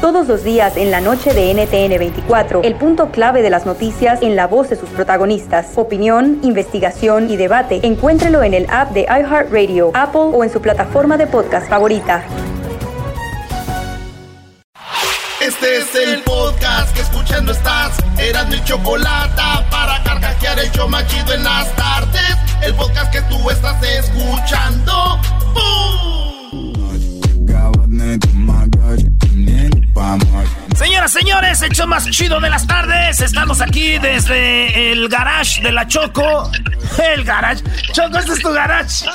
Todos los días en la noche de NTN 24, el punto clave de las noticias en la voz de sus protagonistas. Opinión, investigación y debate. Encuéntrelo en el app de iHeartRadio, Apple o en su plataforma de podcast favorita. Este es el podcast que escuchando estás. Eran mi chocolate para carcajear el yo machido en las tardes. El podcast que tú estás escuchando. Señoras, señores, el show más chido de las tardes. Estamos aquí desde el garage de la Choco. El garage. Choco, este es tu garage.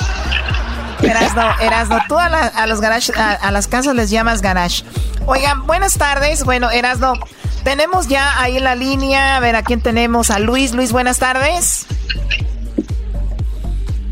Erasno, Erasno, tú a, los garage, a, las casas les llamas garage. Oigan, buenas tardes. Bueno, Erasno, tenemos ya ahí la línea, a ver a quién tenemos, a Luis. Luis, buenas tardes.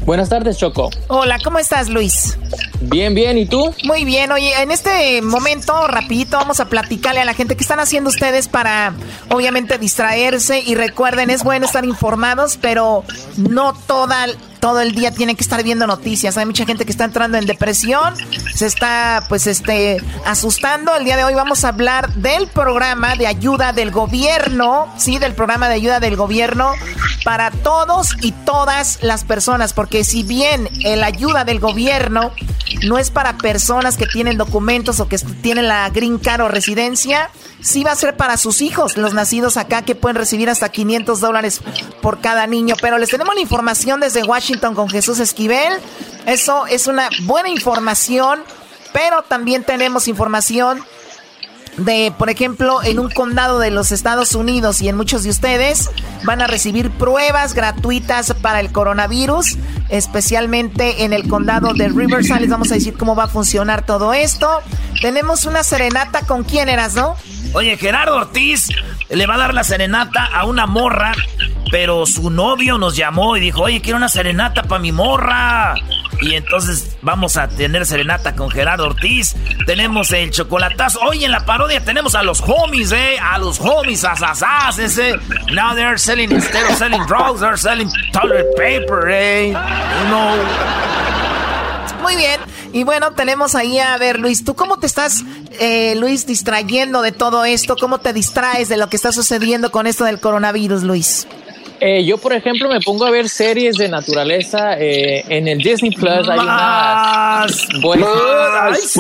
Buenas tardes, Choco. Hola, ¿cómo estás, Luis? Bien, bien, ¿y tú? Muy bien, oye, en este momento, rapidito, vamos a platicarle a la gente qué están haciendo ustedes para, obviamente, distraerse y recuerden, es bueno estar informados, pero no toda todo el día tienen que estar viendo noticias. Hay mucha gente que está entrando en depresión, se está pues este asustando. El día de hoy vamos a hablar del programa de ayuda del gobierno, sí, del programa de ayuda del gobierno para todos y todas las personas, porque si bien el ayuda del gobierno no es para personas que tienen documentos o que tienen la green card o residencia, sí va a ser para sus hijos, los nacidos acá, que pueden recibir hasta 500 dólares por cada niño. Pero les tenemos la información desde Washington con Jesús Esquivel. Eso es una buena información, pero también tenemos información de, por ejemplo, en un condado de los Estados Unidos y en muchos de ustedes van a recibir pruebas gratuitas para el coronavirus, especialmente en el condado de Riverside. Les vamos a decir cómo va a funcionar todo esto. Tenemos una serenata con quién eras, ¿no? Oye, Gerardo Ortiz le va a dar la serenata a una morra, pero su novio nos llamó y dijo, oye, quiero una serenata para mi morra. Y entonces vamos a tener serenata con Gerardo Ortiz. Tenemos el chocolatazo. Hoy en la parodia tenemos a los homies, eh. A los homies, asasas, ese. Now they're selling, instead of selling drugs, they're selling toilet paper, eh. You know. Muy bien. Y bueno, tenemos ahí a ver, Luis, ¿tú cómo te estás, eh, Luis, distrayendo de todo esto? ¿Cómo te distraes de lo que está sucediendo con esto del coronavirus, Luis? Eh, yo, por ejemplo, me pongo a ver series de naturaleza eh, en el Disney Plus. Hay unas buenas.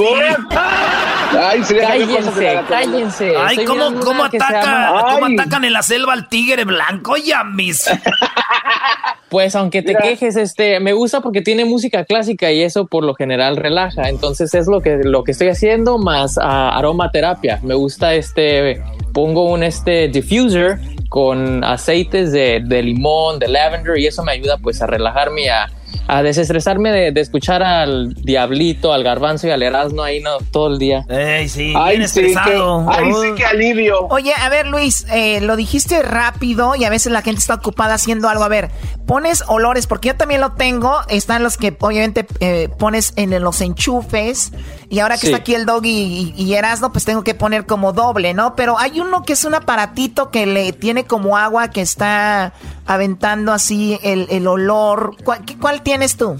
Ay, cállense, cállense. Ay, ¿cómo, cómo, ataca, ¿cómo atacan en la selva al tigre blanco? Ya, mis. Pues aunque te quejes, este, me gusta porque tiene música clásica y eso por lo general relaja. Entonces es lo que, lo que estoy haciendo más aromaterapia. Me gusta este, pongo un este diffuser con aceites de, de, limón, de lavender y eso me ayuda pues a relajarme, a, a desestresarme de, escuchar al diablito, al garbanzo y al erasno ahí no, todo el día. Ey, sí, ay, bien sí, ay, sí, qué alivio. Oye, a ver, Luis, eh, lo dijiste rápido y a veces la gente está ocupada haciendo algo. A ver, pones olores, porque yo también lo tengo. Están los que obviamente eh, pones en los enchufes. Y ahora que está aquí el dog y, y, Erasno, pues tengo que poner como doble, ¿no? Pero hay uno que es un aparatito que le tiene como agua que está aventando así el, el olor. ¿Cuál, ¿Cuál tienes tú?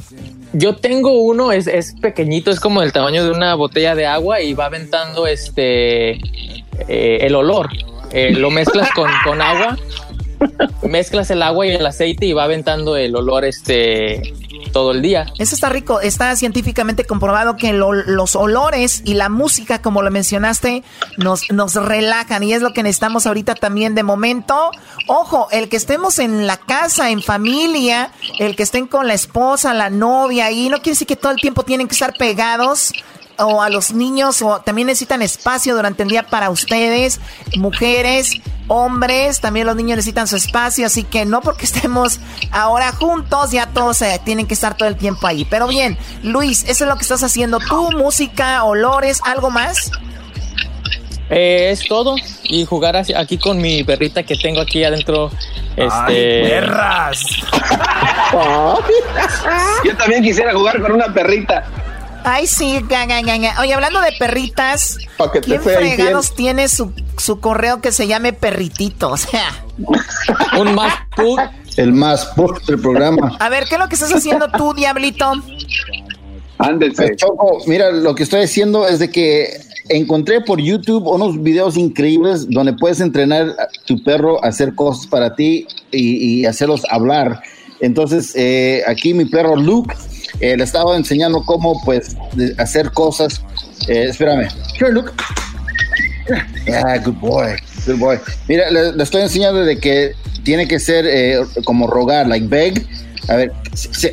Yo tengo uno, es, es pequeñito, es como el tamaño de una botella de agua y va aventando este eh, el olor. Eh, lo mezclas con, con agua, mezclas el agua y el aceite y va aventando el olor este todo el día. Eso está rico. Está científicamente comprobado que los olores y la música, como lo mencionaste, nos, nos relajan y es lo que necesitamos ahorita también de momento. Ojo, el que estemos en la casa, en familia, el que estén con la esposa, la novia, y no quiere decir que todo el tiempo tienen que estar pegados o a los niños o también necesitan espacio durante el día para ustedes, mujeres. hombres, también los niños necesitan su espacio, así que no porque estemos ahora juntos, ya todos eh, tienen que estar todo el tiempo ahí. Pero bien, Luis, eso es lo que estás haciendo tú, música, olores, algo más. Eh, es todo. Y jugar aquí con mi perrita que tengo aquí adentro. Este... perras! Yo también quisiera jugar con una perrita. Ay, sí, Oye, hablando de perritas, ¿quién fregados tiene su, su correo que se llame perritito? O sea... Un más put. El más put del programa. A ver, ¿qué es lo que estás haciendo tú, Diablito? Ándese. Choco, mira, lo que estoy haciendo es de que encontré por YouTube unos videos increíbles donde puedes entrenar a tu perro a hacer cosas para ti y, hacerlos hablar. Entonces, eh, aquí mi perro Luke eh, le estaba enseñando cómo, pues, hacer cosas. Eh, espérame. Here, Luke. Ah, good boy, good boy. Mira, le, estoy enseñando de que tiene que ser como rogar, like beg. A ver, sí.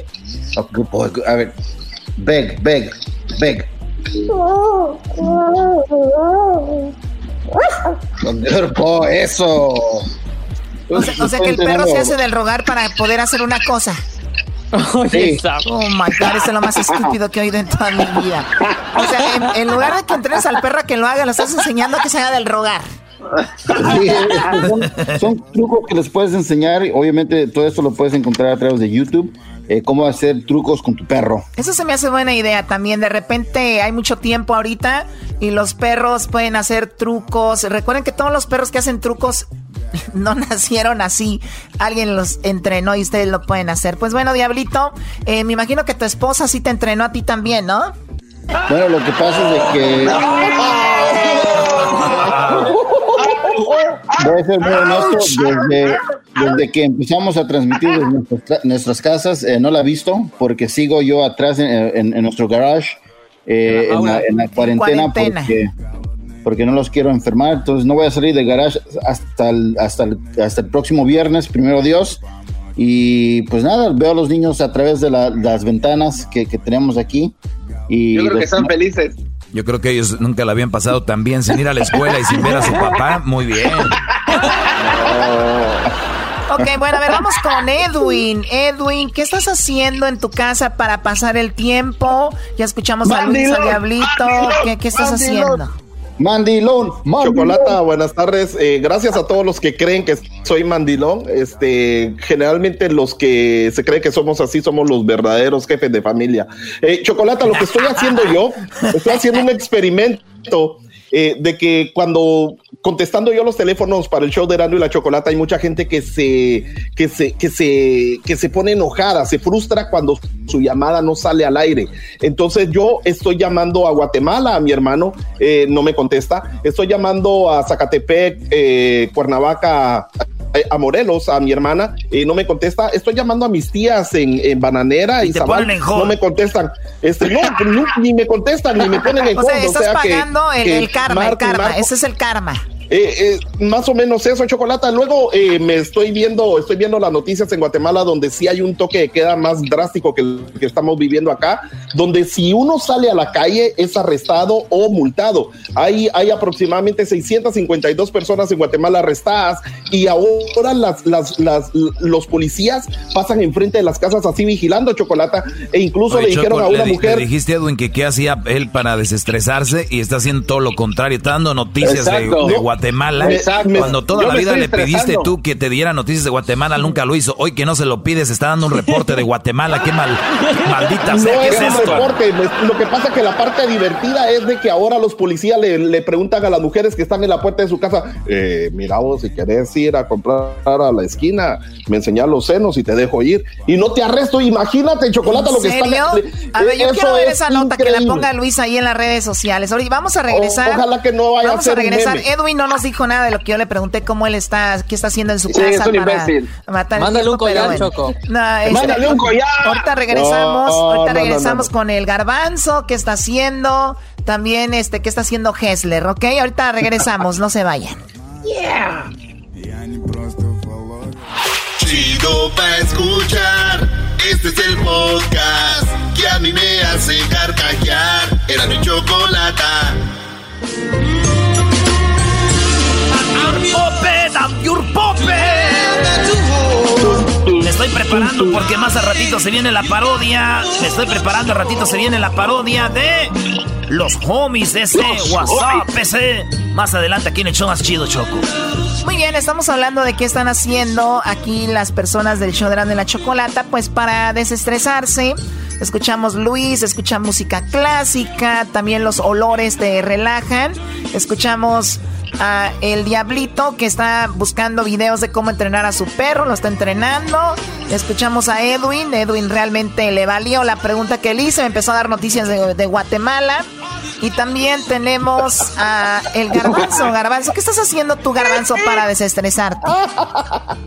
Oh, good boy. A ver, beg, beg, beg. eso. O sea, que el perro se hace del rogar para poder hacer una cosa. Oh, my god, eso es lo más estúpido que he oído en toda mi vida. O sea, en, lugar de que entrenes al perro a que lo haga, lo estás enseñando a que se haga del rogar. son, trucos que les puedes enseñar. Obviamente, todo esto lo puedes encontrar a través de YouTube. Eh, cómo hacer trucos con tu perro. Eso se me hace buena idea también. De repente hay mucho tiempo ahorita y los perros pueden hacer trucos. Recuerden que todos los perros que hacen trucos no nacieron así. Alguien los entrenó y ustedes lo pueden hacer. Pues bueno, Diablito, eh, me imagino que tu esposa sí te entrenó a ti también, ¿no? Bueno, lo que pasa es que... Voy a ser muy honesto, desde, que empezamos a transmitir desde nuestras, casas, eh, no la he visto porque sigo yo atrás en, nuestro garage eh, en, la, cuarentena, Porque, porque no los quiero enfermar, entonces no voy a salir del garage hasta el, hasta hasta el próximo viernes, primero Dios. Y pues nada, veo a los niños a través de las ventanas que, tenemos aquí. Y Yo creo que están felices. Yo creo que ellos nunca la habían pasado tan bien sin ir a la escuela y sin ver a su papá. Muy bien. Ok, bueno, a ver, vamos con Edwin. Edwin, ¿qué estás haciendo en tu casa para pasar el tiempo? Ya escuchamos a Luis, a Diablito. ¿Qué, qué estás haciendo? Mandilón, Chocolata, buenas tardes. Eh, gracias a todos los que creen que soy mandilón. Este, generalmente los que se creen que somos así somos los verdaderos jefes de familia. Eh, Chocolata, lo que estoy haciendo yo, estoy haciendo un experimento eh, de que cuando contestando yo los teléfonos para el show de Erano y la Chocolata, hay mucha gente que se, que se, que se, que se pone enojada, se frustra cuando su llamada no sale al aire. Entonces yo estoy llamando a Guatemala, a mi hermano, eh, no me contesta. Estoy llamando a Zacatepec, eh, Cuernavaca, a Morelos, a mi hermana, y no me contesta. Estoy llamando a mis tías en, Bananera y, no me contestan. Este, no, ni me contestan, ni me ponen en O sea, estás pagando el, karma, el karma. Ese es el karma. Eh, eh, más o menos eso, Chocolata. Luego eh, me estoy viendo, estoy viendo las noticias en Guatemala donde sí hay un toque de queda más drástico que el que estamos viviendo acá, donde si uno sale a la calle es arrestado o multado. Hay, hay aproximadamente 652 personas en Guatemala arrestadas y ahora las, las, las, los policías pasan enfrente de las casas así vigilando, Chocolata, e incluso le dijeron a una mujer... Le dijiste, Edwin, que qué hacía él para desestresarse y está haciendo todo lo contrario, está dando noticias de, de Guatemala Guatemala. Cuando toda la vida le pediste tú que te diera noticias de Guatemala, nunca lo hizo. Hoy que no se lo pides, está dando un reporte de Guatemala. Qué mal, maldita sea. No es, un reporte. Lo que pasa es que la parte divertida es de que ahora los policías le, preguntan a las mujeres que están en la puerta de su casa, eh, mira vos, si querés ir a comprar a la esquina, me enseñas los senos y te dejo ir. Y no te arresto, imagínate, chocolate, lo que está... A ver, yo quiero ver esa nota que la ponga Luis ahí en las redes sociales. Ahorita vamos a regresar. ojalá que no vaya vamos a, regresar. Edwin no nos dijo nada de lo que yo le pregunté, cómo él está, qué está haciendo en su casa. Es un imbécil. Mándale un collar, Choco. Mándale un collar. Ahorita regresamos, ahorita regresamos con el garbanzo, qué está haciendo, también este, qué está haciendo Hessler, ¿ok? Ahorita regresamos, no se vayan. Yeah. Chido pa' escuchar, este es el podcast que a mí me hace carcajear. Era mi chocolata pope, dame your pope. Me estoy preparando porque más a ratito se viene la parodia. Me estoy preparando, a ratito se viene la parodia de los homies de este WhatsApp PC. Más adelante aquí en el show más chido, Choco. Muy bien, estamos hablando de qué están haciendo aquí las personas del show de la, chocolata, pues para desestresarse. Escuchamos Luis, escuchamos música clásica, también los olores te relajan. Escuchamos a El Diablito que está buscando videos de cómo entrenar a su perro, lo está entrenando. Escuchamos a Edwin, Edwin realmente le valió la pregunta que le hice, me empezó a dar noticias de, Guatemala. Y también tenemos a el Garbanzo. Garbanzo, ¿qué estás haciendo tú, Garbanzo, para desestresarte?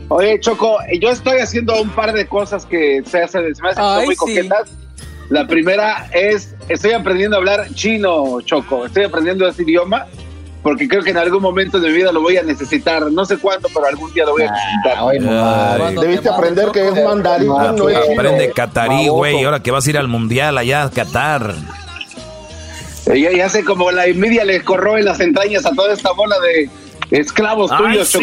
Oye, Choco, yo estoy haciendo un par de cosas que se hacen, se me hacen muy coquetas. La primera es, estoy aprendiendo a hablar chino, Choco. Estoy aprendiendo ese idioma porque creo que en algún momento de mi vida lo voy a necesitar. No sé cuándo, pero algún día lo voy a necesitar. Ah, Debiste aprender que es mandarín. No es Aprende catarí, güey. Ahora que vas a ir al mundial allá a Qatar. Ya, ya sé como la envidia le corroe las entrañas a toda esta bola de Esclavos tuyos, sí.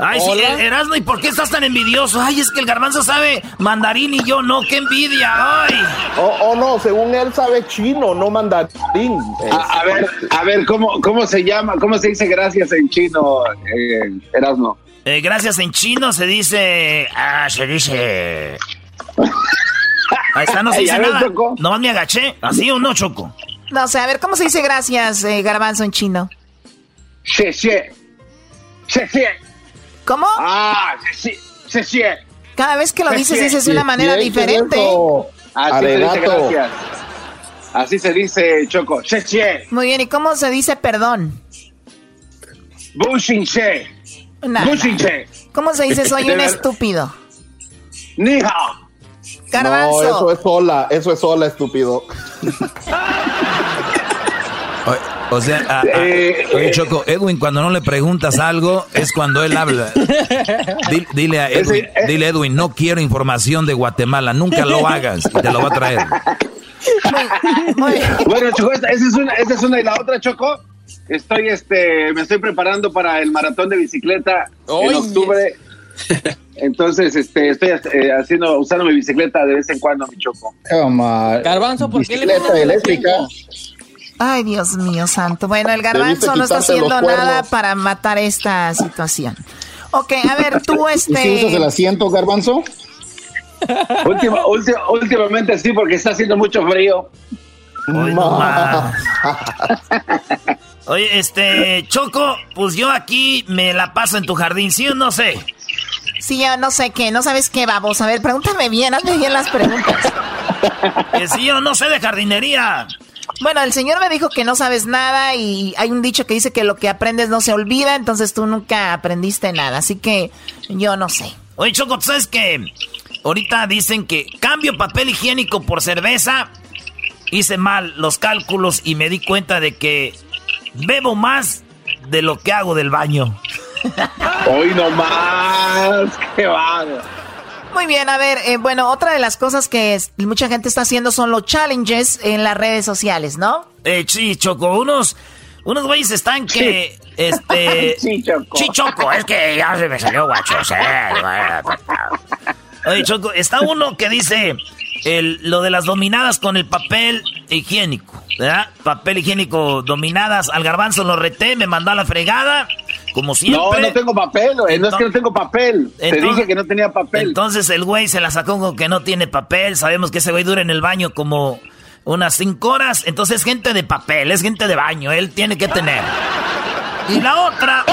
Ay, sí, Erasmo, ¿y por qué estás tan envidioso? Ay, es que el garbanzo sabe mandarín y yo no, qué envidia, ay. Oh, oh no, según él sabe chino, no mandarín. A, ver, a ver, ¿cómo, ¿cómo se llama, cómo se dice gracias en chino, eh, Erasmo? Eh, gracias en chino se dice, ah, se dice... Ahí está, no se dice nada. Nomás me agaché, ¿así o no, Choco? No sé, a ver, ¿cómo se dice gracias, eh, garbanzo en chino? Xie, xie. ¿Cómo? Ah, sí. Cada vez que lo dices, dices de una manera diferente. Así se dice gracias. Así se dice, Choco. Muy bien, ¿y cómo se dice perdón? Bushinche. ¿Cómo se dice soy un estúpido? Nija. Garbanzo. No, eso es sola, eso es sola, estúpido. O sea, eh, oye, Choco, Edwin, cuando no le preguntas algo, es cuando él habla. Dile, a Edwin, dile Edwin, no quiero información de Guatemala, nunca lo hagas y te lo va a traer. bueno, Choco, esa es una, esa es una y la otra, Choco. Estoy, este, me estoy preparando para el maratón de bicicleta en octubre. Entonces, este, estoy eh, haciendo, usando mi bicicleta de vez en cuando, mi Choco. Garbanzo, ¿por qué le eléctrica? Ay, Dios mío santo. Bueno, el garbanzo no está haciendo nada para matar esta situación. Ok, a ver, tú este... ¿Y si usas el asiento, garbanzo? últimamente sí, porque está haciendo mucho frío. Oye, este, Choco, pues yo aquí me la paso en tu jardín, ¿sí o no sé? Sí, yo no sé qué, no sabes qué, vamos. A ver, pregúntame bien, hazme bien las preguntas. Que sí, yo no sé de jardinería. Bueno, el señor me dijo que no sabes nada y hay un dicho que dice que lo que aprendes no se olvida, entonces tú nunca aprendiste nada, así que yo no sé. Oye, Choco, ¿sabes que ahorita dicen que cambio papel higiénico por cerveza? Hice mal los cálculos y me di cuenta de que bebo más de lo que hago del baño. Hoy no más, qué va. Muy bien, a ver, eh, bueno, otra de las cosas que mucha gente está haciendo son los challenges en las redes sociales, ¿no? Eh, sí, Choco, unos, unos güeyes están que, este... sí, Choco. Sí, Choco, es que ya se me salió guacho, Oye, Choco, está uno que dice el, lo de las dominadas con el papel higiénico, ¿verdad? Papel higiénico dominadas, al garbanzo lo reté, me mandó a la fregada como siempre. No, no tengo papel, no es que no tengo papel. Te dije que no tenía papel. Entonces el güey se la sacó con que no tiene papel. Sabemos que ese güey dura en el baño como unas cinco horas. Entonces es gente de papel, es gente de baño. Él tiene que tener. Y la otra.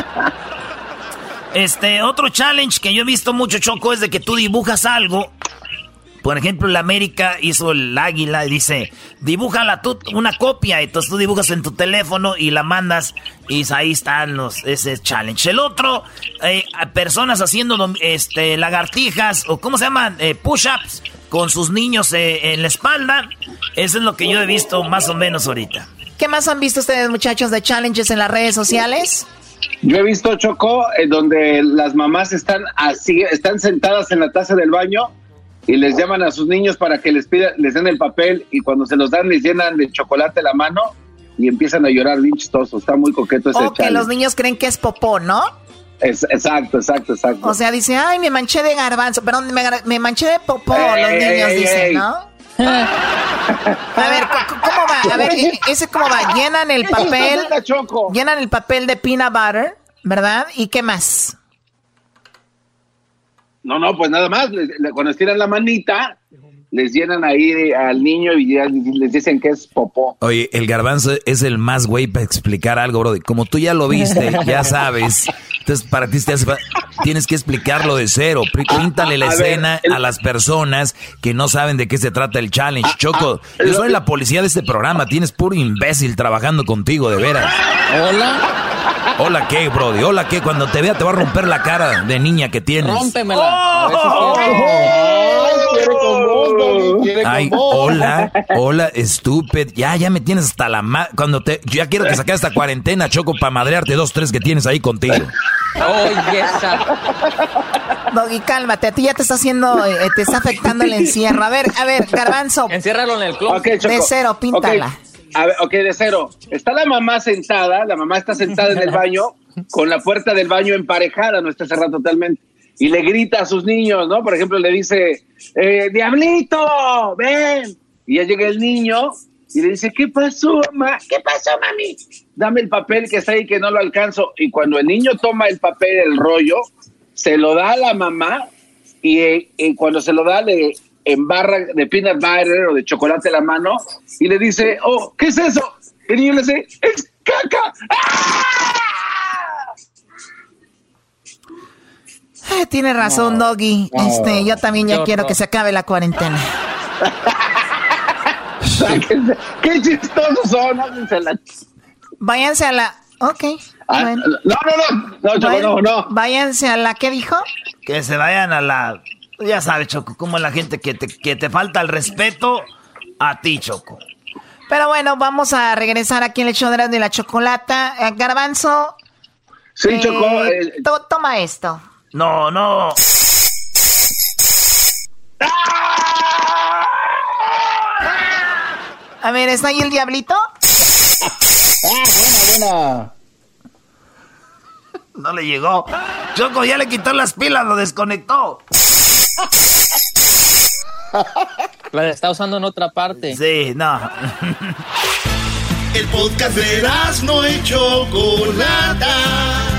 Este, otro challenge que yo he visto mucho, Choco, es de que tú dibujas algo por ejemplo, la América hizo el águila y dice, dibújala tú una copia. Entonces tú dibujas en tu teléfono y la mandas y ahí están los, ese challenge. El otro, eh, personas haciendo este, lagartijas o ¿cómo se llaman? Eh, push-ups con sus niños eh, en la espalda. Eso es lo que yo he visto más o menos ahorita. ¿Qué más han visto ustedes, muchachos, de challenges en las redes sociales? Yo he visto Choco, donde las mamás están así, están sentadas en la taza del baño y les llaman a sus niños para que les pida, les den el papel y cuando se los dan les llenan de chocolate la mano y empiezan a llorar bien chistoso. Está muy coqueto ese O que los niños creen que es popó, ¿no? exacto, exacto, exacto. O sea, dice, ay, me manché de garbanzo, perdón, me, manché de popó, los niños dicen, ¿no? a ver, ¿cómo va? A ver, ese cómo va. Llenan el papel. Llenan el papel de peanut butter, ¿verdad? ¿Y qué más? No, no, pues nada más. Cuando estiran la manita, les llenan ahí al niño y les dicen que es popó. Oye, el garbanzo es el más güey para explicar algo, bro. Como tú ya lo viste, ya sabes. Entonces, para ti tienes que explicarlo de cero. Píntale la escena a las personas que no saben de qué se trata el challenge. Choco, yo soy la policía de este programa. Tienes puro imbécil trabajando contigo, de veras. Hola. Hola, ¿qué, Brody? Hola, ¿qué? Cuando te vea te va a romper la cara de niña que tienes. Rómpemela. Ay, hola, hola, estúpido. Ya, ya me tienes hasta la ma Cuando te. Ya quiero que saques esta cuarentena, Choco, para madrearte dos, tres que tienes ahí contigo. Oye, Doggy, cálmate. A ti ya te está haciendo. Eh, te está afectando el encierro. A ver, a ver, Garbanzo. Enciérralo en el club. de cero, píntala. A ver, ok, de cero. Está la mamá sentada, la mamá está sentada en el baño, con la puerta del baño emparejada, no está cerrada totalmente y le grita a sus niños, ¿no? Por ejemplo, le dice, eh, Diablito, ven. Y ya llega el niño y le dice, ¿qué pasó, mamá? ¿Qué pasó, mami? Dame el papel que está ahí que no lo alcanzo. Y cuando el niño toma el papel, el rollo, se lo da a la mamá y, eh, cuando se lo da le embarra de peanut butter o de chocolate la mano y le dice, oh, ¿qué es eso? El niño le dice, es caca. ¡Ah! Eh, tiene razón, Doggy. Este, yo también ya quiero que se acabe la cuarentena. Qué chistosos son, Váyanse a la. Ok. Ah, no, no, no, no, no, Váyanse a la. ¿Qué dijo? Que se vayan a la. Ya sabes, Choco, como la gente que te, que te falta el respeto a ti, Choco. Pero bueno, vamos a regresar aquí en el show de la chocolata. Eh, Garbanzo. Sí, Choco. Eh, toma esto. No, no. A ver, ¿está ahí el diablito? Ah, buena, buena. No le llegó. Choco ya le quitó las pilas, lo desconectó. La está usando en otra parte. Sí, no. El podcast de no hecho Chocolata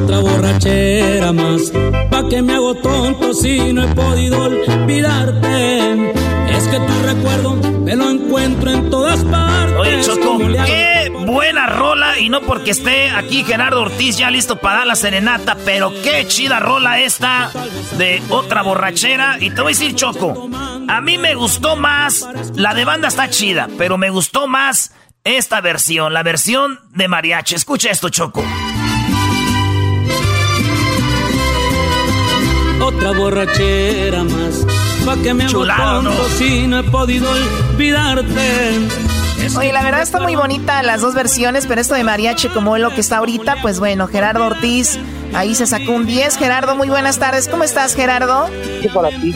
Otra borrachera más, pa' que me hago tonto si no he podido olvidarte. Es que tu recuerdo me lo encuentro en todas partes. Oye, Choco, qué buena rola. Y no porque esté aquí Gerardo Ortiz ya listo para dar la serenata, pero qué chida rola esta de otra borrachera. Y te voy a decir, Choco, a mí me gustó más. La de banda está chida, pero me gustó más esta versión, la versión de mariachi. Escucha esto, Choco. Otra borrachera más que me si no he podido olvidarte. Oye, la verdad está muy bonita las dos versiones, pero esto de mariachi como es lo que está ahorita, pues bueno, Gerardo Ortiz ahí se sacó un 10. Gerardo, muy buenas tardes. ¿Cómo estás, Gerardo? Sí, para ti.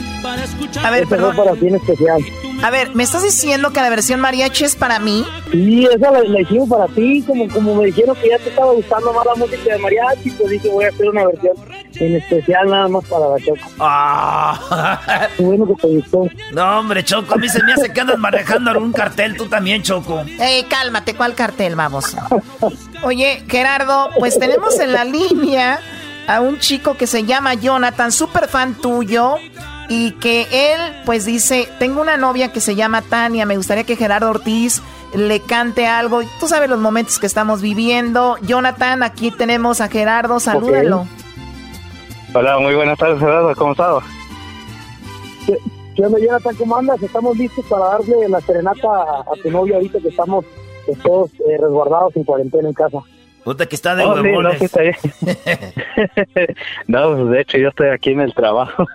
A ver, perdón. para ti en especial. A ver, ¿me estás diciendo que la versión mariachi es para mí? Sí, esa la, hicimos para ti, como, como me dijeron que ya te estaba gustando más la música de mariachi, pues dije voy a hacer una versión en especial nada más para la Choco. Ah. Qué bueno que te gustó. No, hombre, Choco, a mí se me hace que andas manejando algún cartel, tú también, Choco. Ey, cálmate, ¿cuál cartel, vamos? Oye, Gerardo, pues tenemos en la línea a un chico que se llama Jonathan, súper fan tuyo y que él pues dice, tengo una novia que se llama Tania, me gustaría que Gerardo Ortiz le cante algo. Tú sabes los momentos que estamos viviendo. Jonathan, aquí tenemos a Gerardo, salúdalo. Hola, muy buenas tardes Gerardo, ¿cómo estás? ¿Qué onda Jonathan? ¿Cómo andas? Estamos listos para darle la serenata a, tu novia ahorita que estamos todos eh, resguardados en cuarentena en casa. Puta que está de oh, no, no, pues de hecho yo estoy aquí en el trabajo.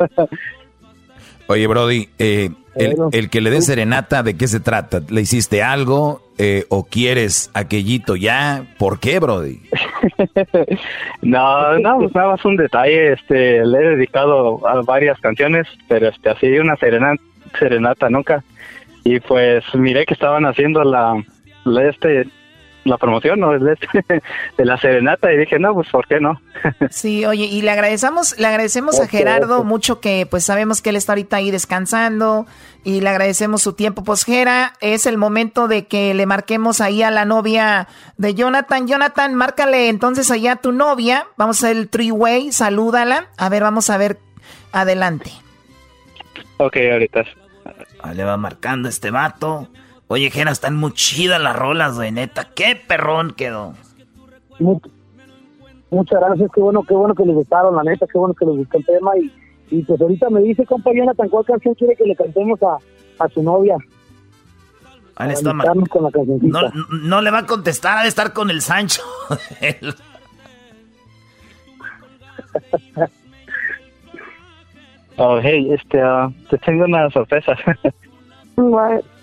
Oye, Brody, eh, el, que le dé serenata, ¿de qué se trata? ¿Le hiciste algo eh, o quieres aquellito ya? ¿Por qué, Brody? no, no, pues nada más un detalle. Este, le he dedicado a varias canciones, pero este, así una serenata, serenata nunca. Y pues miré que estaban haciendo la, la este, la promoción ¿no? de, de la serenata y dije, no, pues ¿por qué no? sí, oye, y le agradecemos, le agradecemos a Gerardo mucho que pues sabemos que él está ahorita ahí descansando y le agradecemos su tiempo. Pues Gera, es el momento de que le marquemos ahí a la novia de Jonathan. Jonathan, márcale entonces allá a tu novia. Vamos a hacer el three-way, salúdala. A ver, vamos a ver adelante. Ok, ahorita. le va marcando este vato. Oye, Jena, están muy chidas las rolas, güey, neta. Qué perrón quedó. muchas gracias, qué bueno, qué bueno que les gustaron, la neta, qué bueno que les gustó el tema. Y, y pues ahorita me dice, compa Jonathan, ¿cuál canción quiere que le cantemos a, a su novia? Ahí está, no, no le va a contestar, ha de estar con el Sancho. oh, hey, este, uh, te tengo una sorpresa.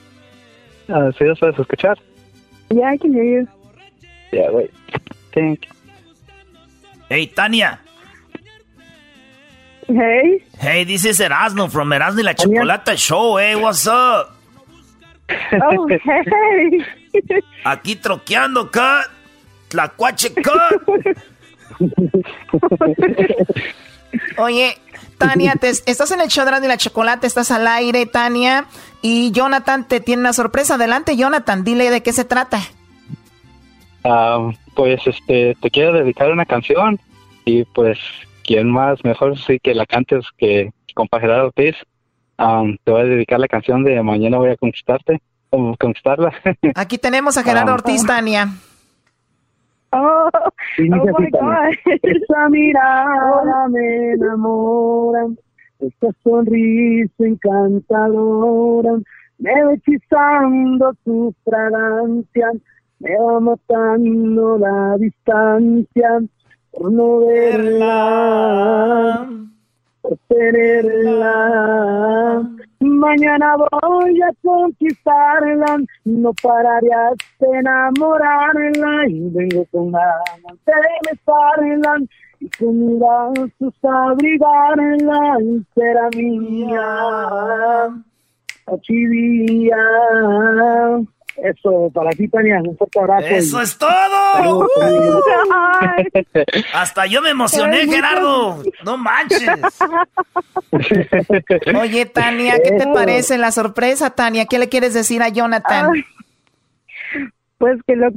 Uh, ¿Sí lo puedes escuchar? Yeah, I can hear you. Yeah, wait. Think. Hey, Tania. Hey. Hey, this is Erasmo from Erasmo y la Chocolata Show. Hey, what's up? Oh, hey. Aquí troqueando, cut. Tlacuache, cut. Oye, Tania, te, estás en el show de la chocolate, estás al aire, Tania. Y Jonathan te tiene una sorpresa. Adelante, Jonathan, dile de qué se trata. Ah, pues este, te quiero dedicar una canción. Y pues, ¿quién más? Mejor sí que la cantes que compa Gerardo Ortiz. te voy a dedicar la canción de Mañana voy a conquistarte. Conquistarla. Aquí tenemos a Gerardo Ortiz, Tania. Oh, oh my God. Esa mirada me enamora, esa sonrisa encantadora, me va hechizando tu fragancia, me va matando la distancia por no verla, por tenerla. Mañana voy a conquistarla, no pararé hasta enamorarla y vengo con ganas de besarla y con brazos abrigarla y será mía, achivía. Eso, para ti, Tania, un fuerte abrazo. ¡Eso es todo! Hasta yo me emocioné, Gerardo. No manches. Oye, Tania, ¿qué te parece la sorpresa, Tania? ¿Qué le quieres decir a Jonathan? pues que lo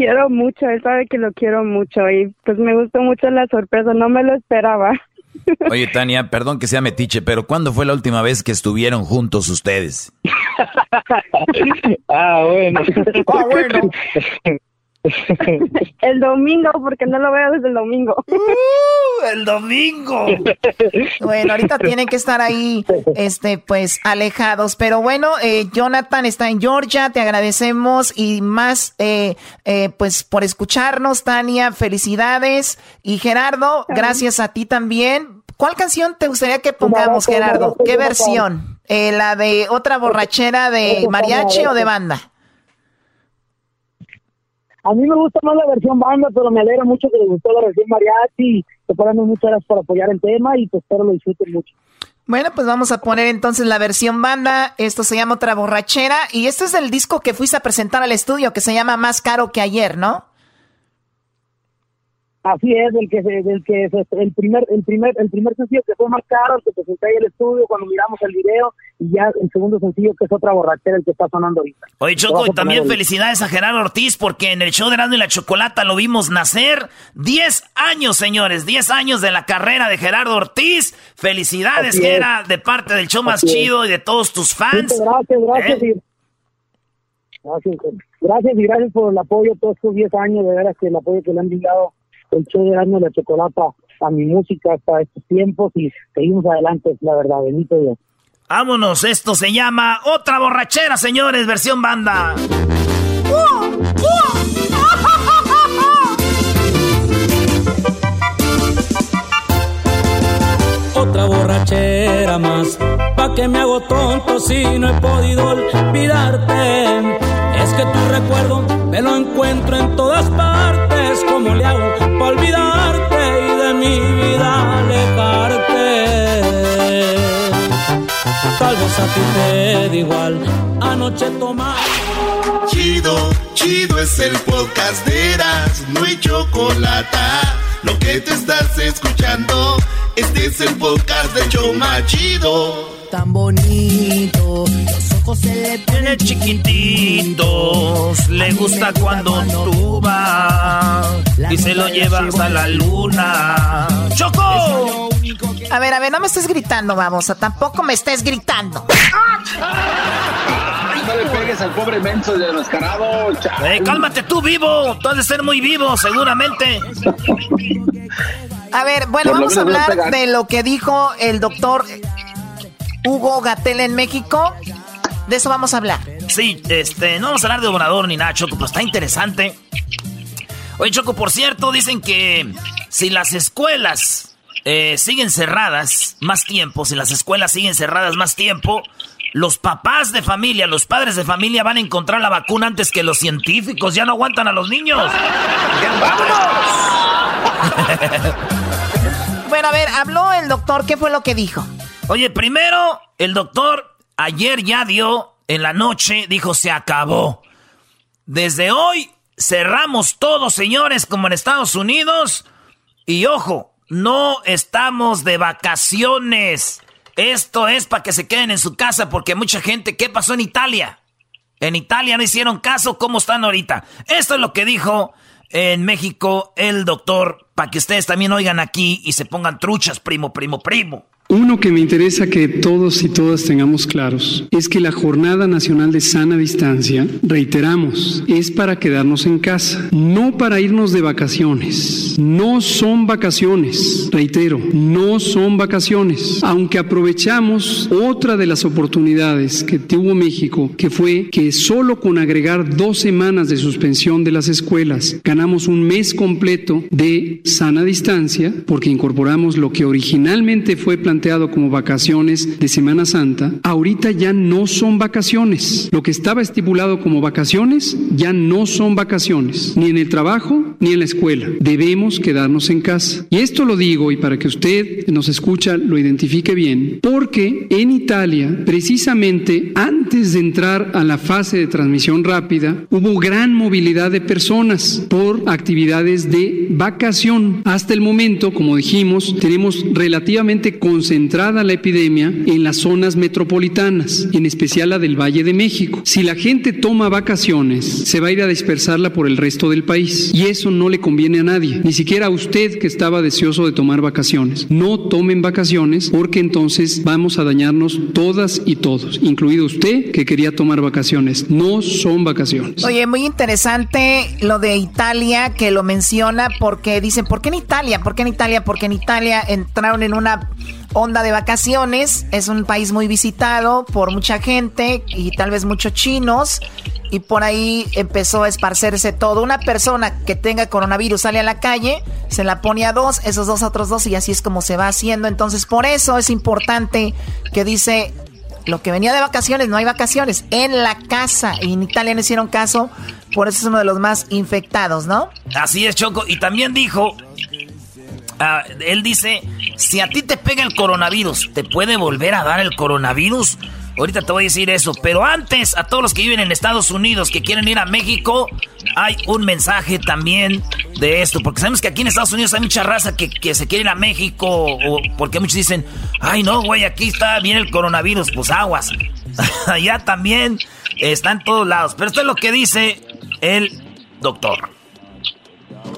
quiero mucho, él sabe que lo quiero mucho y pues me gustó mucho la sorpresa, no me lo esperaba. Oye, Tania, perdón que sea metiche, pero ¿cuándo fue la última vez que estuvieron juntos ustedes? ah, bueno. ah, bueno. el domingo, porque no lo veo desde el domingo. Uh, el domingo. Bueno, ahorita tienen que estar ahí, este, pues, alejados. Pero bueno, eh, Jonathan está en Georgia, te agradecemos y más, eh, eh, pues, por escucharnos, Tania, felicidades. Y Gerardo, gracias a ti también. ¿Cuál canción te gustaría que pongamos, Gerardo? ¿Qué versión? ¿La de otra borrachera de mariachi o de banda? A mí me gusta más la versión banda, pero me alegra mucho que les gustó la versión mariachi. Te ponemos muchas gracias por apoyar el tema y pues espero lo disfruten mucho. Bueno, pues vamos a poner entonces la versión banda. Esto se llama Otra Borrachera. Y este es el disco que fuiste a presentar al estudio, que se llama Más Caro que Ayer, ¿no? Así es, el que el que el primer el primer el primer sencillo que fue más caro, el que presenté ahí el estudio cuando miramos el video y ya el segundo sencillo que es otra borrachera el que está sonando ahorita. Oye Choco, y también felicidades a Gerardo Ortiz porque en el show de Erasmo y la Chocolata lo vimos nacer 10 años, señores, 10 años de la carrera de Gerardo Ortiz. Felicidades, que era de parte del show más chido y de todos tus fans. gracias, gracias. ¿Eh? gracias, gracias y gracias por el apoyo todos estos 10 años, de veras que el apoyo que le han brindado el show de Erasmo la Chocolata a mi música hasta estos tiempos y seguimos adelante, la verdad, bendito Dios. Vámonos, esto se llama Otra Borrachera, señores, versión banda. Otra borrachera más, pa' ¿Pa' que me hago tonto si no he podido olvidarte? Es que tu recuerdo me lo encuentro en todas partes. ¿Cómo le hago para olvidarte y de mi vida alejarte? Tal vez a ti te da igual. Anoche tomar. Chido, chido es el podcast de Eras, no hay chocolate. Lo que te estás escuchando, este es el podcast de Choma Chido. Tan bonito, los ojos se le Tiene chiquititos, le gusta cuando tú vas y se lo llevas a la luna. ¡Choco! A ver, a ver, no me estés gritando, babosa. Tampoco me estés gritando. No le pegues al pobre menso de mascarado. Eh, cálmate tú, vivo. Tú has de ser muy vivo, seguramente. A ver, bueno, Por vamos a hablar de lo que dijo el doctor Hugo Gatel en México. De eso vamos a hablar. Sí, este, no vamos a hablar de Obrador ni nada, Choco, pero está interesante. Oye, Choco, por cierto, dicen que si las escuelas eh, siguen cerradas más tiempo, si las escuelas siguen cerradas más tiempo, los papás de familia, los padres de familia van a encontrar la vacuna antes que los científicos. Ya no aguantan a los niños. Bueno, a ver, habló el doctor. ¿Qué fue lo que dijo? Oye, primero, el doctor ayer ya dio en la noche, dijo, se acabó. Desde hoy cerramos todo, señores, como en Estados Unidos. Y ojo, no estamos de vacaciones. Esto es para que se queden en su casa porque mucha gente, ¿qué pasó en Italia? En Italia no hicieron caso, ¿cómo están ahorita? Esto es lo que dijo en México el doctor, para que ustedes también oigan aquí y se pongan truchas, primo, primo, primo. Uno que me interesa que todos y todas tengamos claros es que la Jornada Nacional de Sana Distancia, reiteramos, es para quedarnos en casa, no para irnos de vacaciones. No son vacaciones, reitero, no son vacaciones. Aunque aprovechamos otra de las oportunidades que tuvo México, que fue que solo con agregar dos semanas de suspensión de las escuelas, ganamos un mes completo de sana distancia, porque incorporamos lo que originalmente fue planteado como vacaciones de Semana Santa, ahorita ya no son vacaciones. Lo que estaba estipulado como vacaciones ya no son vacaciones, ni en el trabajo ni en la escuela. Debemos quedarnos en casa. Y esto lo digo y para que usted nos escucha lo identifique bien, porque en Italia, precisamente antes de entrar a la fase de transmisión rápida, hubo gran movilidad de personas por actividades de vacación. Hasta el momento, como dijimos, tenemos relativamente concentrada la epidemia en las zonas metropolitanas, en especial la del Valle de México. Si la gente toma vacaciones, se va a ir a dispersarla por el resto del país y eso no le conviene a nadie, ni siquiera a usted que estaba deseoso de tomar vacaciones. No tomen vacaciones porque entonces vamos a dañarnos todas y todos, incluido usted que quería tomar vacaciones. No son vacaciones. Oye, muy interesante lo de Italia que lo menciona porque dicen, ¿por qué en Italia? ¿Por qué en Italia? Porque en Italia entraron en una onda de vacaciones, es un país muy visitado por mucha gente y tal vez muchos chinos y por ahí empezó a esparcerse todo. Una persona que tenga coronavirus sale a la calle, se la pone a dos, esos dos a otros dos y así es como se va haciendo. Entonces por eso es importante que dice lo que venía de vacaciones, no hay vacaciones, en la casa. Y en Italia no hicieron caso, por eso es uno de los más infectados, ¿no? Así es, Choco. Y también dijo, ah, él dice, si a ti te pega el coronavirus, ¿te puede volver a dar el coronavirus? Ahorita te voy a decir eso, pero antes a todos los que viven en Estados Unidos que quieren ir a México, hay un mensaje también de esto, porque sabemos que aquí en Estados Unidos hay mucha raza que, que se quiere ir a México, o porque muchos dicen, ay no, güey, aquí está bien el coronavirus, pues aguas. Allá también está en todos lados, pero esto es lo que dice el doctor.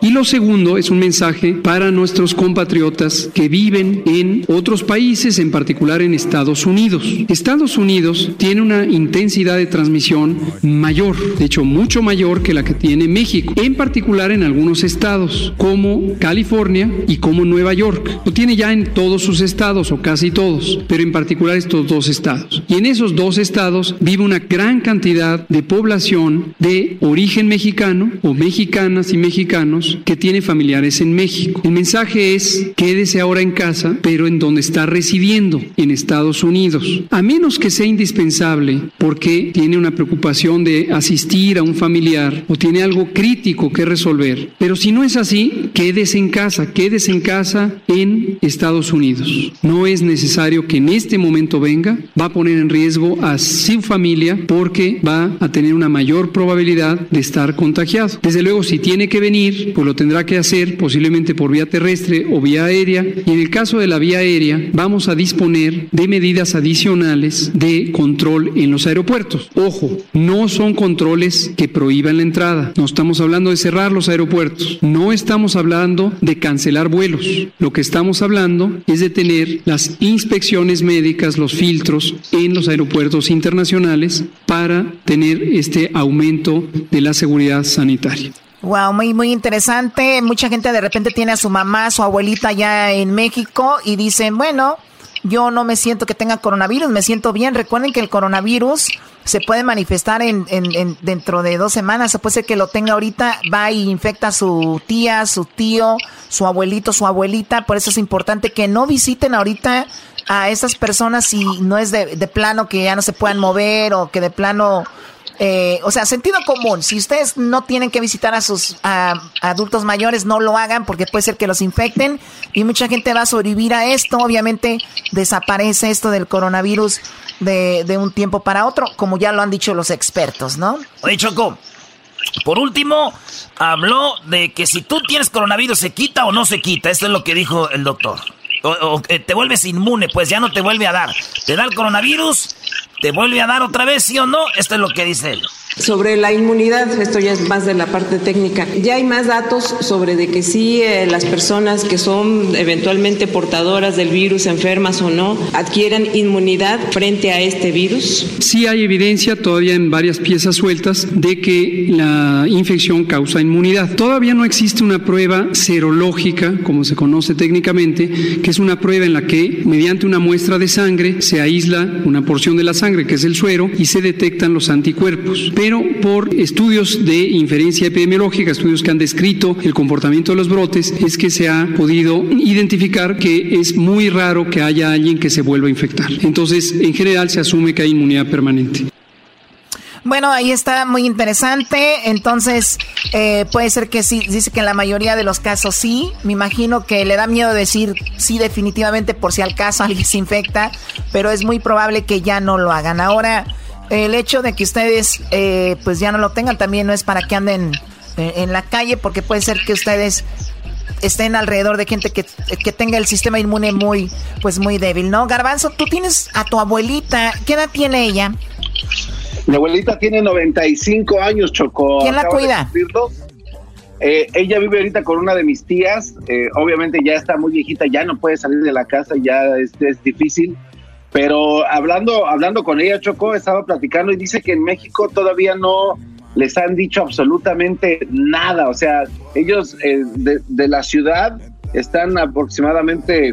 Y lo segundo es un mensaje para nuestros compatriotas que viven en otros países, en particular en Estados Unidos. Estados Unidos tiene una intensidad de transmisión mayor, de hecho mucho mayor que la que tiene México, en particular en algunos estados como California y como Nueva York. Lo tiene ya en todos sus estados o casi todos, pero en particular estos dos estados. Y en esos dos estados vive una gran cantidad de población de origen mexicano o mexicanas y mexicanos que tiene familiares en México. El mensaje es, quédese ahora en casa, pero en donde está residiendo, en Estados Unidos. A menos que sea indispensable porque tiene una preocupación de asistir a un familiar o tiene algo crítico que resolver. Pero si no es así, quédese en casa, quédese en casa en Estados Unidos. No es necesario que en este momento venga, va a poner en riesgo a su familia porque va a tener una mayor probabilidad de estar contagiado. Desde luego, si tiene que venir, lo tendrá que hacer posiblemente por vía terrestre o vía aérea. Y en el caso de la vía aérea, vamos a disponer de medidas adicionales de control en los aeropuertos. Ojo, no son controles que prohíban la entrada. No estamos hablando de cerrar los aeropuertos. No estamos hablando de cancelar vuelos. Lo que estamos hablando es de tener las inspecciones médicas, los filtros en los aeropuertos internacionales para tener este aumento de la seguridad sanitaria. Wow, muy, muy interesante. Mucha gente de repente tiene a su mamá, su abuelita ya en México y dicen, bueno, yo no me siento que tenga coronavirus, me siento bien. Recuerden que el coronavirus se puede manifestar en, en, dentro de dos semanas. Se puede ser que lo tenga ahorita, va y infecta a su tía, su tío, su abuelito, su abuelita. Por eso es importante que no visiten ahorita a esas personas si no es de plano que ya no se puedan mover o que de plano eh, o sea, sentido común. Si ustedes no tienen que visitar a sus adultos mayores, no lo hagan porque puede ser que los infecten y mucha gente va a sobrevivir a esto. Obviamente desaparece esto del coronavirus de, de un tiempo para otro, como ya lo han dicho los expertos, ¿no? Oye, Choco, por último, habló de que si tú tienes coronavirus, ¿se quita o no se quita? Esto es lo que dijo el doctor. O, te vuelves inmune, pues ya no te vuelve a dar. Te da el coronavirus, te vuelve a dar otra vez, sí o no. Esto es lo que dice él. Sobre la inmunidad, esto ya es más de la parte técnica. Ya hay más datos sobre de que sí eh, las personas que son eventualmente portadoras del virus, enfermas o no, adquieren inmunidad frente a este virus. Sí hay evidencia todavía en varias piezas sueltas de que la infección causa inmunidad. Todavía no existe una prueba serológica, como se conoce técnicamente, que es una prueba en la que mediante una muestra de sangre se aísla una porción de la sangre, que es el suero, y se detectan los anticuerpos pero por estudios de inferencia epidemiológica, estudios que han descrito el comportamiento de los brotes, es que se ha podido identificar que es muy raro que haya alguien que se vuelva a infectar. Entonces, en general se asume que hay inmunidad permanente. Bueno, ahí está muy interesante. Entonces, eh, puede ser que sí, dice que en la mayoría de los casos sí. Me imagino que le da miedo decir sí definitivamente por si al caso alguien se infecta, pero es muy probable que ya no lo hagan. Ahora, el hecho de que ustedes eh, pues ya no lo tengan también no es para que anden eh, en la calle, porque puede ser que ustedes estén alrededor de gente que, tenga el sistema inmune muy, pues muy débil, ¿no? Garbanzo, tú tienes a tu abuelita, ¿qué edad tiene ella? Mi abuelita tiene 95 años, Chocó. ¿Quién la cuida? Eh, ella vive ahorita con una de mis tías, obviamente ya está muy viejita, ya no puede salir de la casa, ya es, es difícil. Pero hablando, hablando con ella, Choco, estaba platicando y dice que en México todavía no les han dicho absolutamente nada. O sea, ellos eh, de, la ciudad están aproximadamente,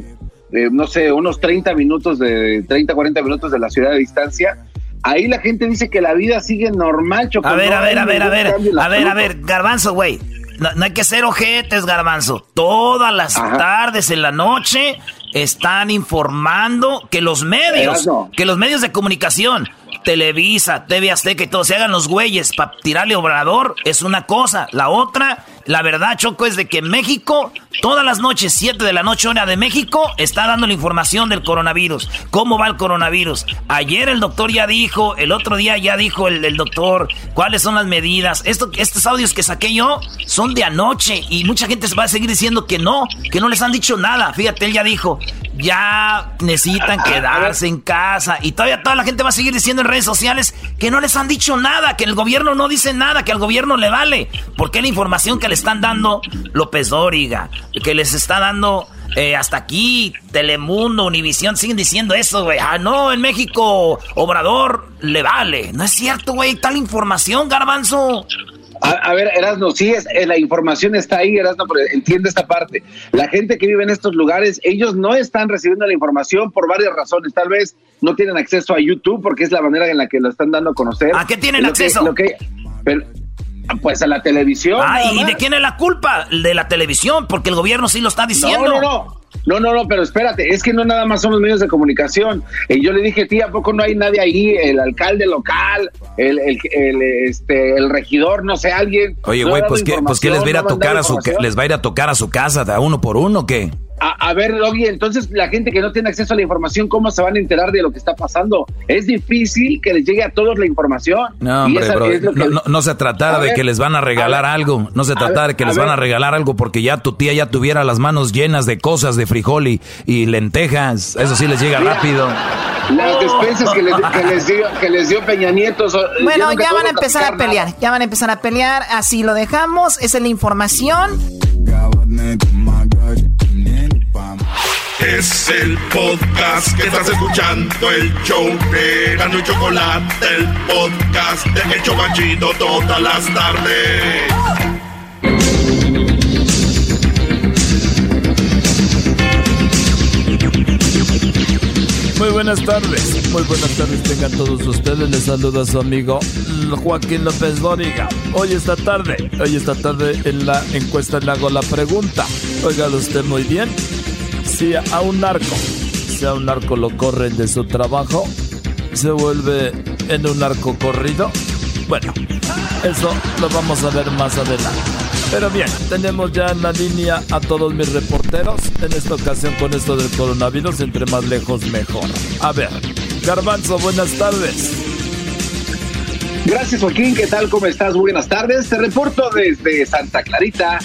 eh, no sé, unos 30 minutos de 30, 40 minutos de la ciudad de distancia. Ahí la gente dice que la vida sigue normal, Choco. A ver, a ver, a ver, a ver, a ver, a ver, Garbanzo, güey. No, hay que ser ojetes, Garbanzo. Todas las tardes en la noche están informando que los medios, que los medios de comunicación, Televisa, TV Azteca y todo, se hagan los güeyes para tirarle obrador, es una cosa. La otra la verdad, Choco, es de que México, todas las noches, 7 de la noche, hora de México, está dando la información del coronavirus. ¿Cómo va el coronavirus? Ayer el doctor ya dijo, el otro día ya dijo el, doctor cuáles son las medidas. Esto, estos audios que saqué yo son de anoche y mucha gente se va a seguir diciendo que no, que no les han dicho nada. Fíjate, él ya dijo, ya necesitan quedarse en casa y todavía toda la gente va a seguir diciendo en redes sociales que no les han dicho nada, que el gobierno no dice nada, que al gobierno le vale. Porque la información que les están dando López Dóriga, que les está dando eh, hasta aquí Telemundo, Univisión, siguen diciendo eso, güey. Ah, no, en México Obrador le vale. No es cierto, güey, tal información, garbanzo. A, ver, Erasno, sí, es, eh, la información está ahí, Erasno, pero entiende esta parte. La gente que vive en estos lugares, ellos no están recibiendo la información por varias razones. Tal vez no tienen acceso a YouTube porque es la manera en la que lo están dando a conocer. ¿A qué tienen acceso? pero, Pues a la televisión. Ah, ¿y de quién es la culpa? De la televisión, porque el gobierno sí lo está diciendo. No, no, no. No, no, no, pero espérate, es que no nada más son los medios de comunicación. Y yo le dije, tía, ¿a poco no hay nadie ahí? El alcalde local, el, el, este, el regidor, no sé, alguien. Oye, güey, pues, ¿qué, pues ¿qué les va a ir a tocar a su, les va a ir a tocar a su casa de uno por uno, ¿qué? A, ver, Logi, entonces la gente que no tiene acceso a la información, ¿cómo se van a enterar de lo que está pasando? Es difícil que les llegue a todos la información. No, hombre, no, se tratara de que les van a regalar algo. No se tratara de que les van a regalar algo porque ya tu tía ya tuviera las manos llenas de cosas de frijol y, lentejas. Eso sí les llega rápido. Las despensas que les, dio, Peña Nieto. Bueno, ya van a empezar a pelear. Ya van a empezar a pelear. Así lo dejamos. Esa es la información. Es el podcast que estás escuchando, el show de y Chocolate, el podcast de El Chocachito todas las tardes. Muy buenas tardes, muy buenas tardes tengan todos ustedes. Les saluda su amigo Joaquín López Dóriga. Hoy esta tarde, hoy esta tarde en la encuesta le hago la pregunta. Oiga usted muy bien si a un narco, si un narco lo corren de su trabajo, se vuelve en un narco corrido. Bueno, eso lo vamos a ver más adelante. Pero bien, tenemos ya en la línea a todos mis reporteros. En esta ocasión con esto del coronavirus, entre más lejos mejor. A ver, Garbanzo, buenas tardes. Gracias Joaquín, ¿qué tal? ¿Cómo estás? Buenas tardes. Te reporto desde Santa Clarita,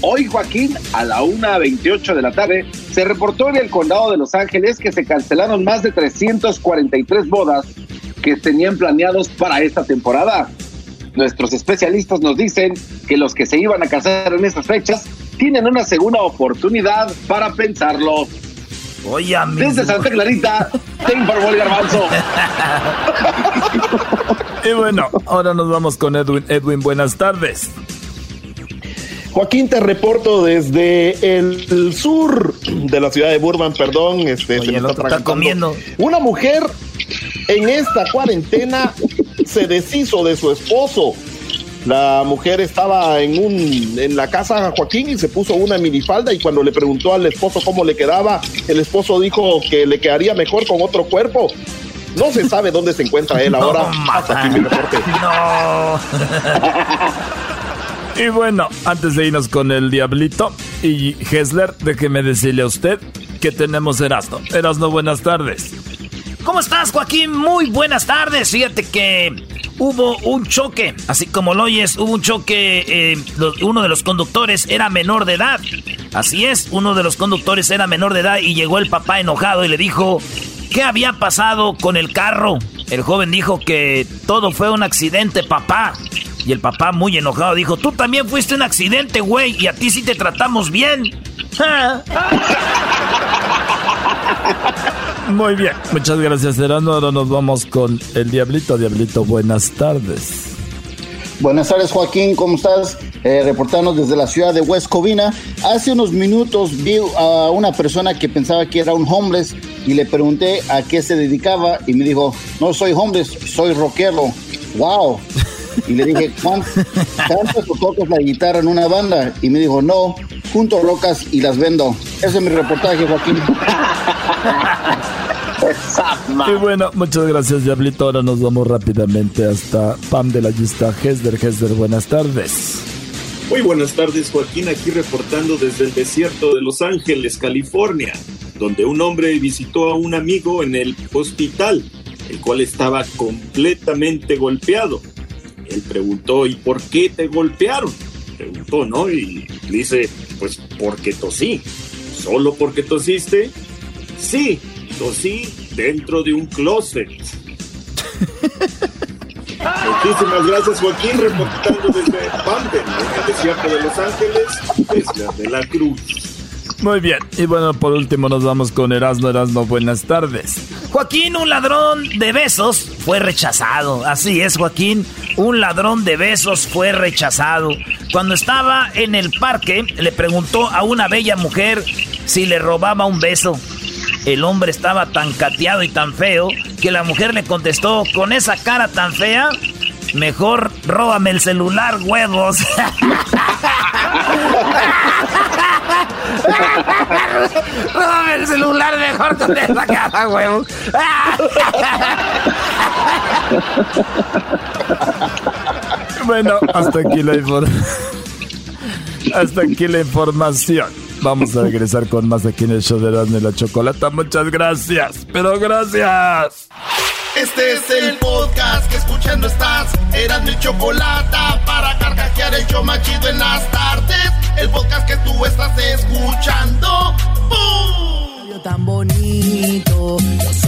Hoy, Joaquín, a la 1.28 de la tarde, se reportó en el condado de Los Ángeles que se cancelaron más de 343 bodas que tenían planeados para esta temporada. Nuestros especialistas nos dicen que los que se iban a casar en estas fechas tienen una segunda oportunidad para pensarlo. Oye, Desde Santa Clarita, te informó el garbanzo. y bueno, ahora nos vamos con Edwin. Edwin, buenas tardes. Joaquín, te reporto desde el, sur de la ciudad de Burbank, perdón. Este, se está, comiendo. Una mujer en esta cuarentena se deshizo de su esposo. La mujer estaba en un en la casa Joaquín y se puso una minifalda y cuando le preguntó al esposo cómo le quedaba, el esposo dijo que le quedaría mejor con otro cuerpo. No se sabe dónde se encuentra él ahora. Hasta aquí mi reporte. No. Y bueno, antes de irnos con el Diablito y Hessler, déjeme decirle a usted que tenemos Erasno. Erasno, buenas tardes. ¿Cómo estás, Joaquín? Muy buenas tardes. Fíjate que hubo un choque, así como lo oyes, hubo un choque, eh, uno de los conductores era menor de edad. Así es, uno de los conductores era menor de edad y llegó el papá enojado y le dijo, ¿qué había pasado con el carro? El joven dijo que todo fue un accidente, papá. Y el papá, muy enojado, dijo: Tú también fuiste un accidente, güey, y a ti sí te tratamos bien. Muy bien, muchas gracias, Serano. Ahora nos vamos con el Diablito. Diablito, buenas tardes. Buenas tardes, Joaquín, ¿cómo estás? Eh, reportando desde la ciudad de West Covina. Hace unos minutos vi a una persona que pensaba que era un homeless y le pregunté a qué se dedicaba y me dijo, no soy homeless, soy rockero. ¡Wow! Y le dije, ¿cantas o tocas la guitarra en una banda? Y me dijo, no, junto rocas y las vendo. Ese es mi reportaje, Joaquín. y bueno, muchas gracias, Diablito. Ahora nos vamos rápidamente hasta Pam de la lista Hesder. Hesder, buenas tardes. Muy buenas tardes, Joaquín, aquí reportando desde el desierto de Los Ángeles, California, donde un hombre visitó a un amigo en el hospital, el cual estaba completamente golpeado. Él preguntó, ¿y por qué te golpearon? Preguntó, ¿no? Y dice, pues porque tosí. ¿Solo porque tosiste? Sí, tosí dentro de un closet. Muchísimas gracias, Joaquín, reportando desde Pamper, en el desierto de Los Ángeles, desde de la Cruz. Muy bien, y bueno, por último nos vamos con Erasmo Erasmo, buenas tardes. Joaquín, un ladrón de besos, fue rechazado. Así es, Joaquín, un ladrón de besos fue rechazado. Cuando estaba en el parque, le preguntó a una bella mujer si le robaba un beso. El hombre estaba tan cateado y tan feo que la mujer le contestó con esa cara tan fea, Mejor róbame el celular, huevos. róbame el celular mejor con esa cara, huevos. bueno, hasta aquí la información. Hasta aquí la información. Vamos a regresar con más aquí en el show de de la Chocolata. Muchas gracias, pero gracias. Este es el podcast que escuchando estás. Eran mi chocolata para carcajear el show machido en las tardes. El podcast que tú estás escuchando. Tan bonito.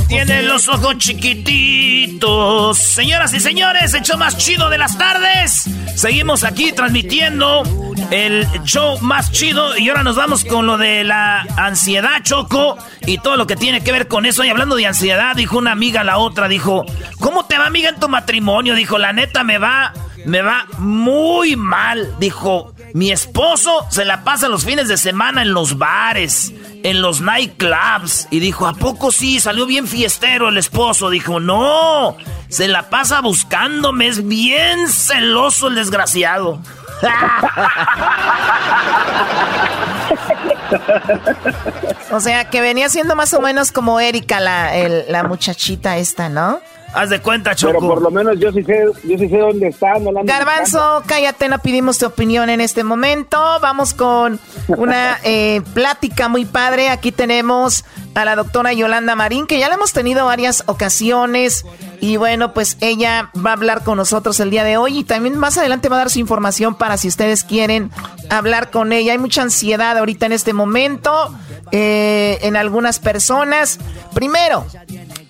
Tiene los ojos chiquititos. Señoras y señores, el show más chido de las tardes. Seguimos aquí transmitiendo el show más chido. Y ahora nos vamos con lo de la ansiedad, Choco. Y todo lo que tiene que ver con eso. Y hablando de ansiedad, dijo una amiga a la otra, dijo, ¿cómo te va amiga en tu matrimonio? Dijo, la neta me va, me va muy mal. Dijo, mi esposo se la pasa los fines de semana en los bares, en los nightclubs. Y dijo, ¿a poco sí? Salió bien fiestero el esposo. Dijo, no, se la pasa buscándome, es bien celoso el desgraciado. o sea, que venía siendo más o menos como Erika, la, la muchachita esta, ¿no? Haz de cuenta, Choco. Pero por lo menos yo sí sé, yo sí sé dónde está. Garbanzo, cállate, no pedimos tu opinión en este momento. Vamos con una eh, plática muy padre. Aquí tenemos a la doctora Yolanda Marín, que ya la hemos tenido varias ocasiones. Y bueno, pues ella va a hablar con nosotros el día de hoy y también más adelante va a dar su información para si ustedes quieren hablar con ella. Hay mucha ansiedad ahorita en este momento eh, en algunas personas. Primero,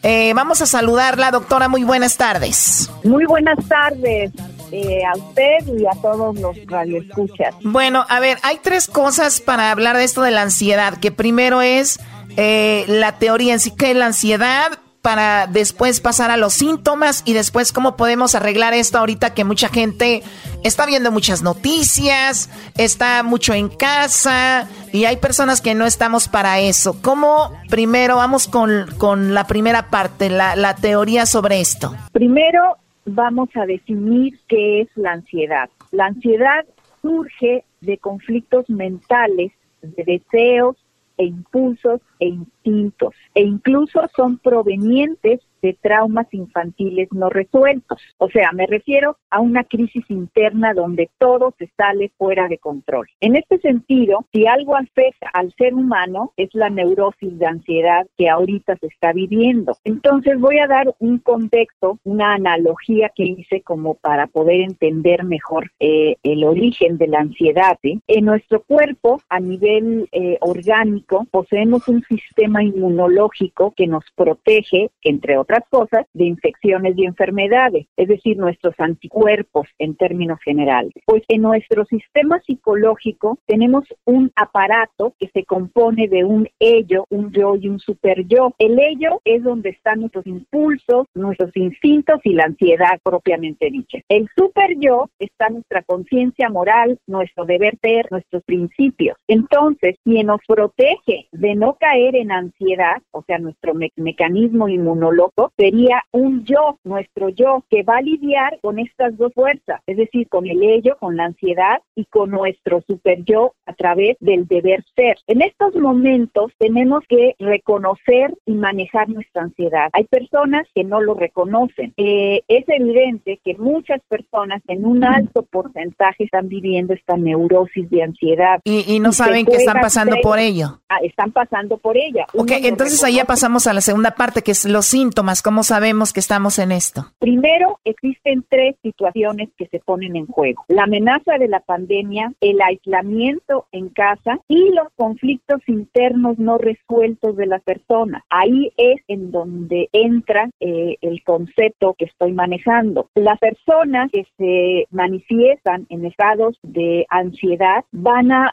eh, vamos a saludarla, doctora. Muy buenas tardes. Muy buenas tardes. Eh, a usted y a todos los radioescuchas. Bueno, a ver, hay tres cosas para hablar de esto de la ansiedad, que primero es eh, la teoría en sí, que es la ansiedad, para después pasar a los síntomas y después cómo podemos arreglar esto ahorita que mucha gente está viendo muchas noticias, está mucho en casa y hay personas que no estamos para eso. ¿Cómo primero vamos con, la primera parte, la, la teoría sobre esto? Primero vamos a definir qué es la ansiedad. La ansiedad surge de conflictos mentales, de deseos e impulsos e instintos, e incluso son provenientes de traumas infantiles no resueltos. O sea, me refiero a una crisis interna donde todo se sale fuera de control. En este sentido, si algo afecta al ser humano es la neurosis de ansiedad que ahorita se está viviendo. Entonces voy a dar un contexto, una analogía que hice como para poder entender mejor eh, el origen de la ansiedad. En nuestro cuerpo, a nivel eh, orgánico, poseemos un sistema inmunológico que nos protege, entre otros cosas, de infecciones y enfermedades, es decir, nuestros anticuerpos en términos generales. Pues en nuestro sistema psicológico tenemos un aparato que se compone de un ello, un yo y un super yo. El ello es donde están nuestros impulsos, nuestros instintos y la ansiedad propiamente dicha. El super yo está nuestra conciencia moral, nuestro deber ser, nuestros principios. Entonces, quien nos protege de no caer en ansiedad, o sea, nuestro mecanismo inmunológico, sería un yo, nuestro yo, que va a lidiar con estas dos fuerzas, es decir, con el ello, con la ansiedad y con nuestro super yo a través del deber ser. En estos momentos tenemos que reconocer y manejar nuestra ansiedad. Hay personas que no lo reconocen. Eh, es evidente que muchas personas en un alto porcentaje están viviendo esta neurosis de ansiedad. Y, no saben que están pasando por ello. Ah, están pasando por ella. Ok, entonces ahí ya pasamos a la segunda parte, que es los síntomas ¿Cómo sabemos que estamos en esto? Primero, existen tres situaciones que se ponen en juego. La amenaza de la pandemia, el aislamiento en casa y los conflictos internos no resueltos de la persona. Ahí es en donde entra eh, el concepto que estoy manejando. Las personas que se manifiestan en estados de ansiedad van a,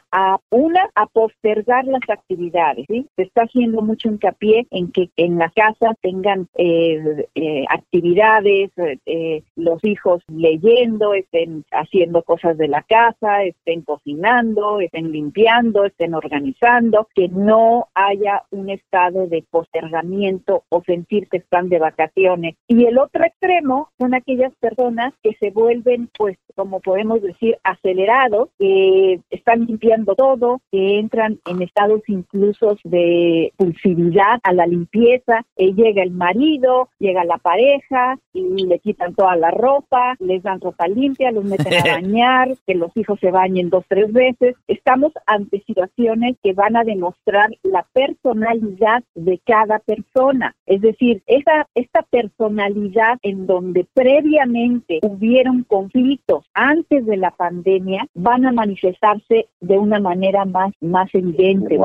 una, a postergar las actividades. Se está haciendo mucho hincapié en que en la casa tengan... Eh, eh, eh, actividades, eh, los hijos leyendo, estén haciendo cosas de la casa, estén cocinando, estén limpiando, estén organizando, que no haya un estado de postergamiento o sentir que están de vacaciones. Y el otro extremo son aquellas personas que se vuelven, pues, como podemos decir, acelerados, que están limpiando todo, que entran en estados incluso de pulsividad a la limpieza, eh, llega el marido, llega la pareja y le quitan toda la ropa, les dan ropa limpia, los meten a bañar, que los hijos se bañen dos, tres veces. Estamos ante situaciones que van a demostrar la personalidad de cada persona. Es decir, esta, esta personalidad en donde previamente hubieron conflictos antes de la pandemia van a manifestarse de una manera más, más evidente.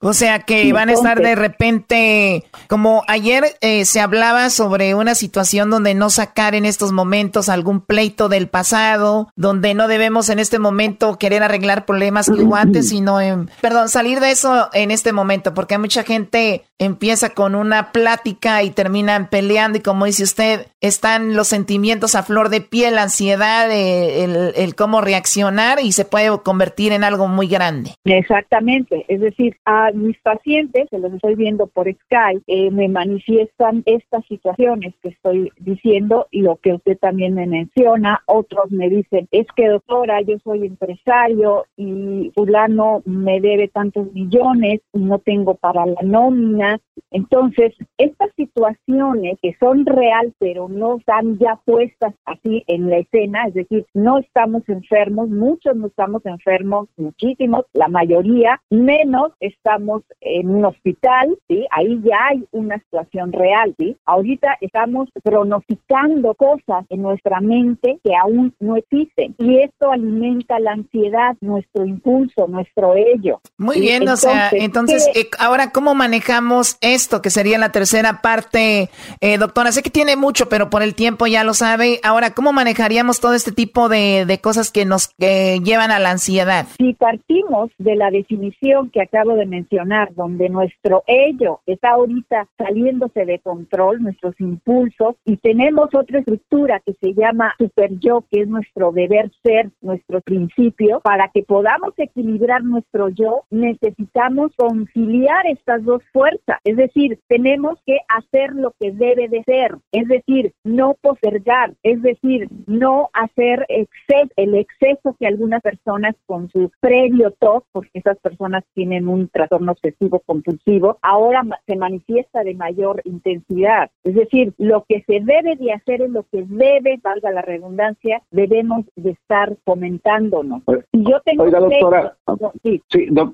O sea que van a estar de repente, como ayer eh, se hablaba sobre una situación donde no sacar en estos momentos algún pleito del pasado, donde no debemos en este momento querer arreglar problemas que hubo antes, sino, en, perdón, salir de eso en este momento, porque mucha gente empieza con una plática y terminan peleando y como dice usted, están los sentimientos a flor de piel, la ansiedad, eh, el, el cómo reaccionar y se puede convertir en algo muy grande. Exactamente, es decir, a mis pacientes, se los estoy viendo por Skype, eh, me manifiestan estas situaciones que estoy diciendo y lo que usted también me menciona, otros me dicen, es que doctora, yo soy empresario y fulano me debe tantos millones y no tengo para la nómina. Entonces, estas situaciones que son real pero no están ya puestas así en la escena, es decir, no estamos enfermos, muchos no estamos enfermos, muchísimos, la mayoría, menos estamos en un hospital, ¿sí? Ahí ya hay una situación real, ¿sí? Ahorita estamos pronosticando cosas en nuestra mente que aún no existen y esto alimenta la ansiedad, nuestro impulso, nuestro ello. Muy bien, o sea, entonces, eh, ahora, ¿cómo manejamos esto, que sería la tercera parte? Eh, doctora, sé que tiene mucho, pero por el tiempo ya lo sabe. Ahora, ¿cómo manejaríamos todo este tipo de, de cosas que nos llevan a la ansiedad? Si partimos de la definición que acabo de mencionar, donde nuestro ello está ahorita saliéndose de control, nuestros impulsos, y tenemos otra estructura que se llama super yo, que es nuestro deber ser, nuestro principio, para que podamos equilibrar nuestro yo, necesitamos conciliar estas dos fuerzas, es decir, tenemos que hacer lo que debe de ser, es decir, no postergar, es decir, no hacer exceso, el exceso que algunas personas con su previo TOC, porque esas personas tienen un trastorno obsesivo compulsivo, ahora se manifiesta de mayor intensidad. Es decir, lo que se debe de hacer es lo que debe, valga la redundancia, debemos de estar comentándonos. Si yo tengo Oiga, doctora, sí,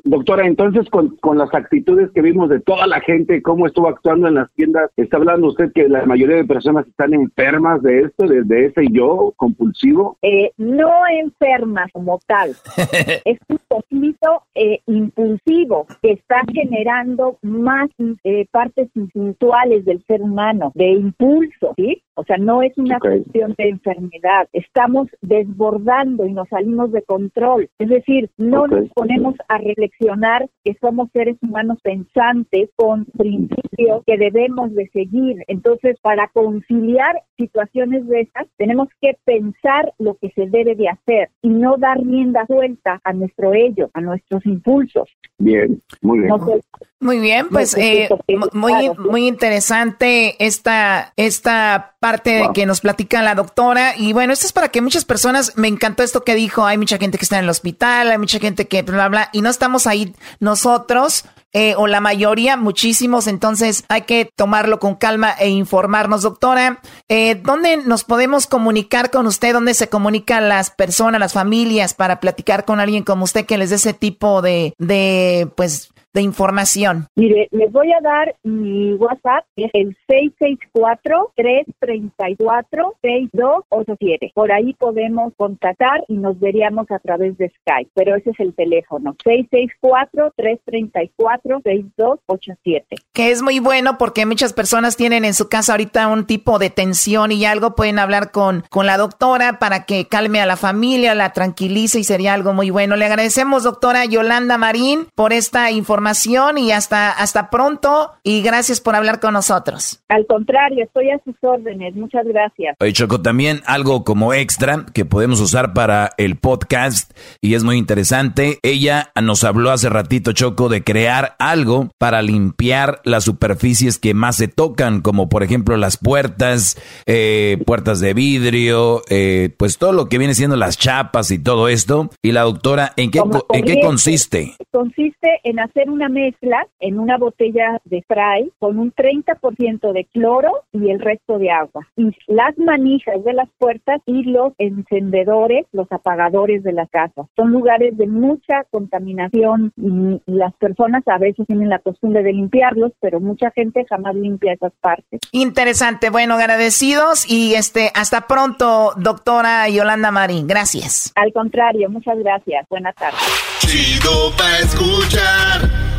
doctora, entonces con, con las actitudes que vimos de toda la gente, cómo estuvo actuando en las tiendas, ¿está hablando usted que la mayoría de personas están enfermas de esto, de, ese yo compulsivo? Eh, no enfermas como tal. es un conflicto eh, impulsivo que está generando más eh, partes instintuales del ser humano, de impulso, ¿sí? O sea, no es una cuestión de enfermedad. Estamos desbordando y nos salimos de control. Es decir, no nos ponemos a reflexionar que somos seres humanos pensantes con principios que debemos de seguir. Entonces, para conciliar situaciones de esas, tenemos que pensar lo que se debe de hacer y no dar rienda suelta a nuestro ello, a nuestros impulsos. Bien, muy bien. muy bien, pues eh, muy, muy interesante esta, esta parte que nos platica la doctora. Y bueno, esto es para que muchas personas, me encantó esto que dijo, hay mucha gente que está en el hospital, hay mucha gente que bla, bla, bla, y no estamos ahí nosotros. Eh, o la mayoría, muchísimos, entonces hay que tomarlo con calma e informarnos. Doctora, eh, ¿dónde nos podemos comunicar con usted? ¿Dónde se comunican las personas, las familias para platicar con alguien como usted que les dé ese tipo de, de pues, de información? Mire, les voy a dar mi WhatsApp, es el 664-334-6287. Por ahí podemos contactar y nos veríamos a través de Skype, pero ese es el teléfono, 664-334-6287. Que es muy bueno porque muchas personas tienen en su casa ahorita un tipo de tensión y algo, pueden hablar con, con la doctora para que calme a la familia, la tranquilice y sería algo muy bueno. Le agradecemos, doctora Yolanda Marín, por esta información información y hasta, hasta pronto y gracias por hablar con nosotros. Al contrario, estoy a sus órdenes. Muchas gracias. Oye, Choco, también algo como extra que podemos usar para el podcast y es muy interesante. Ella nos habló hace ratito, Choco, de crear algo para limpiar las superficies que más se tocan, como por ejemplo las puertas, eh, puertas de vidrio, eh, pues todo lo que viene siendo las chapas y todo esto. Y la doctora, ¿en qué, ¿en qué consiste? Consiste en hacer una mezcla en una botella de spray con un 30% de cloro y el resto de agua. Y las manijas de las puertas y los encendedores, los apagadores de la casa. Son lugares de mucha contaminación y las personas a veces tienen la costumbre de limpiarlos, pero mucha gente jamás limpia esas partes. Interesante. Bueno, agradecidos y este hasta pronto, doctora Yolanda Marín. Gracias. Al contrario, muchas gracias. Buenas tardes. Chido pa escuchar.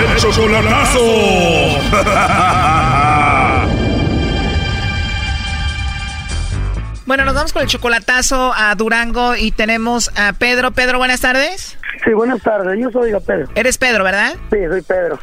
El chocolatazo. Bueno, nos vamos con el chocolatazo a Durango y tenemos a Pedro. Pedro, buenas tardes. Sí, buenas tardes. Yo soy Pedro. Eres Pedro, ¿verdad? Sí, soy Pedro.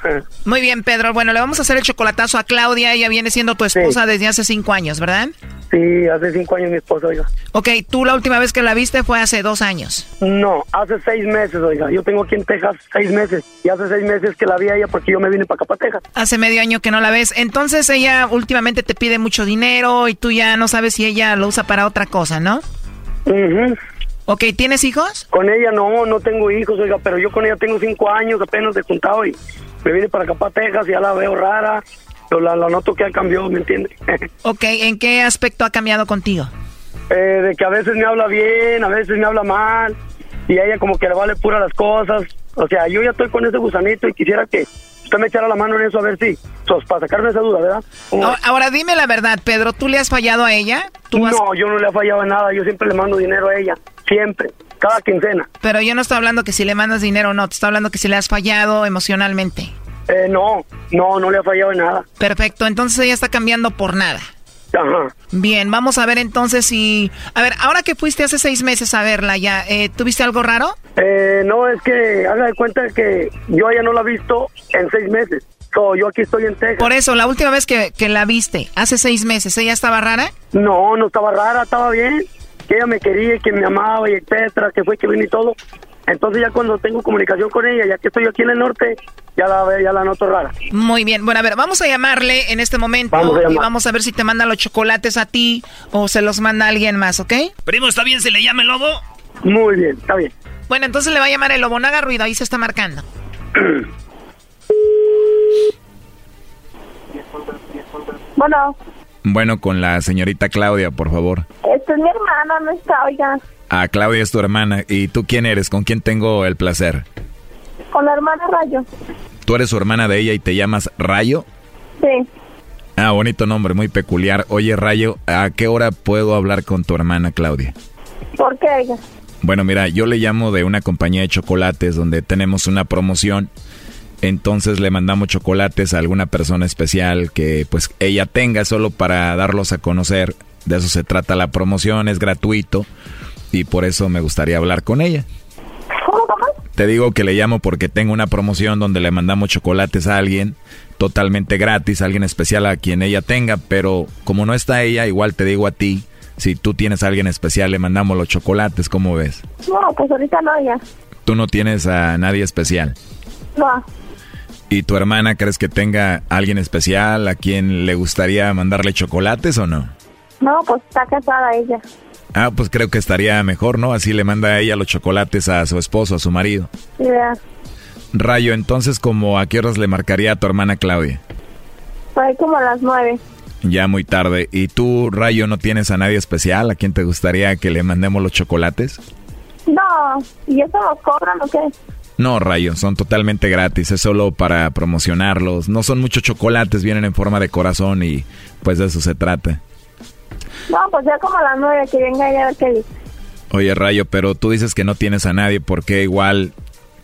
Muy bien, Pedro. Bueno, le vamos a hacer el chocolatazo a Claudia. Ella viene siendo tu esposa desde hace cinco años, ¿verdad? Sí, hace cinco años mi esposa, oiga. Ok, tú la última vez que la viste fue hace dos años. No, hace seis meses, oiga. Yo tengo aquí en Texas seis meses. Y hace seis meses que la vi a ella porque yo me vine para acá, para Texas. Hace medio año que no la ves. Entonces ella últimamente te pide mucho dinero y tú ya no sabes si ella lo usa para otra cosa, ¿no? Mhm. Ok, ¿tienes hijos? Con ella no, no tengo hijos, oiga, pero yo con ella tengo cinco años apenas de juntado y me vine para acá, para Texas, y ya la veo rara, pero la, la noto que ha cambiado, ¿me entiende? ok, ¿en qué aspecto ha cambiado contigo? Eh, de que a veces me habla bien, a veces me habla mal, y a ella como que le vale pura las cosas. O sea, yo ya estoy con ese gusanito y quisiera que usted me echara la mano en eso a ver si, pues, para sacarme esa duda, ¿verdad? Ahora, ahora, dime la verdad, Pedro, ¿tú le has fallado a ella? ¿Tú no, has... yo no le he fallado en nada, yo siempre le mando dinero a ella, siempre, cada quincena. Pero yo no estoy hablando que si le mandas dinero o no, te estoy hablando que si le has fallado emocionalmente. Eh, no, no, no le ha fallado en nada. Perfecto, entonces ella está cambiando por nada. Ajá. Bien, vamos a ver entonces si... A ver, ahora que fuiste hace seis meses a verla ya, eh, ¿tuviste algo raro? Eh, no, es que haga de cuenta que yo ya no la he visto en seis meses. So, yo aquí estoy en Texas. Por eso, la última vez que, que la viste, hace seis meses, ¿ella estaba rara? No, no estaba rara, estaba bien. Que ella me quería, que me amaba y etcétera, que fue que vine y todo. Entonces ya cuando tengo comunicación con ella, ya que estoy aquí en el norte, ya la ya la noto rara. Muy bien. Bueno, a ver, vamos a llamarle en este momento Vamos y vamos a ver si te manda los chocolates a ti o se los manda alguien más, ¿ok? Primo, ¿está bien si le llama el lobo? Muy bien, está bien. Bueno, entonces le va a llamar el lobo. No haga ruido, ahí se está marcando. Bueno, Bueno, con la señorita Claudia, por favor. esta es mi hermana, no está, oiga. Ah, Claudia es tu hermana. ¿Y tú quién eres? ¿Con quién tengo el placer? Con la hermana Rayo. ¿Tú eres su hermana de ella y te llamas Rayo? Sí. Ah, bonito nombre, muy peculiar. Oye, Rayo, ¿a qué hora puedo hablar con tu hermana Claudia? ¿Por qué, oiga? Bueno, mira, yo le llamo de una compañía de chocolates donde tenemos una promoción. Entonces le mandamos chocolates a alguna persona especial que pues ella tenga solo para darlos a conocer. De eso se trata la promoción, es gratuito y por eso me gustaría hablar con ella. Te digo que le llamo porque tengo una promoción donde le mandamos chocolates a alguien totalmente gratis, a alguien especial a quien ella tenga, pero como no está ella, igual te digo a ti, si tú tienes a alguien especial le mandamos los chocolates, ¿cómo ves? No, pues ahorita no, oiga. Tú no tienes a nadie especial. No. ¿Y tu hermana crees que tenga a alguien especial a quien le gustaría mandarle chocolates o no? No, pues está casada ella. Ah, pues creo que estaría mejor, ¿no? Así le manda a ella los chocolates a su esposo, a su marido. Ya. Rayo, entonces, ¿como a qué horas le marcaría a tu hermana Claudia? Por ahí como a las nueve. Ya muy tarde. ¿Y tú, Rayo, no tienes a nadie especial a quien te gustaría que le mandemos los chocolates? No. ¿Y eso nos cobran o qué? No, Rayo, son totalmente gratis, es solo para promocionarlos. No son muchos chocolates, vienen en forma de corazón y pues de eso se trata. No, pues ya como a las nueve, que venga ya a ver qué dice. Oye, Rayo, pero tú dices que no tienes a nadie, ¿por qué igual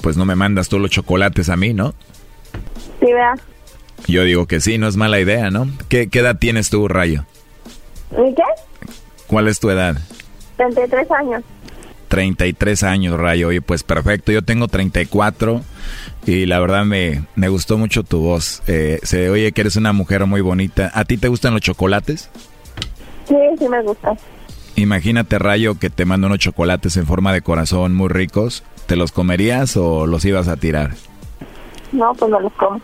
pues no me mandas tú los chocolates a mí, no? Sí, vea. Yo digo que sí, no es mala idea, ¿no? ¿Qué, qué edad tienes tú, Rayo? ¿Y qué? ¿Cuál es tu edad? 33 años. 33 años, Rayo. Oye, pues perfecto. Yo tengo 34 y la verdad me, me gustó mucho tu voz. Eh, se oye que eres una mujer muy bonita. ¿A ti te gustan los chocolates? Sí, sí me gusta. Imagínate, Rayo, que te mando unos chocolates en forma de corazón muy ricos. ¿Te los comerías o los ibas a tirar? No, pues no los como.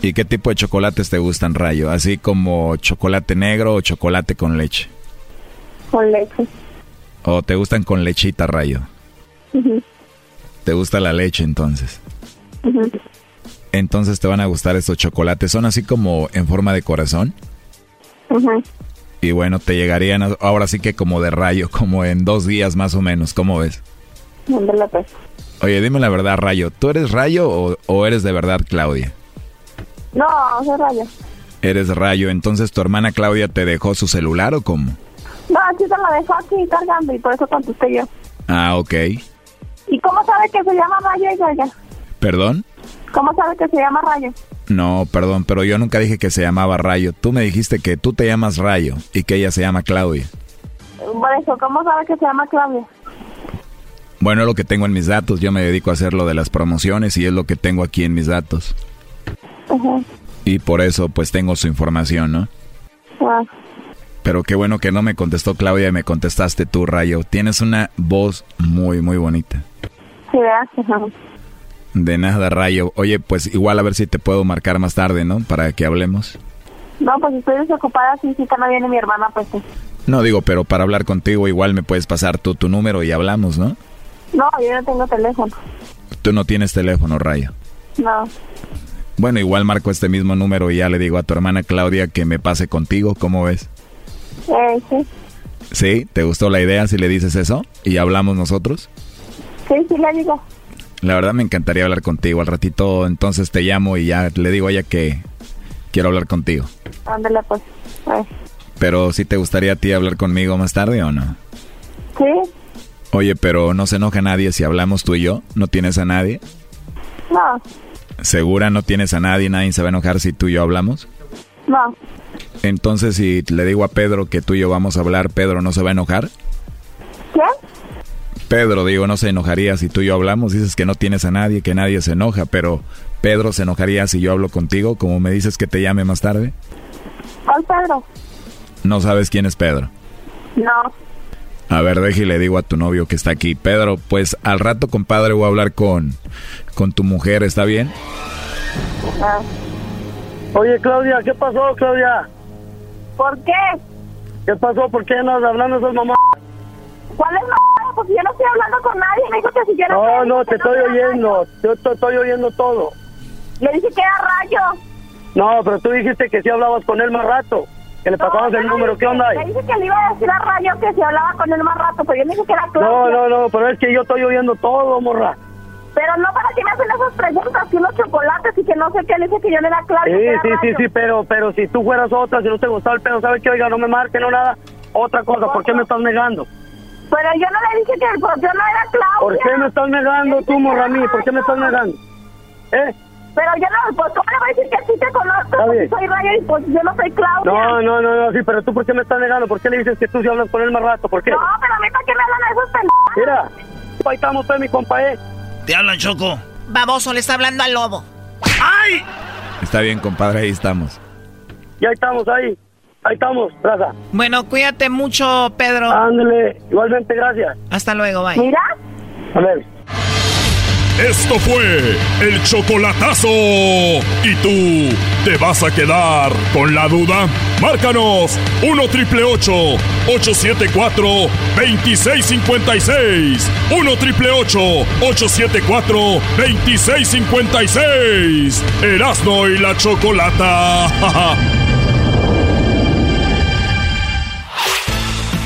¿Y qué tipo de chocolates te gustan, Rayo? ¿Así como chocolate negro o chocolate con leche? Con leche. ¿O te gustan con lechita, Rayo? ¿Te gusta la leche entonces? Entonces te van a gustar estos chocolates. ¿Son así como en forma de corazón? Y bueno, te llegarían ahora sí que como de rayo, como en dos días más o menos. ¿Cómo ves? Pues. Oye, dime la verdad, Rayo. ¿Tú eres Rayo o, o eres de verdad Claudia? No, soy Rayo. Eres Rayo. Entonces, ¿tu hermana Claudia te dejó su celular o cómo? No, aquí se lo dejó aquí cargando y por eso contesté yo. Ah, ok. ¿Y cómo sabe que se llama Rayo ella? ¿Perdón? ¿Cómo sabe que se llama Rayo? No, perdón, pero yo nunca dije que se llamaba Rayo. Tú me dijiste que tú te llamas Rayo y que ella se llama Claudia. Por eso, ¿cómo sabe que se llama Claudia? Bueno, es lo que tengo en mis datos. Yo me dedico a hacer lo de las promociones y es lo que tengo aquí en mis datos. Y por eso, pues tengo su información, ¿no? Ah. Pero qué bueno que no me contestó Claudia y me contestaste tú, Rayo. Tienes una voz muy, muy bonita. Sí, gracias. De nada, Rayo. Oye, pues igual a ver si te puedo marcar más tarde, ¿no? Para que hablemos. No, pues estoy desocupada, sí, sí, no viene mi hermana, pues sí. No digo, pero para hablar contigo igual me puedes pasar tú tu número y hablamos, ¿no? No, yo no tengo teléfono. Tú no tienes teléfono, Rayo. No. Bueno, igual marco este mismo número y ya le digo a tu hermana Claudia que me pase contigo, ¿cómo ves? Eh, sí. ¿Sí? ¿Te gustó la idea si le dices eso? ¿Y hablamos nosotros? Sí, sí, le digo. La verdad me encantaría hablar contigo. Al ratito entonces te llamo y ya le digo a ella que quiero hablar contigo. Ándale, pues. Pero si te gustaría a ti hablar conmigo más tarde o no? Sí. Oye, pero no se enoja nadie si hablamos tú y yo. ¿No tienes a nadie? No. ¿Segura no tienes a nadie? ¿Nadie se va a enojar si tú y yo hablamos? No. Entonces, si le digo a Pedro que tú y yo vamos a hablar, ¿Pedro no se va a enojar? ¿Qué? Pedro, digo, no se enojaría si tú y yo hablamos. Dices que no tienes a nadie, que nadie se enoja, pero Pedro se enojaría si yo hablo contigo, como me dices que te llame más tarde. ¿Cuál Pedro? No sabes quién es Pedro. No. A ver, déjale, le digo a tu novio que está aquí. Pedro, pues al rato, compadre, voy a hablar con, con tu mujer, ¿está bien? Ah. Oye, Claudia, ¿qué pasó, Claudia? ¿Por qué? ¿Qué pasó? ¿Por qué no hablando esas mamá? ¿Cuál es mamá? Pues yo no estoy hablando con nadie. Me dijo que si yo no... No, no, te estoy oyendo. Yo te estoy oyendo todo. Le dije que era Rayo. No, pero tú dijiste que sí hablabas con él más rato. Que le pasabas el número. ¿Qué onda ahí? Le dije que le iba a decir a Rayo que si hablaba con él más rato, pero yo me dije que era Claudia. No, no, no, pero es que yo estoy oyendo todo, morra. Pero no para que me hacen esas preguntas, que unos chocolates y que no sé qué, le dije que yo no era Claudia. Sí, sí, sí, sí, pero, pero si tú fueras otra, si no te gustaba el pedo, ¿sabes qué? Oiga, no me marque, no nada. Otra cosa, ¿por qué me estás negando? Pero yo no le dije que pues, yo no era Claudia. ¿Por qué me estás negando tú, morra, a mí? ¿Por qué me estás negando? ¿Eh? Pero yo no, pues ¿cómo le voy a decir que sí te conozco? Bien. soy Rayo y pues yo no soy Claudia. No, no, no, no, sí, pero tú, ¿por qué me estás negando? ¿Por qué le dices que tú sí hablas con él más rato? ¿Por qué? No, pero a mí para qué me hablan esos pendejos. Mira, ahí estamos, pues, mi compa, ¿eh? Te hablan, Choco. Baboso, le está hablando al lobo. ¡Ay! Está bien, compadre, ahí estamos. Ya estamos ahí. Ahí estamos, raza. Bueno, cuídate mucho, Pedro. Ándale, igualmente, gracias. Hasta luego, bye. Mira. A ver. Esto fue el chocolatazo. ¿Y tú te vas a quedar con la duda? Márcanos 1 triple 874 2656. 1 triple 874 2656. Erasno y la chocolata.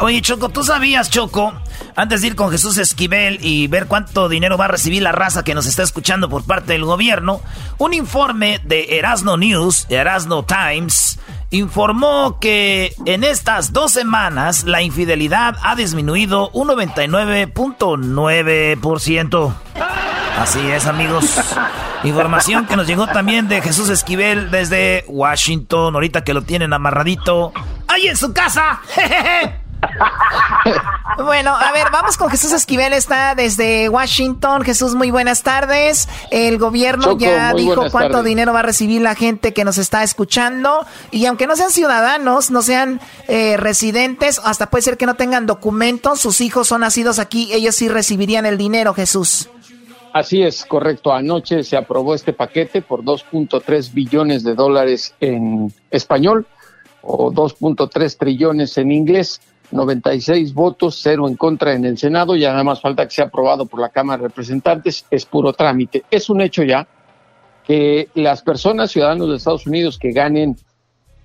Oye, Choco, ¿tú sabías, Choco? Antes de ir con Jesús Esquivel y ver cuánto dinero va a recibir la raza que nos está escuchando por parte del gobierno, un informe de Erasno News, Erasno Times, informó que en estas dos semanas la infidelidad ha disminuido un 99.9%. Así es, amigos. Información que nos llegó también de Jesús Esquivel desde Washington, ahorita que lo tienen amarradito. ¡Ahí en su casa! bueno, a ver, vamos con Jesús Esquivel, está desde Washington. Jesús, muy buenas tardes. El gobierno ya dijo cuánto dinero va a recibir la gente que nos está escuchando. Y aunque no sean ciudadanos, no sean eh, residentes, hasta puede ser que no tengan documentos, sus hijos son nacidos aquí, ellos sí recibirían el dinero, Jesús. Así es, correcto. Anoche se aprobó este paquete por 2.3 billones de dólares en español o 2.3 trillones en inglés 96 votos, cero en contra en el Senado, y nada más falta que sea aprobado por la Cámara de Representantes, es puro trámite. Es un hecho ya que las personas, ciudadanos de Estados Unidos que ganen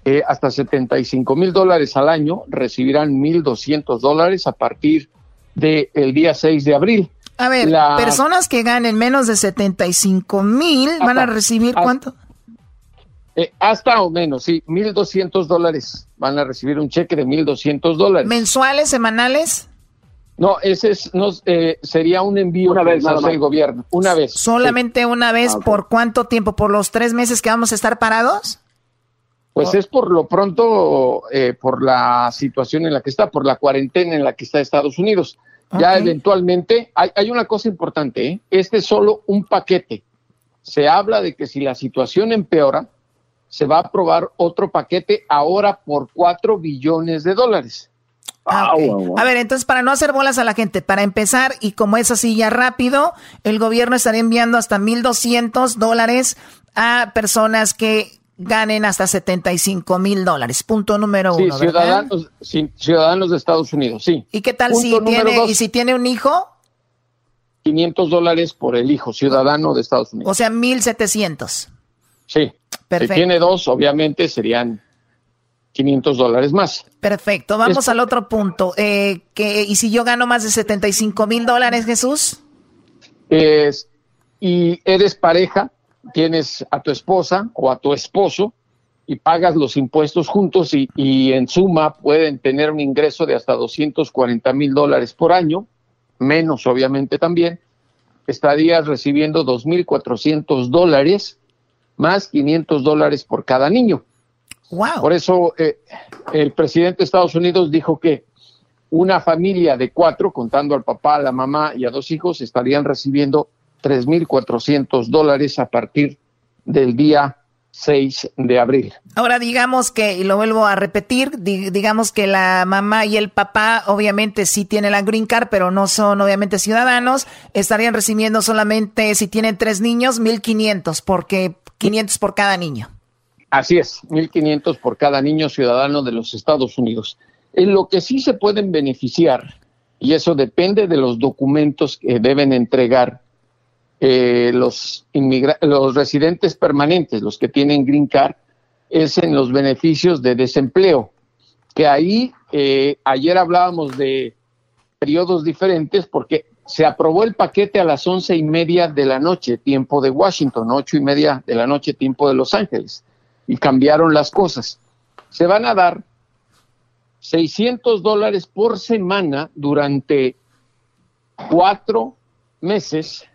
eh, hasta 75 mil dólares al año, recibirán 1.200 dólares a partir del día 6 de abril. A ver, personas que ganen menos de 75 mil van a recibir cuánto? Eh, hasta o menos, sí, 1.200 dólares. Van a recibir un cheque de 1.200 dólares. ¿Mensuales, semanales? No, ese es, no, eh, sería un envío una vez hace el gobierno, una vez. ¿Solamente una vez? Ah, ¿Por cuánto tiempo? ¿Por los tres meses que vamos a estar parados? Pues es por lo pronto, eh, por la situación en la que está, por la cuarentena en la que está Estados Unidos. Ya eventualmente, hay, hay, una cosa importante, ¿eh? este es solo un paquete. Se habla de que si la situación empeora, se va a aprobar otro paquete ahora por 4 billones de dólares. Ah, a ver, entonces para no hacer bolas a la gente, para empezar, y como es así ya rápido, el gobierno estaría enviando hasta 1.200 dólares a personas que ganen hasta 75 mil dólares. Punto número uno. Ciudadanos, ciudadanos de Estados Unidos, sí. ¿Y qué tal si tiene, y si tiene un hijo? 500 dólares por el hijo, ciudadano de Estados Unidos. O sea, 1.700. Sí. Si tiene dos, obviamente serían 500 dólares más. Perfecto. Vamos al otro punto. Eh, que, ¿Y si yo gano más de 75 mil dólares, Jesús? Es, y eres pareja, tienes a tu esposa o a tu esposo y pagas los impuestos juntos y, y en suma pueden tener un ingreso de hasta 240 mil dólares por año, menos obviamente también, estarías recibiendo 2.400 dólares más 500 dólares por cada niño. Wow. Por eso eh, el presidente de Estados Unidos dijo que una familia de cuatro, contando al papá, a la mamá y a dos hijos, estarían recibiendo 3.400 dólares a partir del día 6 de abril. Ahora digamos que, y lo vuelvo a repetir, digamos que la mamá y el papá obviamente sí tienen la green card, pero no son obviamente ciudadanos, estarían recibiendo solamente, si tienen tres niños, 1.500, porque 500 por cada niño. Así es, 1.500 por cada niño ciudadano de los Estados Unidos. En lo que sí se pueden beneficiar, y eso depende de los documentos que deben entregar eh, los, los residentes permanentes, los que tienen green card, es en los beneficios de desempleo, que ahí eh, ayer hablábamos de periodos diferentes porque se aprobó el paquete a las once y media de la noche, tiempo de Washington, ocho y media de la noche, tiempo de Los Ángeles, y cambiaron las cosas. Se van a dar 600 dólares por semana durante cuatro meses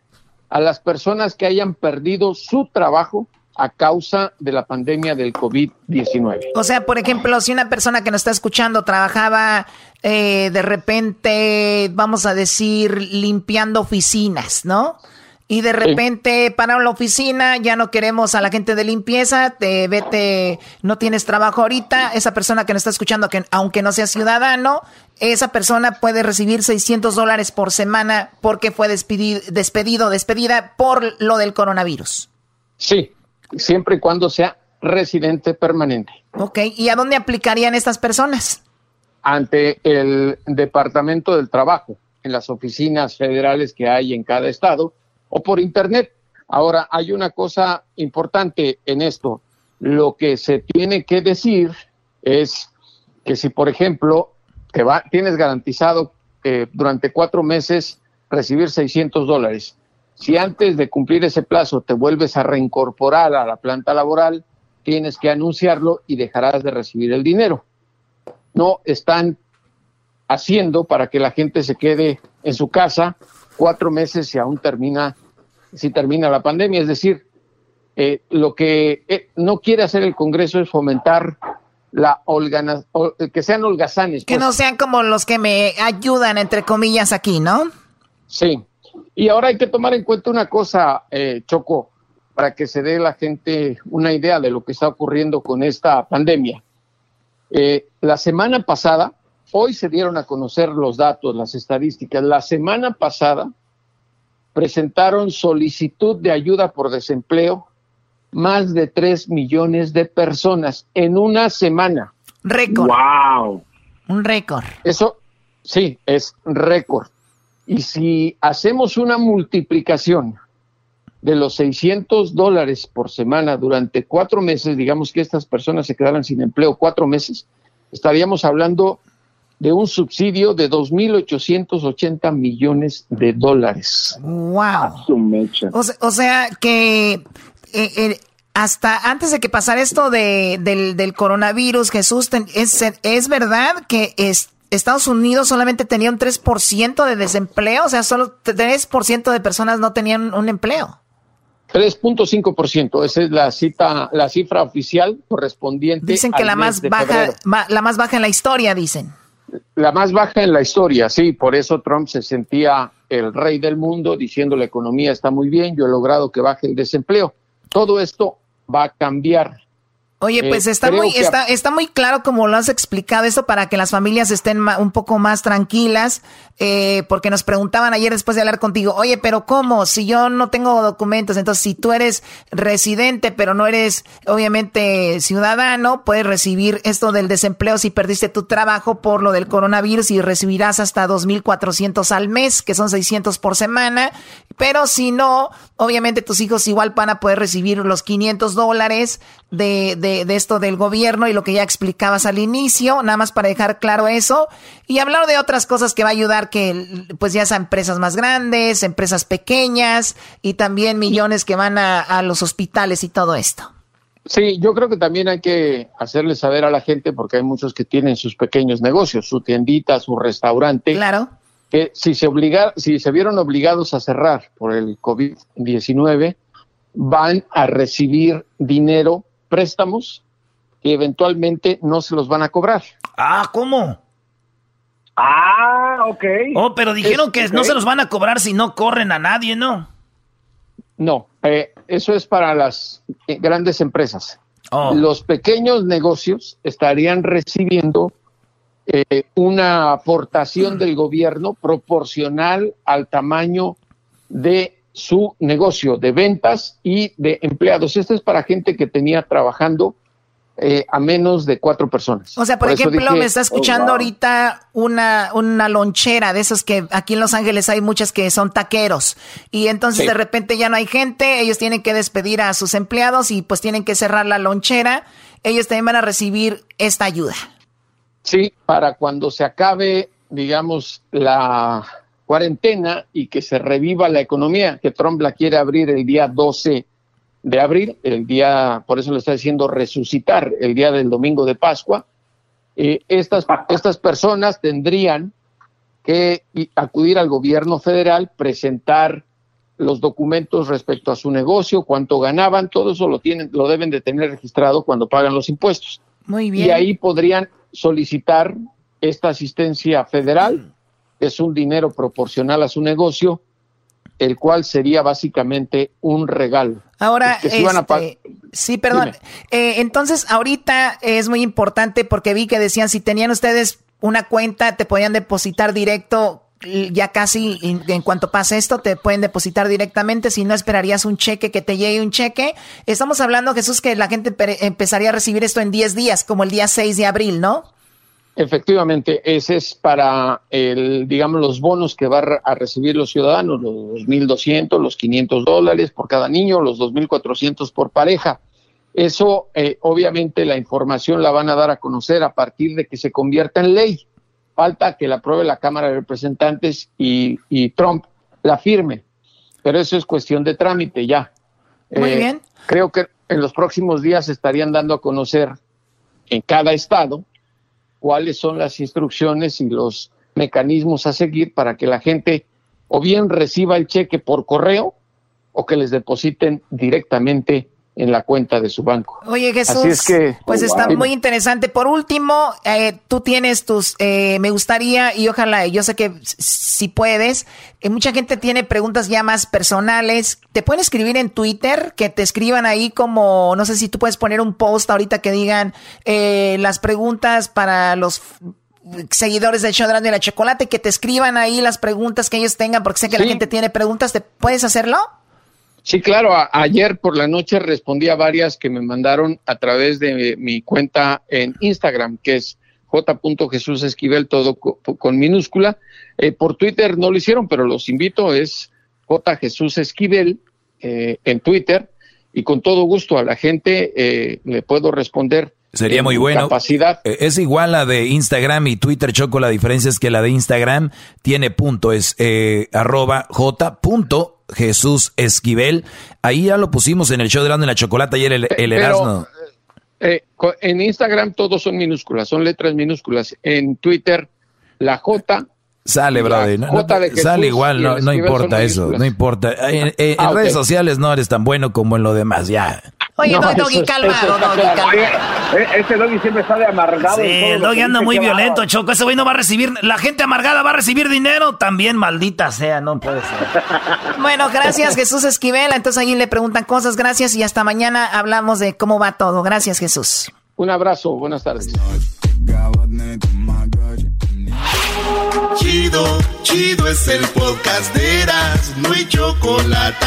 a las personas que hayan perdido su trabajo a causa de la pandemia del COVID-19. O sea, por ejemplo, si una persona que nos está escuchando trabajaba eh, de repente, vamos a decir, limpiando oficinas, ¿no? Y de repente para la oficina, ya no queremos a la gente de limpieza, te vete, no tienes trabajo ahorita, esa persona que nos está escuchando, que aunque no sea ciudadano, esa persona puede recibir 600 dólares por semana porque fue despedido, despedido, despedida por lo del coronavirus. Sí, siempre y cuando sea residente permanente. Ok, ¿y a dónde aplicarían estas personas? ante el Departamento del Trabajo en las oficinas federales que hay en cada estado o por Internet. Ahora, hay una cosa importante en esto. Lo que se tiene que decir es que si, por ejemplo, te va, tienes garantizado eh, durante cuatro meses recibir 600 dólares, si antes de cumplir ese plazo te vuelves a reincorporar a la planta laboral, tienes que anunciarlo y dejarás de recibir el dinero. No están haciendo para que la gente se quede en su casa cuatro meses si aún termina, si termina la pandemia. Es decir, eh, lo que eh, no quiere hacer el Congreso es fomentar la holgana, que sean holgazanes. Que no pues. sean como los que me ayudan, entre comillas, aquí, ¿no? Sí. Y ahora hay que tomar en cuenta una cosa, eh, Choco, para que se dé la gente una idea de lo que está ocurriendo con esta pandemia. Eh, la semana pasada, hoy se dieron a conocer los datos, las estadísticas. La semana pasada presentaron solicitud de ayuda por desempleo más de 3 millones de personas en una semana. Récord. ¡Wow! Un récord. Eso, sí, es récord. Y si hacemos una multiplicación de los 600 dólares por semana durante cuatro meses, digamos que estas personas se quedaran sin empleo cuatro meses, estaríamos hablando de un subsidio de 2.880 millones de dólares. ¡Wow! O, sea que eh, eh, hasta antes de que pasara esto de, del, coronavirus, Jesús, es, es verdad que Estados Unidos solamente tenía un 3% de desempleo, o sea, solo 3% de personas no tenían un empleo. 3.5%, esa es la cita, la cifra oficial correspondiente. Dicen que la más baja, la más baja en la historia, dicen. La más baja en la historia, sí, por eso Trump se sentía el rey del mundo diciendo la economía está muy bien, yo he logrado que baje el desempleo. Todo esto va a cambiar Oye, pues eh, está muy, está, está muy claro como lo has explicado esto para que las familias estén un poco más tranquilas, eh, porque nos preguntaban ayer después de hablar contigo, oye, pero ¿cómo? Si yo no tengo documentos, entonces si tú eres residente, pero no eres obviamente ciudadano, puedes recibir esto del desempleo si perdiste tu trabajo por lo del coronavirus y recibirás hasta 2.400 al mes, que son 600 por semana, pero si no, obviamente tus hijos igual van a poder recibir los 500 dólares de, de, de, esto del gobierno y lo que ya explicabas al inicio, nada más para dejar claro eso. Y hablar de otras cosas que va a ayudar que, pues ya sean empresas más grandes, empresas pequeñas y también millones que van a, a los hospitales y todo esto. Sí, yo creo que también hay que hacerle saber a la gente, porque hay muchos que tienen sus pequeños negocios, su tiendita, su restaurante. Claro. Que si se, obliga, si se vieron obligados a cerrar por el COVID-19, van a recibir dinero préstamos que eventualmente no se los van a cobrar. Ah, ¿cómo? Ah, ok. Oh, pero dijeron que no se los van a cobrar si no corren a nadie, ¿no? No, eh, eso es para las eh, grandes empresas. Oh. Los pequeños negocios estarían recibiendo eh, una aportación del gobierno proporcional al tamaño de su negocio de ventas y de empleados. Esto es para gente que tenía trabajando eh, a menos de cuatro personas. O sea, por, ejemplo, me está escuchando oh, ahorita una, una lonchera de esos que aquí en Los Ángeles hay muchas que son taqueros. Y entonces de repente ya no hay gente, ellos tienen que despedir a sus empleados y pues tienen que cerrar la lonchera. Ellos también van a recibir esta ayuda. Sí, para cuando se acabe, digamos, la cuarentena y que se reviva la economía, que Trump la quiere abrir el día 12 de abril, el día, por eso le está diciendo resucitar, el día del domingo de Pascua. Eh, estas, estas personas tendrían que acudir al gobierno federal, presentar los documentos respecto a su negocio, cuánto ganaban, todo eso lo tienen, lo deben de tener registrado cuando pagan los impuestos. Muy bien. Y ahí podrían solicitar esta asistencia federal es un dinero proporcional a su negocio, el cual sería básicamente un regalo. Ahora, este, sí, perdón. Eh, entonces, ahorita es muy importante porque vi que decían si tenían ustedes una cuenta, te podían depositar directo ya casi en, cuanto pase esto, te pueden depositar directamente. Si no, esperarías un cheque, que te llegue un cheque. Estamos hablando, Jesús, que la gente empezaría a recibir esto en 10 días, como el día 6 de abril, ¿no? Efectivamente, ese es para, el, digamos, los bonos que van a recibir los ciudadanos, los 2.200, los 500 dólares por cada niño, los 2.400 por pareja. Eso, eh, obviamente, la información la van a dar a conocer a partir de que se convierta en ley. Falta que la apruebe la Cámara de Representantes y, Trump la firme. Pero eso es cuestión de trámite ya. Muy eh, bien. Creo que en los próximos días estarían dando a conocer en cada estado cuáles son las instrucciones y los mecanismos a seguir para que la gente o bien reciba el cheque por correo o que les depositen directamente en la cuenta de su banco. Oye Jesús, pues está muy interesante. Por último, eh, tú tienes tus, eh, me gustaría y ojalá, yo sé que si puedes, eh, mucha gente tiene preguntas ya más personales. Te pueden escribir en Twitter, que te escriban ahí como, no sé si tú puedes poner un post ahorita que digan las preguntas para los seguidores del show de la chocolate, que te escriban ahí las preguntas que ellos tengan, porque sé que la gente tiene preguntas. ¿Te puedes hacerlo? Sí, claro. ayer por la noche respondí a varias que me mandaron a través de mi cuenta en Instagram, que es j.jesusesquivel, todo con, minúscula. Eh, por Twitter no lo hicieron, pero los invito, es jjesusesquivel eh, en Twitter y con todo gusto a la gente eh, le puedo responder. Sería muy bueno. Capacidad. Eh, es igual la de Instagram y Twitter, Choco. La diferencia es que la de Instagram tiene punto, es arroba j. Jesús Esquivel. Ahí ya lo pusimos en el show de la, la chocolate ayer el, el Erasmo. Eh, en Instagram todos son minúsculas, son letras minúsculas. En Twitter, la J. Sale, brother. sale igual, no, no importa eso, no importa. En, ah, redes sociales no eres tan bueno como en lo demás, ya. Oye, no, Doggy, calmado, Doggy, Ese este Doggy siempre está de amargado. Sí, el Doggy anda muy violento, Choco. Ese güey no va a recibir, la gente amargada va a recibir dinero también, maldita sea, no puede ser. bueno, gracias Jesús Esquivel. Entonces ahí le preguntan cosas, gracias y hasta mañana hablamos de cómo va todo. Gracias Jesús. Un abrazo, buenas tardes. Chido, chido es el podcast de Eras, no hay chocolate.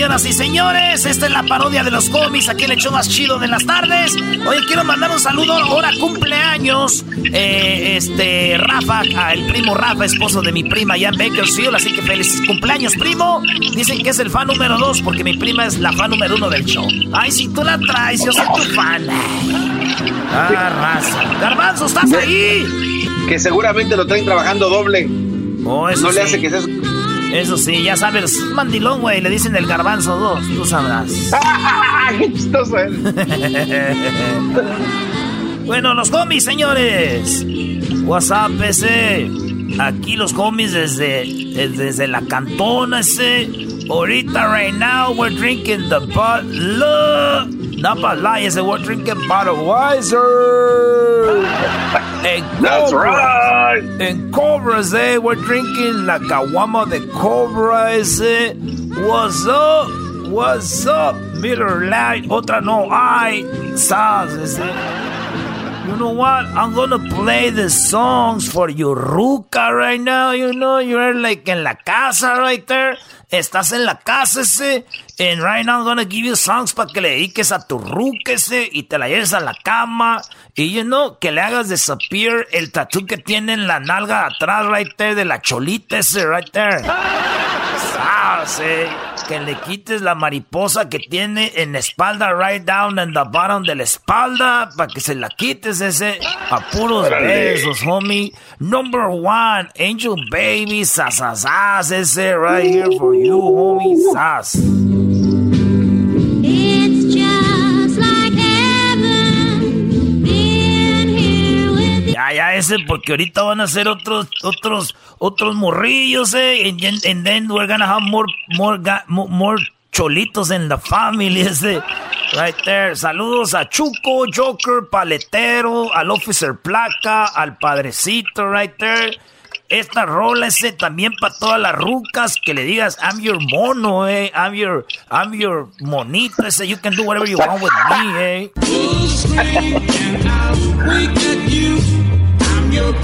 Señoras y señores, esta es la parodia de los cómics, aquí el hecho más chido de las tardes. Oye, quiero mandar un saludo, ahora cumpleaños, eh, este, Rafa, el primo Rafa, esposo de mi prima Jan Bakersfield, así que feliz cumpleaños, primo. Dicen que es el fan número dos, porque mi prima es la fan número uno del show. Ay, si tú la traes, yo soy tu fan. Ah, raza. Garbanzo, ¿estás ahí? Que seguramente lo traen trabajando doble. Oh, no le hace que seas eso sí, ya sabes, mandilón, güey, le dicen el garbanzo 2, tú sabrás. ¡Qué chistoso es! bueno, los homies, señores. WhatsApp ese. Aquí los homies desde, desde la cantona ese. Ahorita, right now, we're drinking the Bud Not Bud Light, ese we're drinking Budweiser. En That's right. En Cobras, eh, we're drinking la caguama de Cobra ese. What's up? What's up? Miller Light. Otra no hay. Saz ese. You know what? I'm gonna play the songs for your ruca right now. You know, you're like en la casa right there. Estás en la casa ese. And right now I'm gonna give you songs para que le dediques a tu ruca ese y te la lleves a la cama. Y you know, que le hagas disappear el tatu que tiene en la nalga atrás right there de la cholita ese right there. Ah, sí que le quites la mariposa que tiene en la espalda, right down in the bottom de la espalda, para que se la quites ese a puros besos, homie. Number one, Angel Baby, sasasas, ese right here for you, homie, sas. Ya, ya, ese, porque ahorita van a ser otros, otros, otros morrillos, eh. And, then we're gonna have more, more, more cholitos in the family, ese. Right there. Saludos a Chuco, Joker, Paletero, al Officer Placa, al Padrecito, right there. Esta rola ese también para todas las rucas que le digas I'm your mono, eh. I'm your, I'm your monito ese. You can do whatever you want with me, eh.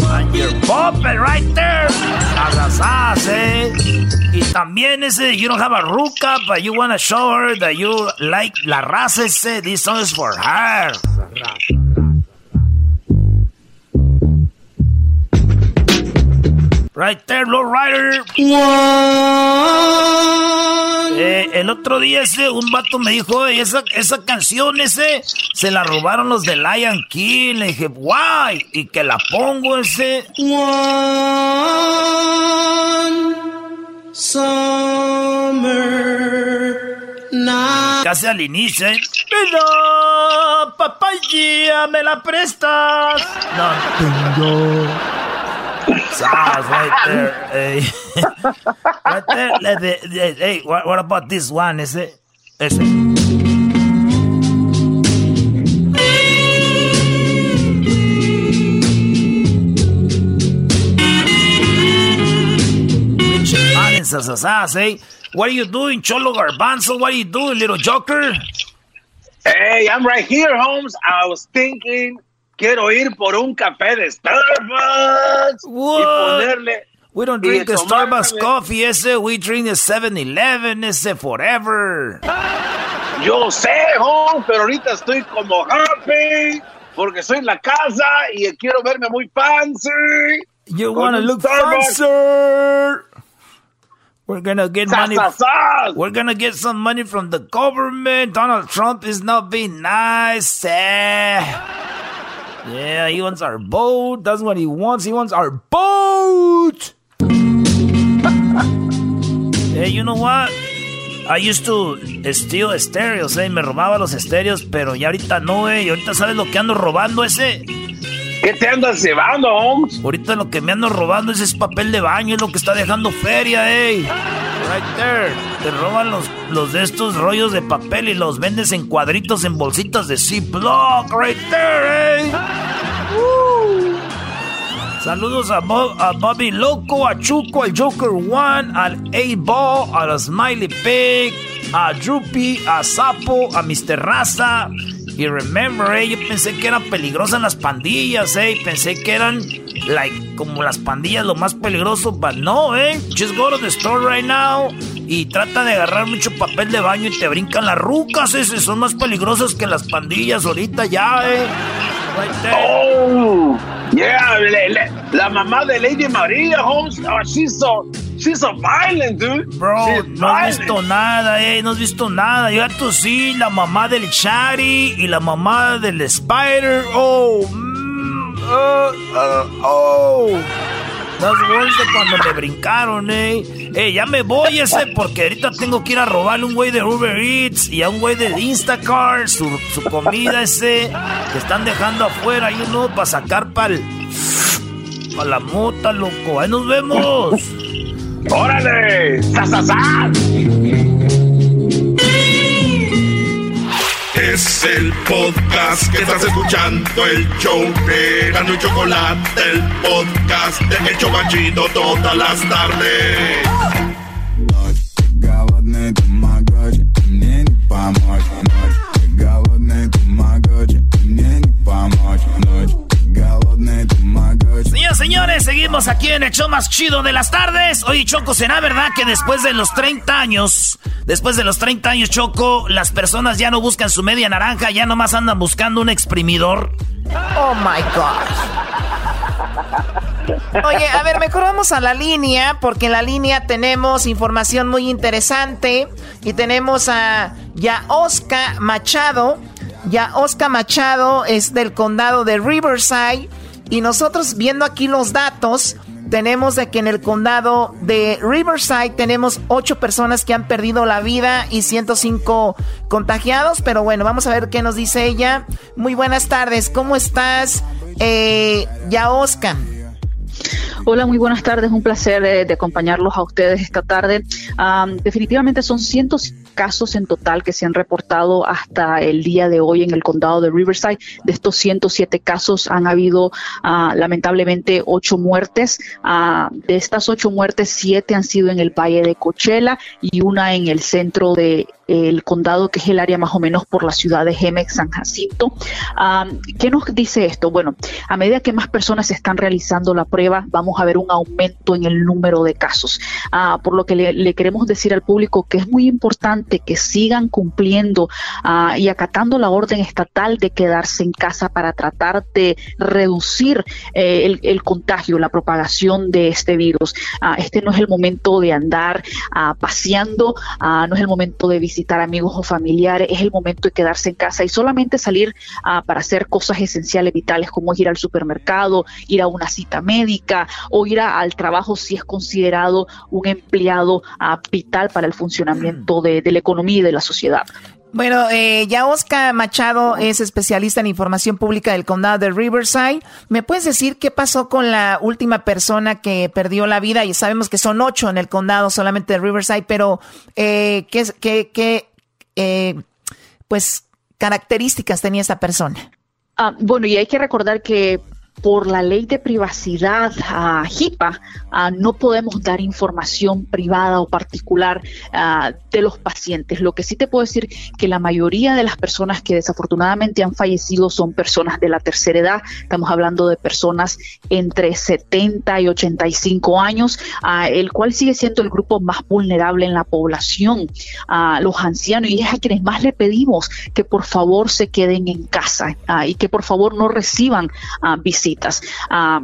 I'm your puppet right there. Asasas, eh. Y también ese, you don't have a ruca, but you wanna show her that you like la raza ese. This song is for her. Right there, low rider. Eh, el otro día ese, un vato me dijo, esa, esa canción ese, se la robaron los de Lion King. Le dije, why? Y que la pongo ese. summer night. Casi al inicio, ¿eh? Pero, papaya, ¿me la prestas? No, no. Sounds ah, right there. Hey. right there. Hey, what, what about this one? Is it? Is it? Hey, what are you doing, Cholo Garbanzo? What are you doing, little Joker? Hey, I'm right here, Holmes. I was thinking quiero ir por un café de Starbucks What? y ponerle. We don't drink the Starbucks coffee, ese. We drink the 7-Eleven, ese forever. Yo sé, home, pero ahorita estoy como happy porque estoy en la casa y quiero verme muy fancy. You wanna look Starbucks. fancy? We're gonna get money. We're gonna get some money from the government. Donald Trump is not being nice. Eh. Yeah, he wants our boat. That's what he wants. He wants our boat. hey, you know what? I used to steal estéreos, eh. Me robaba los estéreos, pero ya ahorita no, eh. Y ahorita sabes lo que ando robando ese. ¿Qué te andas llevando, Holmes? Ahorita lo que me ando robando es ese papel de baño, es lo que está dejando feria, eh. Right there. Te roban los, los de estos rollos de papel y los vendes en cuadritos en bolsitas de Ziploc. Right there, eh. Saludos a, a, Bobby Loco, a Chuco, al Joker One, al A-Ball, a la Smiley Pig, a Droopy, a Sapo, a Mr. Raza. Y remember, eh, yo pensé que eran peligrosas las pandillas, eh. Pensé que eran, like, como las pandillas lo más peligroso. But no, eh. Just go to the store right now. Y trata de agarrar mucho papel de baño y te brincan las rucas, eh. Son más peligrosas que las pandillas ahorita ya, eh. Oh, yeah, la mamá de Lady María, Holmes. Oh, she's so She's so violent, dude. Bro, no has visto nada, eh. No has visto nada. Yo tú sí, la mamá del Chari y la mamá del Spider. Oh, mm, uh, uh, oh. Words de cuando me brincaron, eh. Eh, ya me voy ese porque ahorita tengo que ir a robarle un güey de Uber Eats y a un güey de Instacart su, su comida ese que están dejando afuera y uno para sacar para para la mota, loco. Ahí nos vemos. ¡Órale! ¡Sa, Es el podcast que estás escuchando, el show de Gano y Chocolate, el podcast de El Chocachito todas las tardes. Señores, seguimos aquí en el show más chido de las tardes. Oye, Choco, ¿será verdad que después de los 30 años, después de los 30 años, Choco, las personas ya no buscan su media naranja, ya nomás andan buscando un exprimidor? Oh my God. Oye, a ver, mejor vamos a la línea, porque en la línea tenemos información muy interesante y tenemos a ya Oscar Machado. Ya Oscar Machado es del condado de Riverside y nosotros viendo aquí los datos, tenemos de que en el condado de Riverside tenemos 8 personas que han perdido la vida y 105 contagiados. Pero bueno, vamos a ver qué nos dice ella. Muy buenas tardes, ¿cómo estás? Eh, ya Oscar. Hola, muy buenas tardes. Un placer eh, de, acompañarlos a ustedes esta tarde. definitivamente son cientos casos en total que se han reportado hasta el día de hoy en el condado de Riverside. De estos 107 casos han habido ah, lamentablemente ocho muertes. Ah, de estas ocho muertes, siete han sido en el valle de Coachella y una en el centro de el condado, que es el área más o menos por la ciudad de Gemex, San Jacinto. ¿Qué nos dice esto? Bueno, a medida que más personas están realizando la prueba, vamos a ver un aumento en el número de casos. Ah, por lo que le, queremos decir al público que es muy importante que sigan cumpliendo ah, y acatando la orden estatal de quedarse en casa para tratar de reducir eh, el, contagio, la propagación de este virus. Ah, este no es el momento de andar paseando, no es el momento de visitar amigos o familiares, es el momento de quedarse en casa y solamente salir para hacer cosas esenciales, vitales, como ir al supermercado, ir a una cita médica o ir al trabajo si es considerado un empleado vital para el funcionamiento de, la economía y de la sociedad. Bueno, eh, ya Oscar Machado es especialista en información pública del condado de Riverside. ¿Me puedes decir qué pasó con la última persona que perdió la vida? Y sabemos que son ocho en el condado solamente de Riverside, pero eh, ¿qué, qué, qué eh, pues, características tenía esta persona? Ah, bueno, y hay que recordar que por la ley de privacidad a HIPAA, no podemos dar información privada o particular de los pacientes. Lo que sí te puedo decir que la mayoría de las personas que desafortunadamente han fallecido son personas de la tercera edad. Estamos hablando de personas entre 70 y 85 años, el cual sigue siendo el grupo más vulnerable en la población, los ancianos, y es a quienes más le pedimos que por favor se queden en casa y que por favor no reciban visitas Ah,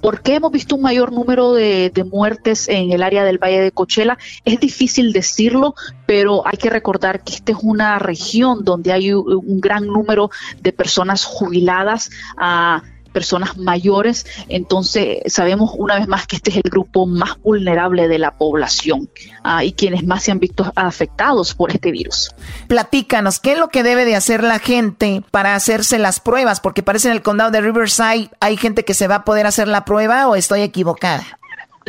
¿Por qué hemos visto un mayor número de, muertes en el área del Valle de Cochela? Es difícil decirlo, pero hay que recordar que esta es una región donde hay un, gran número de personas jubiladas. Uh, personas mayores, entonces sabemos una vez más que este es el grupo más vulnerable de la población ah, y quienes más se han visto afectados por este virus. Platícanos, ¿qué es lo que debe de hacer la gente para hacerse las pruebas? Porque parece en el condado de Riverside hay gente que se va a poder hacer la prueba o estoy equivocada.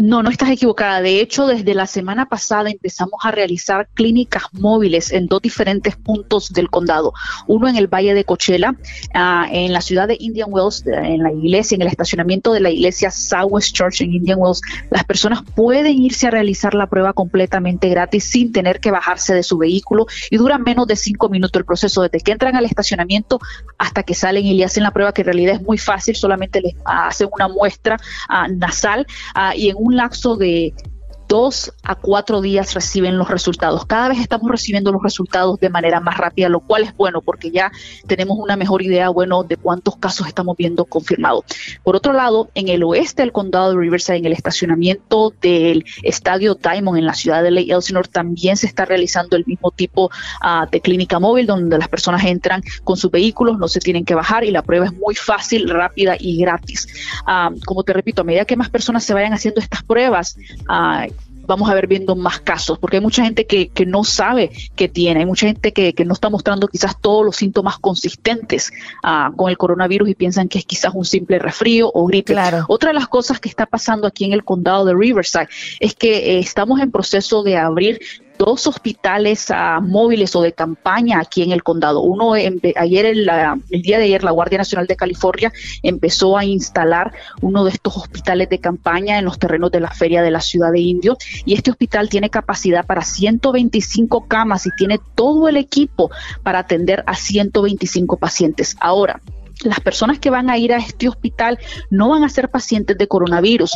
No, no estás equivocada. De hecho, desde la semana pasada empezamos a realizar clínicas móviles en dos diferentes puntos del condado. Uno en el Valle de Coachella, ah, en la ciudad de Indian Wells, en la iglesia, en el estacionamiento de la iglesia Southwest Church en Indian Wells. Las personas pueden irse a realizar la prueba completamente gratis sin tener que bajarse de su vehículo y dura menos de cinco minutos el proceso desde que entran al estacionamiento hasta que salen y le hacen la prueba, que en realidad es muy fácil, solamente les hacen una muestra ah, nasal ah, y en un lapso de dos a cuatro días reciben los resultados. Cada vez estamos recibiendo los resultados de manera más rápida, lo cual es bueno porque ya tenemos una mejor idea, bueno, de cuántos casos estamos viendo confirmados. Por otro lado, en el oeste del condado de Riverside, en el estacionamiento del estadio Diamond en la ciudad de Lake Elsinore, también se está realizando el mismo tipo ah, de clínica móvil donde las personas entran con sus vehículos, no se tienen que bajar y la prueba es muy fácil, rápida y gratis. Ah, como te repito, a medida que más personas se vayan haciendo estas pruebas, uh, vamos a ver viendo más casos, porque hay mucha gente que, que no sabe que tiene, hay mucha gente que, que, no está mostrando quizás todos los síntomas consistentes ah, con el coronavirus y piensan que es quizás un simple resfrío o gripe. Otra de las cosas que está pasando aquí en el condado de Riverside es que eh, estamos en proceso de abrir dos hospitales uh, móviles o de campaña aquí en el condado. Uno, ayer, el, el, día de ayer, la Guardia Nacional de California empezó a instalar uno de estos hospitales de campaña en los terrenos de la feria de la ciudad de Indio. Y este hospital tiene capacidad para 125 camas y tiene todo el equipo para atender a 125 pacientes. Ahora, las personas que van a ir a este hospital no van a ser pacientes de coronavirus,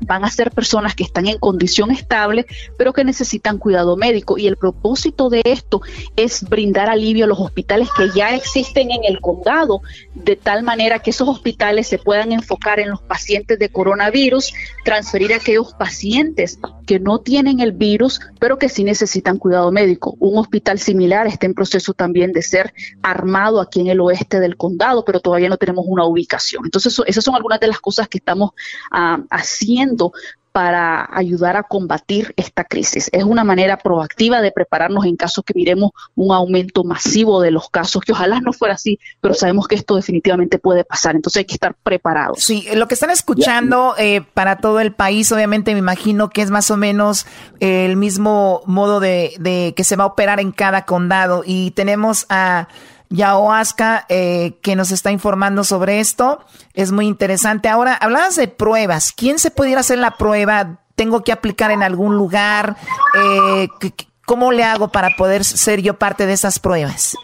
van a ser personas que están en condición estable, pero que necesitan cuidado médico. Y el propósito de esto es brindar alivio a los hospitales que ya existen en el condado, de tal manera que esos hospitales se puedan enfocar en los pacientes de coronavirus, transferir a aquellos pacientes que no tienen el virus, pero que sí necesitan cuidado médico. Un hospital similar está en proceso también de ser armado aquí en el oeste del condado, pero todavía no tenemos una ubicación. Entonces, esas son algunas de las cosas que estamos ah, haciendo para ayudar a combatir esta crisis. Es una manera proactiva de prepararnos en caso que miremos un aumento masivo de los casos, que ojalá no fuera así, pero sabemos que esto definitivamente puede pasar, entonces hay que estar preparados. Sí, lo que están escuchando eh, para todo el país, obviamente me imagino que es más o menos el mismo modo de que se va a operar en cada condado y tenemos a... Yaoaska, eh, que nos está informando sobre esto. Es muy interesante. Ahora, hablabas de pruebas. ¿Quién se pudiera hacer la prueba? ¿Tengo que aplicar en algún lugar? Eh, ¿Cómo le hago para poder ser yo parte de esas pruebas?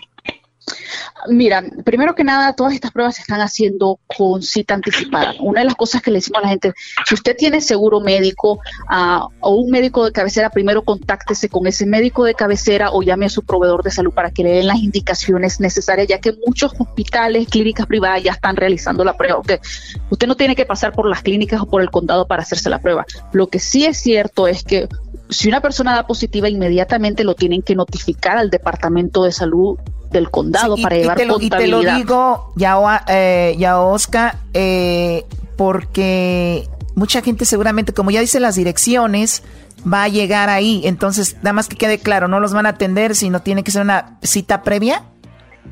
Mira, primero que nada, todas estas pruebas se están haciendo con cita anticipada. Una de las cosas que le decimos a la gente, si usted tiene seguro médico uh, o un médico de cabecera, primero contáctese con ese médico de cabecera o llame a su proveedor de salud para que le den las indicaciones necesarias, ya que muchos hospitales, clínicas privadas ya están realizando la prueba. Usted no tiene que pasar por las clínicas o por el condado para hacerse la prueba. Lo que sí es cierto es que si una persona da positiva, inmediatamente lo tienen que notificar al Departamento de Salud del condado para llevar y te lo, Y te lo digo, ya, eh, ya Oscar, eh, porque mucha gente seguramente, como ya dice las direcciones, va a llegar ahí. Entonces, nada más que quede claro, no los van a atender, sino tiene que ser una cita previa.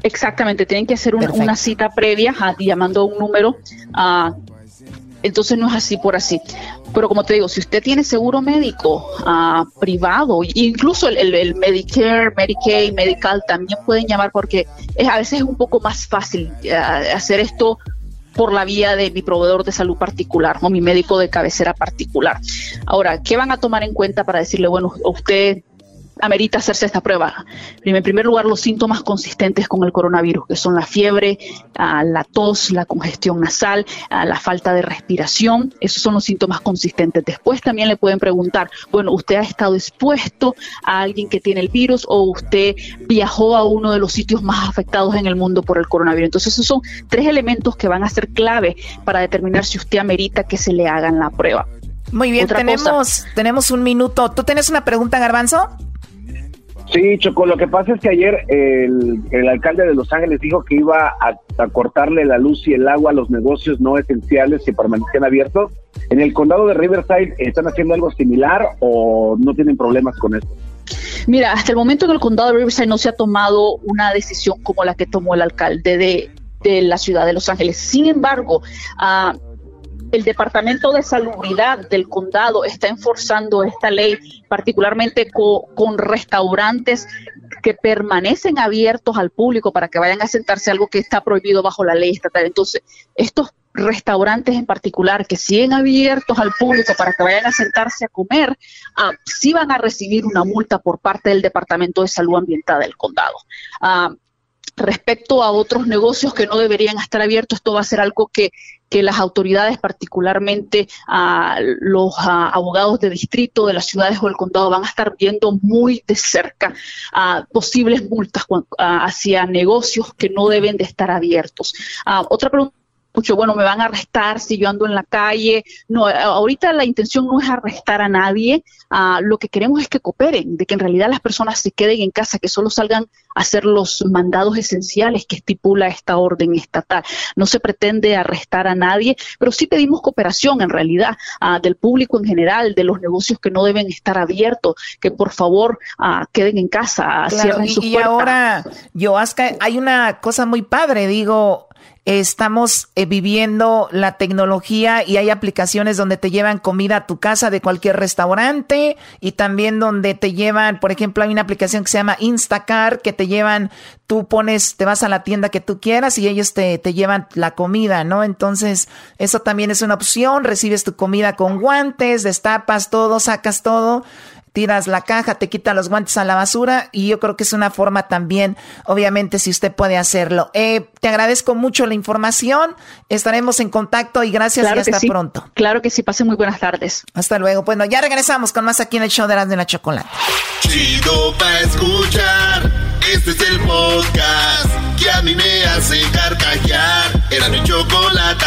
Exactamente, tienen que hacer una, cita previa llamando a un número. Uh, entonces no es así por así. Pero como te digo, si usted tiene seguro médico uh, privado, incluso el, Medicare, Medicaid, Medical, también pueden llamar porque a veces es un poco más fácil uh, hacer esto por la vía de mi proveedor de salud particular o mi médico de cabecera particular. Ahora, ¿qué van a tomar en cuenta para decirle, bueno, usted amerita hacerse esta prueba. En primer lugar, los síntomas consistentes con el coronavirus, que son la fiebre, ah, la tos, la congestión nasal, ah, la falta de respiración, esos son los síntomas consistentes. Después también le pueden preguntar, bueno, ¿usted ha estado expuesto a alguien que tiene el virus o usted viajó a uno de los sitios más afectados en el mundo por el coronavirus? Entonces, esos son tres elementos que van a ser clave para determinar si usted amerita que se le hagan la prueba. Muy bien, tenemos, tenemos un minuto. ¿Tú tienes una pregunta, Garbanzo? Sí, Choco, lo que pasa es que ayer el, alcalde de Los Ángeles dijo que iba a, cortarle la luz y el agua a los negocios no esenciales que permanecían abiertos. ¿En el condado de Riverside están haciendo algo similar o no tienen problemas con esto? Mira, hasta el momento en el condado de Riverside no se ha tomado una decisión como la que tomó el alcalde de, la ciudad de Los Ángeles. Sin embargo, uh, el Departamento de Salubridad del condado está enforzando esta ley, particularmente con, restaurantes que permanecen abiertos al público para que vayan a sentarse, algo que está prohibido bajo la ley estatal. Entonces, estos restaurantes en particular que siguen abiertos al público para que vayan a sentarse a comer, ah, sí van a recibir una multa por parte del Departamento de Salud Ambiental del condado. Ah, respecto a otros negocios que no deberían estar abiertos, esto va a ser algo que que las autoridades, particularmente a los abogados de distrito de las ciudades o el condado, van a estar viendo muy de cerca a posibles multas hacia negocios que no deben de estar abiertos. otra pregunta bueno, me van a arrestar si yo ando en la calle. No, ahorita la intención no es arrestar a nadie. Ah, lo que queremos es que cooperen, de que en realidad las personas se queden en casa, que solo salgan a hacer los mandados esenciales que estipula esta orden estatal. No se pretende arrestar a nadie, pero sí pedimos cooperación en realidad ah, del público en general, de los negocios que no deben estar abiertos, que por favor ah, queden en casa, cierren sus y ahora, Yoasca, hay una cosa muy padre, digo, estamos eh, viviendo la tecnología y hay aplicaciones donde te llevan comida a tu casa de cualquier restaurante y también donde te llevan, por ejemplo, hay una aplicación que se llama Instacar que te llevan, tú pones, te vas a la tienda que tú quieras y ellos te, te llevan la comida, ¿no? Entonces, eso también es una opción, recibes tu comida con guantes, destapas todo, sacas todo tiras la caja, te quitas los guantes a la basura y yo creo que es una forma también, obviamente, si usted puede hacerlo. Eh, te agradezco mucho la información, estaremos en contacto y gracias y hasta pronto. Claro que sí, pase muy buenas tardes. Hasta luego. Bueno, ya regresamos con más aquí en el show de las de la chocolate. Chido pa escuchar, este es el podcast que a mí me hace carcajear. Era mi chocolate.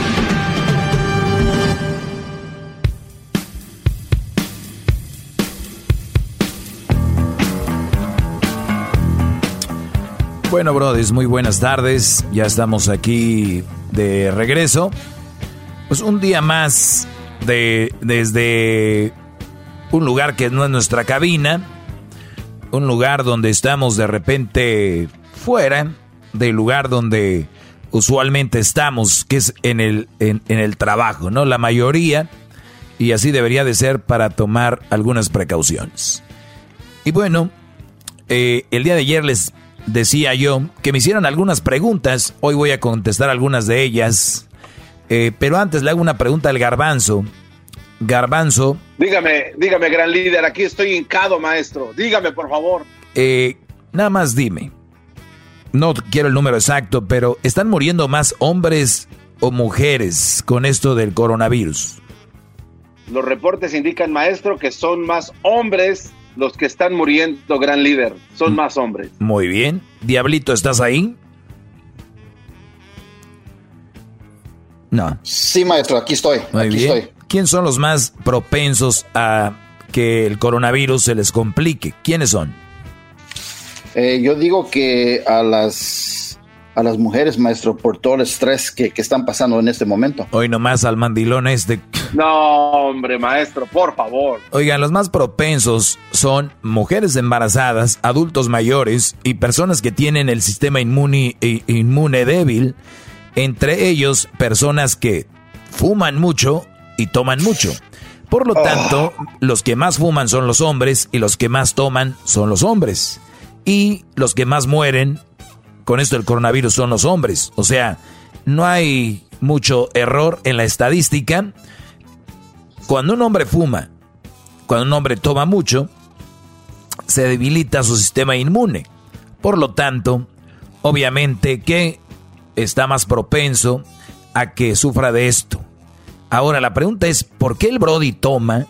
Bueno, brothers, muy buenas tardes. Ya estamos aquí de regreso. Pues un día más de desde un lugar que no es nuestra cabina, un lugar donde estamos de repente fuera del lugar donde usualmente estamos, que es en el, en, el trabajo, ¿no? La mayoría, y así debería de ser para tomar algunas precauciones. Y bueno, eh, el día de ayer les decía yo que me hicieron algunas preguntas, hoy voy a contestar algunas de ellas, eh, pero antes le hago una pregunta al garbanzo. Garbanzo. Dígame, dígame, gran líder, aquí estoy hincado, maestro. Dígame, por favor. Eh, nada más dime, no quiero el número exacto, pero ¿están muriendo más hombres o mujeres con esto del coronavirus? Los reportes indican, maestro, que son más hombres los que están muriendo, gran líder. Son más hombres. Muy bien. Diablito, ¿estás ahí? No. Sí, maestro, aquí estoy. Muy aquí bien. Estoy. ¿Quién son los más propensos a que el coronavirus se les complique? ¿Quiénes son? Eh, yo digo que a las a las mujeres, maestro, por todo el estrés que, están pasando en este momento. Hoy nomás al mandilón este. No, hombre, maestro, por favor. Oigan, los más propensos son mujeres embarazadas, adultos mayores y personas que tienen el sistema inmune, inmune débil. Entre ellos, personas que fuman mucho y toman mucho. Por lo tanto, ah. los que más fuman son los hombres y los que más toman son los hombres y los que más mueren con esto del coronavirus son los hombres. O sea, no hay mucho error en la estadística. Cuando un hombre fuma, cuando un hombre toma mucho, se debilita su sistema inmune. Por lo tanto, obviamente que está más propenso a que sufra de esto. Ahora la pregunta es, ¿por qué el Brody toma?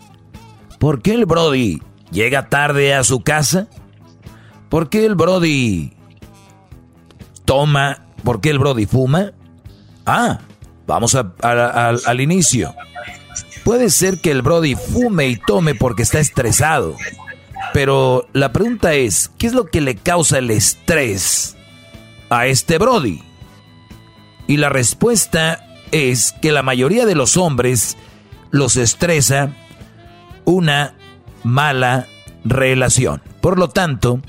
¿Por qué el Brody llega tarde a su casa? ¿Por qué el Brody toma? ¿Por qué el Brody fuma? Ah, vamos al inicio. Puede ser que el Brody fume y tome porque está estresado. Pero la pregunta es, ¿qué es lo que le causa el estrés a este Brody? Y la respuesta es que la mayoría de los hombres los estresa una mala relación. Por lo tanto,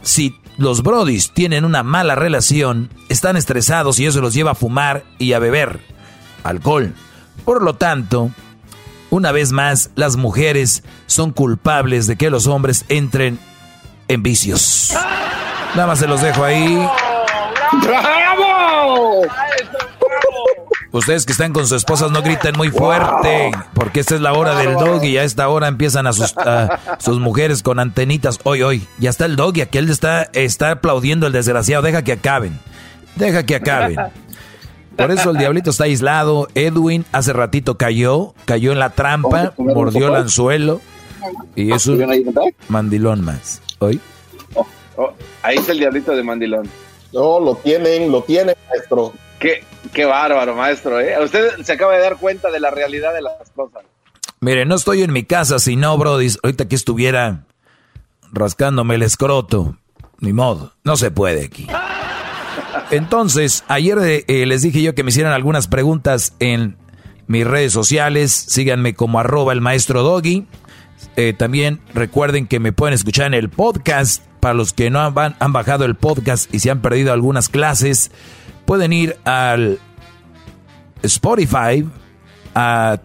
si los brodis tienen una mala relación, están estresados y eso los lleva a fumar y a beber alcohol. Por lo tanto, una vez más, las mujeres son culpables de que los hombres entren en vicios. Nada más se los dejo ahí. ¡Bravo! Ustedes que están con sus esposas no griten muy fuerte, porque esta es la hora del dog y a esta hora empiezan a sus, sus mujeres con antenitas. Hoy, hoy, ya está el dog y aquel está, está aplaudiendo el desgraciado. Deja que acaben, deja que acaben. Por eso el diablito está aislado. Edwin hace ratito cayó, cayó en la trampa, mordió el anzuelo y es un mandilón más. ¿Hoy? Oh, oh, ahí está el diablito de mandilón. No, lo tienen, lo tienen, maestro. ¿Qué? Qué bárbaro, maestro. ¿eh? Usted se acaba de dar cuenta de la realidad de las cosas. Mire, no estoy en mi casa, si no, Brody, ahorita que estuviera rascándome el escroto. Ni modo, no se puede aquí. Entonces, ayer eh, les dije yo que me hicieran algunas preguntas en mis redes sociales. Síganme como arroba el maestro Doggy. Eh, también recuerden que me pueden escuchar en el podcast. Para los que no han bajado el podcast y se han perdido algunas clases, pueden ir al Spotify, a,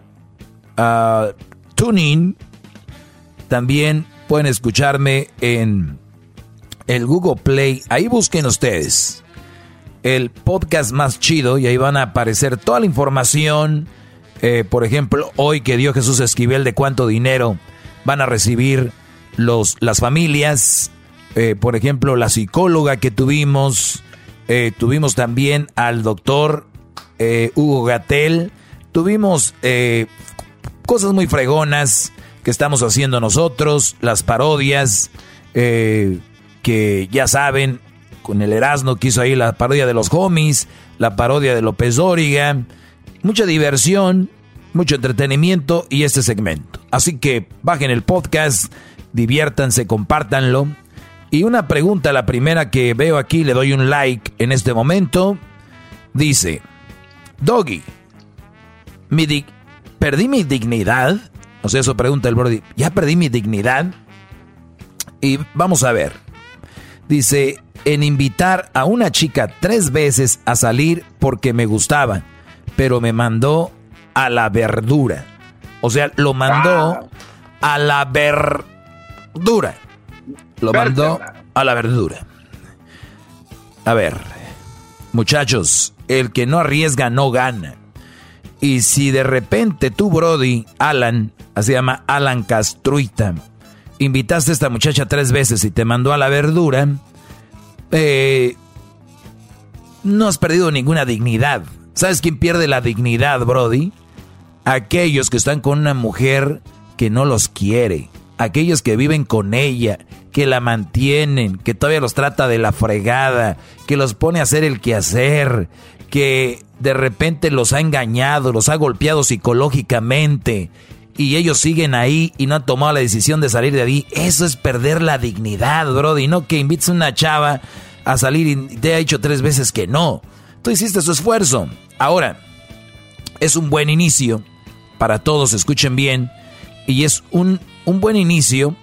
a TuneIn, también pueden escucharme en el Google Play. Ahí busquen ustedes el podcast más chido y ahí van a aparecer toda la información. Eh, por ejemplo, hoy que dio Jesús Esquivel de cuánto dinero van a recibir los, las familias. Eh, por ejemplo, la psicóloga que tuvimos, eh, tuvimos también al doctor eh, Hugo Gatel. Tuvimos eh, cosas muy fregonas que estamos haciendo nosotros, las parodias que ya saben, con el Erasmo que hizo ahí la parodia de los homies, la parodia de López Dóriga, mucha diversión, mucho entretenimiento y este segmento. Así que bajen el podcast, diviértanse, compártanlo y una pregunta, la primera que veo aquí, le doy un like en este momento. Dice, Doggy, mi ¿perdí mi dignidad? O sea, eso pregunta el Brody. ¿Ya perdí mi dignidad? Y vamos a ver. Dice, en invitar a una chica tres veces a salir porque me gustaba, pero me mandó a la verdura. O sea, lo mandó a la verdura. Lo mandó a la verdura. A ver, muchachos, el que no arriesga no gana. Y si de repente tú, Brody, Alan, se llama Alan Castruita, invitaste a esta muchacha tres veces y te mandó a la verdura, eh, no has perdido ninguna dignidad. ¿Sabes quién pierde la dignidad, Brody? Aquellos que están con una mujer que no los quiere, aquellos que viven con ella, que la mantienen, que todavía los trata de la fregada, que los pone a hacer el quehacer, que de repente los ha engañado, los ha golpeado psicológicamente y ellos siguen ahí y no han tomado la decisión de salir de ahí. Eso es perder la dignidad, Brody. No que invites a una chava a salir y te ha dicho tres veces que no. Tú hiciste su esfuerzo. Ahora, es un buen inicio para todos, escuchen bien. Y es un, un buen inicio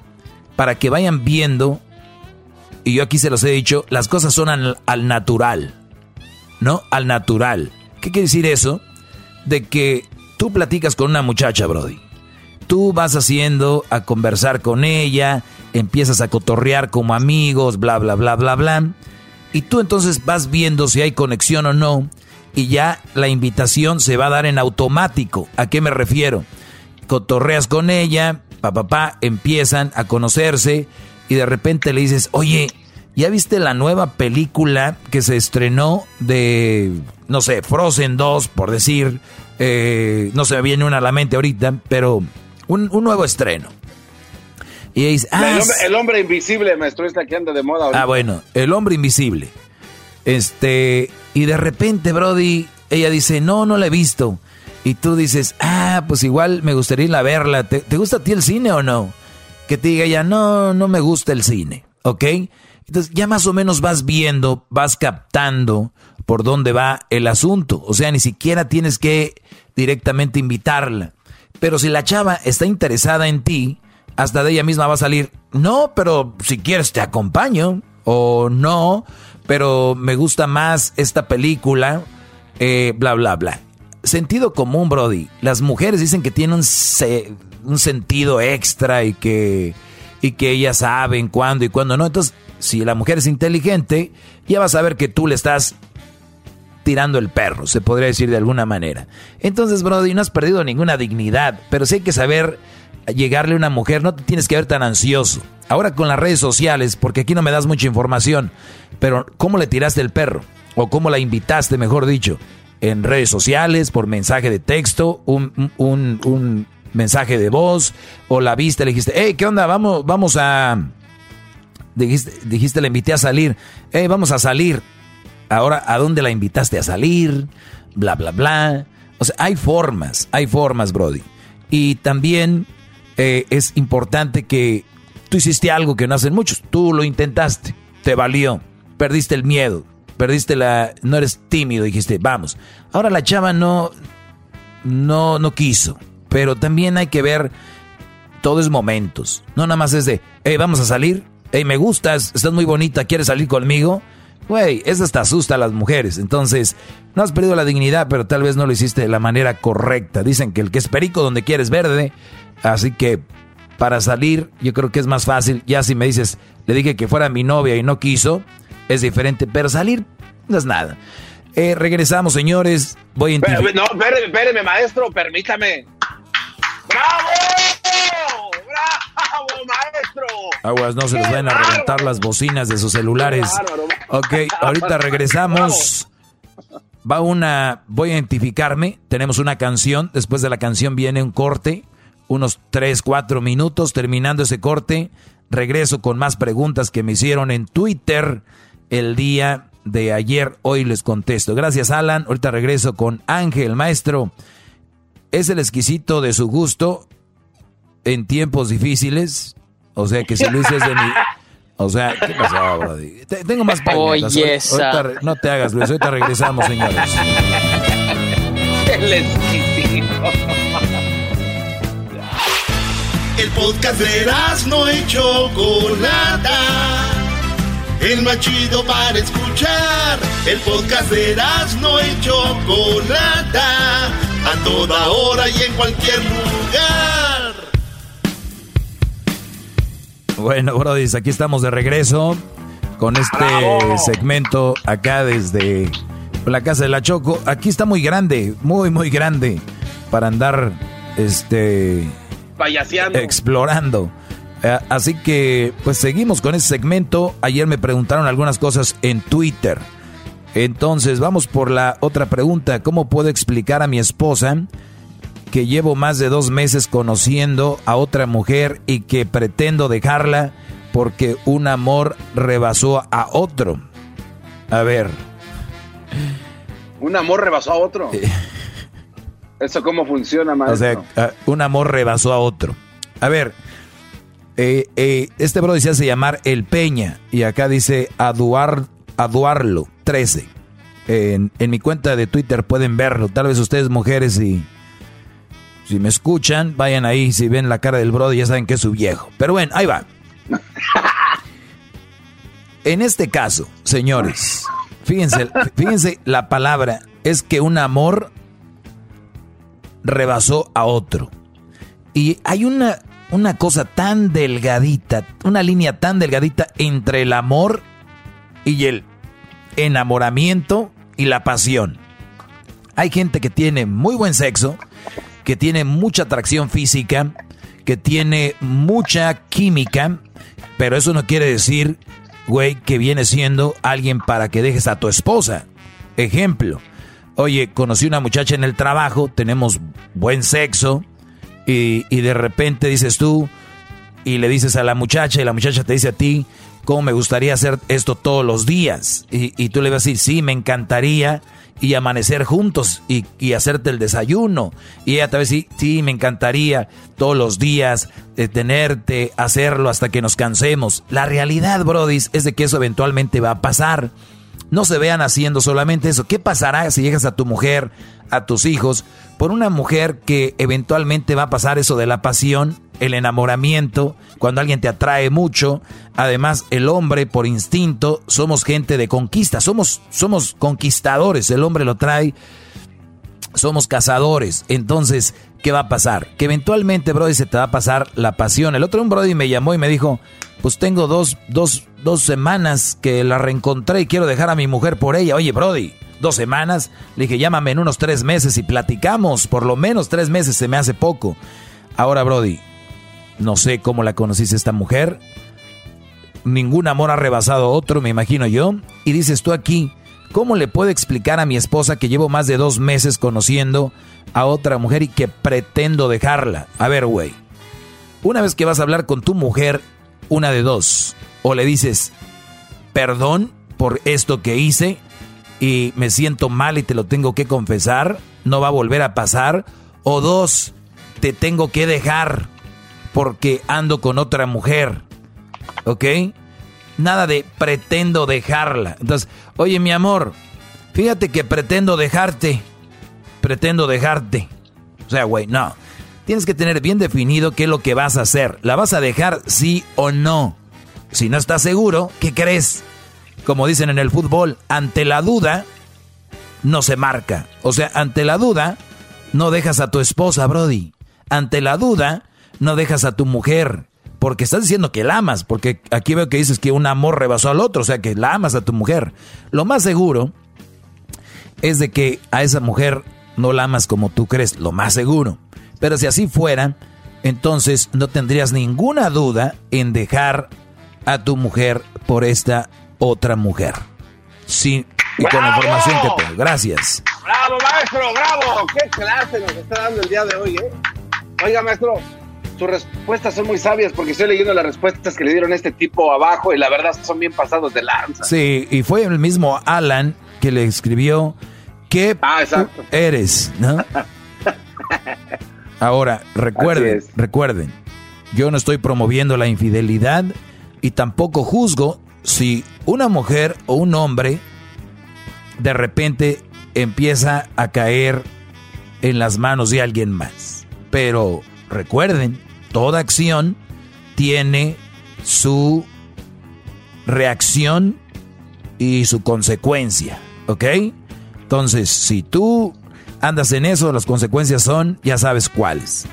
para que vayan viendo, y yo aquí se los he dicho, las cosas son al, natural, ¿no? Al natural. ¿Qué quiere decir eso? De que tú platicas con una muchacha, Brody. Tú vas haciendo a conversar con ella, empiezas a cotorrear como amigos, bla, bla, bla, bla, bla. Y tú entonces vas viendo si hay conexión o no. Y ya la invitación se va a dar en automático. ¿A qué me refiero? Cotorreas con ella, papá, empiezan a conocerse y de repente le dices, oye, ¿ya viste la nueva película que se estrenó de, no sé, Frozen 2, por decir? Eh, no se me viene una a la mente ahorita, pero un, nuevo estreno. Y dice, ah, el, hombre, invisible, maestro, está que anda de moda. Ah, bueno, el hombre invisible. Este, y de repente, Brody, ella dice, no, no la he visto y tú dices, ah, pues igual me gustaría ir a verla. ¿Te, gusta a ti el cine o no? Que te diga ella, no, no me gusta el cine, ¿ok? Entonces ya más o menos vas viendo, vas captando por dónde va el asunto. O sea, ni siquiera tienes que directamente invitarla. Pero si la chava está interesada en ti, hasta de ella misma va a salir, no, pero si quieres te acompaño. O no, pero me gusta más esta película, eh, bla, bla, bla sentido común, Brody. Las mujeres dicen que tienen un, sentido extra y que, y que ellas saben cuándo y cuándo no. Entonces, si la mujer es inteligente, ya va a saber que tú le estás tirando el perro, se podría decir de alguna manera. Entonces, Brody, no has perdido ninguna dignidad, pero sí hay que saber llegarle a una mujer, no te tienes que ver tan ansioso. Ahora con las redes sociales, porque aquí no me das mucha información, pero ¿cómo le tiraste el perro? O cómo la invitaste, mejor dicho en redes sociales, por mensaje de texto, un, un, mensaje de voz, o la viste, le dijiste, hey, ¿qué onda? Vamos, vamos a... Dijiste, dijiste, le invité a salir, hey, vamos a salir. Ahora, ¿a dónde la invitaste a salir? Bla, bla, bla. O sea, hay formas, hay formas, Brody. Y también eh, es importante que tú hiciste algo que no hacen muchos. Tú lo intentaste, te valió, perdiste el miedo, perdiste la, no eres tímido, dijiste, vamos. Ahora la chava no, no, no quiso, pero también hay que ver, todo es momentos, no nada más es de, hey, vamos a salir, hey, me gustas, estás muy bonita, ¿quieres salir conmigo? Güey, eso hasta asusta a las mujeres. Entonces, no has perdido la dignidad, pero tal vez no lo hiciste de la manera correcta. Dicen que el que es perico donde quieres verde. Así que para salir, yo creo que es más fácil. Ya si me dices, le dije que fuera mi novia y no quiso, es diferente, pero salir no es nada. Eh, regresamos, señores. Voy a No, espéreme, maestro, permítame. ¡Bravo! ¡Bravo, maestro! Aguas, no se les vayan a reventar las bocinas de sus celulares. Ok, ahorita regresamos. Va una, voy a identificarme. Tenemos una canción. Después de la canción viene un corte. Unos 3, 4 minutos. Terminando ese corte, regreso con más preguntas que me hicieron en Twitter el día de ayer. Hoy les contesto. Gracias, Alan. Ahorita regreso con Ángel, maestro. ¿Es el exquisito de su gusto en tiempos difíciles? O sea, que si Luis es de mi... O sea, ¿qué pasó, Brody? Tengo más preguntas. Oye, no te hagas, Luis. Ahorita regresamos, señores. El exquisito. El podcast de las no hecho nada el más chido para escuchar. El podcast de no y Chocolata, a toda hora y en cualquier lugar. Bueno, Brody, aquí estamos de regreso con este segmento acá desde la casa de la Choco. Aquí está muy grande, muy, muy grande para andar este explorando. Eh, así que, pues seguimos con ese segmento. Ayer me preguntaron algunas cosas en Twitter. Entonces, vamos por la otra pregunta. ¿Cómo puedo explicar a mi esposa que llevo más de dos meses conociendo a otra mujer y que pretendo dejarla porque un amor rebasó a otro? A ver. ¿Un amor rebasó a otro? Eh. ¿Eso cómo funciona, maestro? O sea, un amor rebasó a otro. A ver, eh, eh, este bro se hace llamar El Peña y acá dice Aduar, Aduarlo 13. En, mi cuenta de Twitter pueden verlo. Tal vez ustedes mujeres si, si me escuchan, vayan ahí, si ven la cara del bro ya saben que es su viejo. Pero bueno, ahí va. En este caso, señores, fíjense, fíjense la palabra es que un amor rebasó a otro. Y hay una una cosa tan delgadita, una línea tan delgadita entre el amor y el enamoramiento y la pasión. Hay gente que tiene muy buen sexo, que tiene mucha atracción física, que tiene mucha química, pero eso no quiere decir, güey, que viene siendo alguien para que dejes a tu esposa. Ejemplo, oye, conocí una muchacha en el trabajo, tenemos buen sexo, y, de repente dices tú y le dices a la muchacha y la muchacha te dice a ti, ¿cómo me gustaría hacer esto todos los días? Y, tú le vas a decir, sí, me encantaría y amanecer juntos y, y, hacerte el desayuno. Y ella te va a decir, sí, me encantaría todos los días tenerte, hacerlo hasta que nos cansemos. La realidad, Brody, es de que eso eventualmente va a pasar. No se vean haciendo solamente eso. ¿Qué pasará si llegas a tu mujer, a tus hijos, por una mujer que eventualmente va a pasar eso de la pasión, el enamoramiento, cuando alguien te atrae mucho? Además, el hombre por instinto, somos gente de conquista, somos, somos conquistadores, el hombre lo trae, somos cazadores. Entonces, ¿qué va a pasar? Que eventualmente, Brody, se te va a pasar la pasión. El otro un Brody me llamó y me dijo, pues tengo dos, dos, dos semanas que la reencontré y quiero dejar a mi mujer por ella. Oye, Brody, dos semanas. Le dije, llámame en unos tres meses y platicamos. Por lo menos tres meses se me hace poco. Ahora, Brody, no sé cómo la conociste esta mujer. Ningún amor ha rebasado otro, me imagino yo. Y dices tú aquí, ¿cómo le puedo explicar a mi esposa que llevo más de dos meses conociendo a otra mujer y que pretendo dejarla? A ver, güey. Una vez que vas a hablar con tu mujer una de dos. O le dices, perdón por esto que hice y me siento mal y te lo tengo que confesar, no va a volver a pasar. O dos, te tengo que dejar porque ando con otra mujer. ¿Ok? Nada de pretendo dejarla. Entonces, oye mi amor, fíjate que pretendo dejarte. Pretendo dejarte. O sea, güey, no tienes que tener bien definido qué es lo que vas a hacer. ¿La vas a dejar sí o no? Si no estás seguro, ¿qué crees? Como dicen en el fútbol, ante la duda no se marca. O sea, ante la duda no dejas a tu esposa, Brody. Ante la duda no dejas a tu mujer. Porque estás diciendo que la amas. Porque aquí veo que dices que un amor rebasó al otro. O sea, que la amas a tu mujer. Lo más seguro es de que a esa mujer no la amas como tú crees. Lo más seguro. Pero si así fuera, entonces no tendrías ninguna duda en dejar a tu mujer por esta otra mujer. Sí, y con la información que tengo. Gracias. Bravo, maestro, bravo. Qué clase nos está dando el día de hoy, ¿eh? Oiga, maestro, sus respuestas son muy sabias porque estoy leyendo las respuestas que le dieron a este tipo abajo y la verdad son bien pasados de lanza. Sí, y fue el mismo Alan que le escribió que ah, eres, ¿no? Ahora, recuerden, recuerden, yo no estoy promoviendo la infidelidad y tampoco juzgo si una mujer o un hombre de repente empieza a caer en las manos de alguien más. Pero recuerden, toda acción tiene su reacción y su consecuencia, ¿ok? Entonces, si tú andas en eso, las consecuencias son, ya sabes cuáles.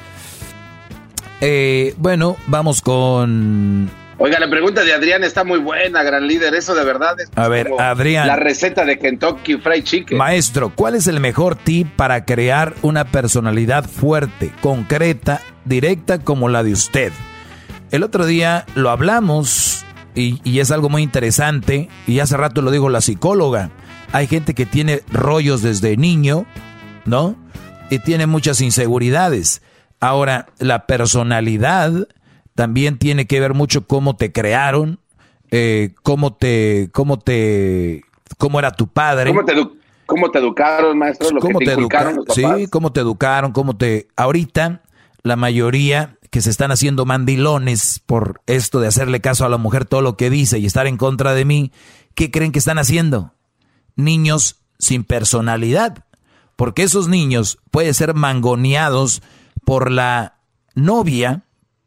Eh, bueno, vamos con Oiga, la pregunta de Adrián está muy buena, gran líder. Eso de verdad es. A ver, Adrián. La receta de Kentucky Fried Chicken. Maestro, ¿cuál es el mejor tip para crear una personalidad fuerte, concreta, directa como la de usted? El otro día lo hablamos y, y es algo muy interesante. Y hace rato lo dijo la psicóloga. Hay gente que tiene rollos desde niño, ¿no? Y tiene muchas inseguridades. Ahora, la personalidad también tiene que ver mucho cómo te crearon, eh, cómo te, cómo te, cómo era tu padre. ¿Cómo te, cómo te educaron, maestro? Lo ¿Cómo te, educaron? Sí, cómo te educaron, cómo te... Ahorita, la mayoría que se están haciendo mandilones por esto de hacerle caso a la mujer todo lo que dice y estar en contra de mí, ¿qué creen que están haciendo? Niños sin personalidad. Porque esos niños pueden ser mangoneados por la novia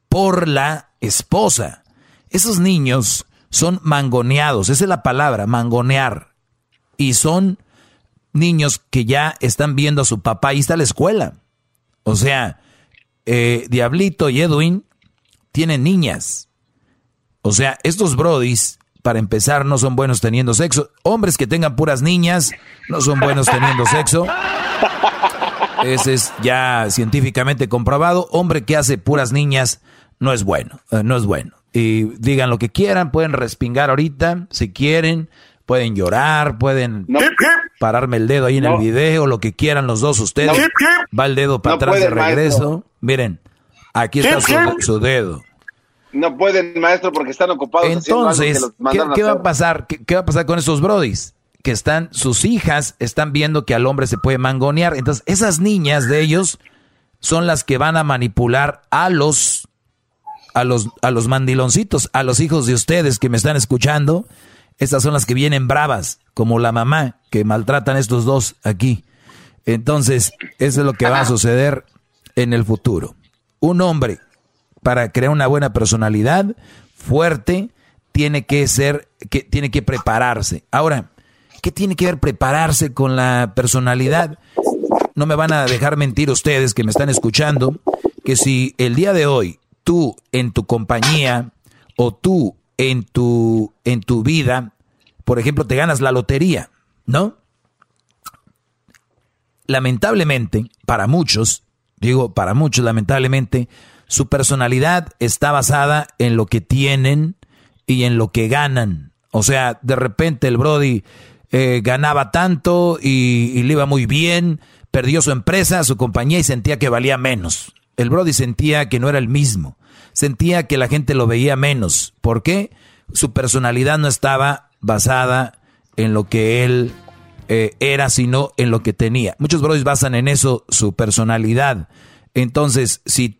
por la esposa. Esos niños son mangoneados, esa es la palabra, mangonear. Y son niños que ya están viendo a su papá, y está la escuela. O sea, eh, Diablito y Edwin tienen niñas. O sea, estos brodis, para empezar, no son buenos teniendo sexo. Hombres que tengan puras niñas no son buenos teniendo sexo. Ese es ya científicamente comprobado. Hombre que hace puras niñas no es bueno, eh, no es bueno. Y digan lo que quieran, pueden respingar ahorita, si quieren, pueden llorar, pueden pararme el dedo ahí en el video, lo que quieran los dos ustedes. Va el dedo para atrás de regreso. Miren, aquí está su, dedo. No pueden, maestro, porque están ocupados. Entonces, ¿qué, va a pasar? ¿Qué, va a pasar con esos brodis? Que están, sus hijas están viendo que al hombre se puede mangonear. Entonces, esas niñas de ellos son las que van a manipular a los a los, a los mandiloncitos, a los hijos de ustedes que me están escuchando, estas son las que vienen bravas, como la mamá que maltratan estos dos aquí. Entonces, eso es lo que va a suceder en el futuro. Un hombre, para crear una buena personalidad fuerte, tiene que ser, que, tiene que prepararse. Ahora, ¿qué tiene que ver prepararse con la personalidad? No me van a dejar mentir ustedes que me están escuchando, que si el día de hoy tú en tu compañía o tú en tu, en tu vida, por ejemplo, te ganas la lotería, ¿no? Lamentablemente, para muchos, digo para muchos, lamentablemente, su personalidad está basada en lo que tienen y en lo que ganan. O sea, de repente el Brody eh, ganaba tanto y, y, le iba muy bien, perdió su empresa, su compañía y sentía que valía menos. El Brody sentía que no era el mismo sentía que la gente lo veía menos. ¿Por qué? Su personalidad no estaba basada en lo que él eh, era, sino en lo que tenía. Muchos brothers basan en eso su personalidad. Entonces, si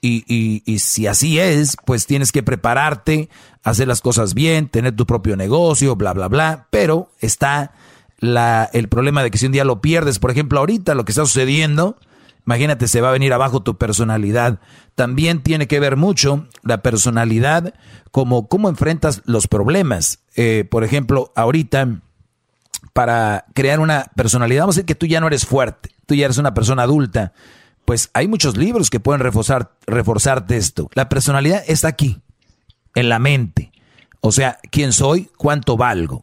y, y, si así es, pues tienes que prepararte, hacer las cosas bien, tener tu propio negocio, bla, bla, bla. Pero está la, el problema de que si un día lo pierdes, por ejemplo, ahorita lo que está sucediendo, Imagínate, se va a venir abajo tu personalidad. También tiene que ver mucho la personalidad, como cómo enfrentas los problemas. Eh, por ejemplo, ahorita, para crear una personalidad, vamos a decir que tú ya no eres fuerte, tú ya eres una persona adulta. Pues hay muchos libros que pueden reforzar, reforzarte esto. La personalidad está aquí, en la mente. O sea, quién soy, cuánto valgo,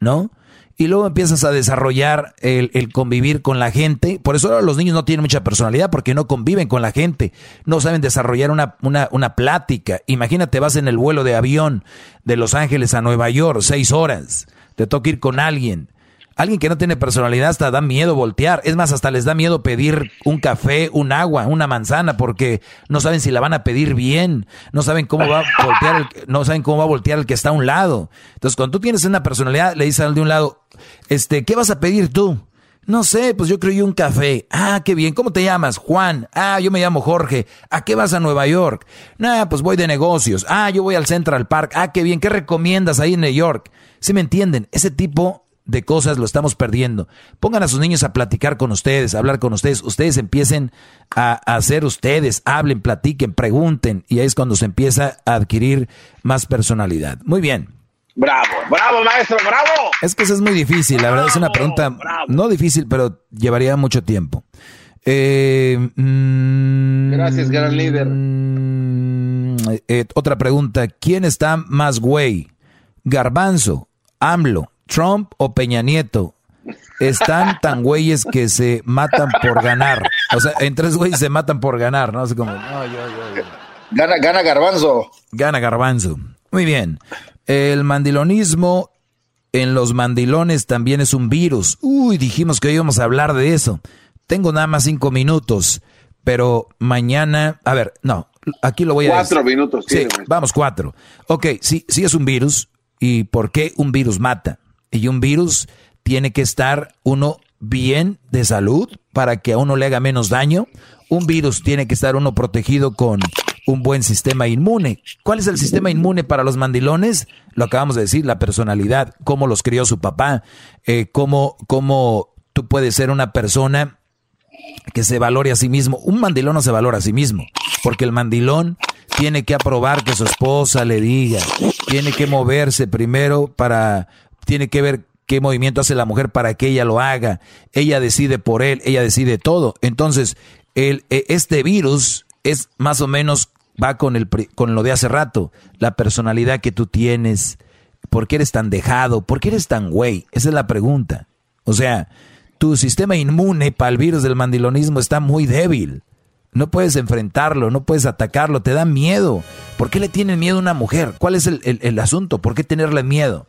¿no? Y luego empiezas a desarrollar el, convivir con la gente. Por eso ahora los niños no tienen mucha personalidad porque no conviven con la gente, no saben desarrollar una, una, una plática. Imagínate, vas en el vuelo de avión de Los Ángeles a Nueva York, seis horas, te toca ir con alguien Alguien que no tiene personalidad hasta da miedo voltear. Es más, hasta les da miedo pedir un café, un agua, una manzana, porque no saben si la van a pedir bien. No saben cómo va a voltear, el, no saben cómo va a voltear el que está a un lado. Entonces, cuando tú tienes una personalidad, le dices al de un lado, este, ¿qué vas a pedir tú? No sé, pues yo creo un café. Ah, qué bien. ¿Cómo te llamas? Juan. Ah, yo me llamo Jorge. ¿A qué vas a Nueva York? Nah, pues voy de negocios. Ah, yo voy al Central Park. Ah, qué bien. ¿Qué recomiendas ahí en New York? ¿Sí me entienden? Ese tipo de cosas lo estamos perdiendo. Pongan a sus niños a platicar con ustedes, a hablar con ustedes. Ustedes empiecen a, hacer ustedes, hablen, platiquen, pregunten. Y ahí es cuando se empieza a adquirir más personalidad. Muy bien. Bravo, bravo, maestro, bravo. Es que eso es muy difícil, la verdad es una pregunta no difícil, pero llevaría mucho tiempo. Eh, mm, Gracias, gran líder. Eh, otra pregunta, ¿quién está más güey? ¿Garbanzo, AMLO, Trump o Peña Nieto? Están tan güeyes que se matan por ganar. O sea, en tres güeyes se matan por ganar, ¿no? Así como, Gana, gana Garbanzo. Gana Garbanzo. Muy bien. El mandilonismo en los mandilones también es un virus. Uy, dijimos que hoy íbamos a hablar de eso. Tengo nada más cinco minutos, pero mañana, a ver, no, aquí lo voy a Cuatro minutos. Sí, vamos, cuatro. Ok, sí, sí es un virus. ¿Y por qué un virus mata? Y un virus tiene que estar uno bien de salud para que a uno le haga menos daño. Un virus tiene que estar uno protegido con un buen sistema inmune. ¿Cuál es el sistema inmune para los mandilones? Lo acabamos de decir, la personalidad, cómo los crió su papá, eh, cómo, cómo tú puedes ser una persona que se valore a sí mismo. Un mandilón no se valora a sí mismo, porque el mandilón tiene que aprobar que su esposa le diga, tiene que moverse primero para, tiene que ver qué movimiento hace la mujer para que ella lo haga. Ella decide por él, ella decide todo. Entonces, el, e, este virus es más o menos va con, el, con lo de hace rato, la personalidad que tú tienes, por qué eres tan dejado, por qué eres tan güey, esa es la pregunta. O sea, tu sistema inmune para el virus del mandilonismo está muy débil. No puedes enfrentarlo, no puedes atacarlo, te da miedo. ¿Por qué le tienen miedo a una mujer? ¿Cuál es el, el asunto? ¿Por qué tenerle miedo?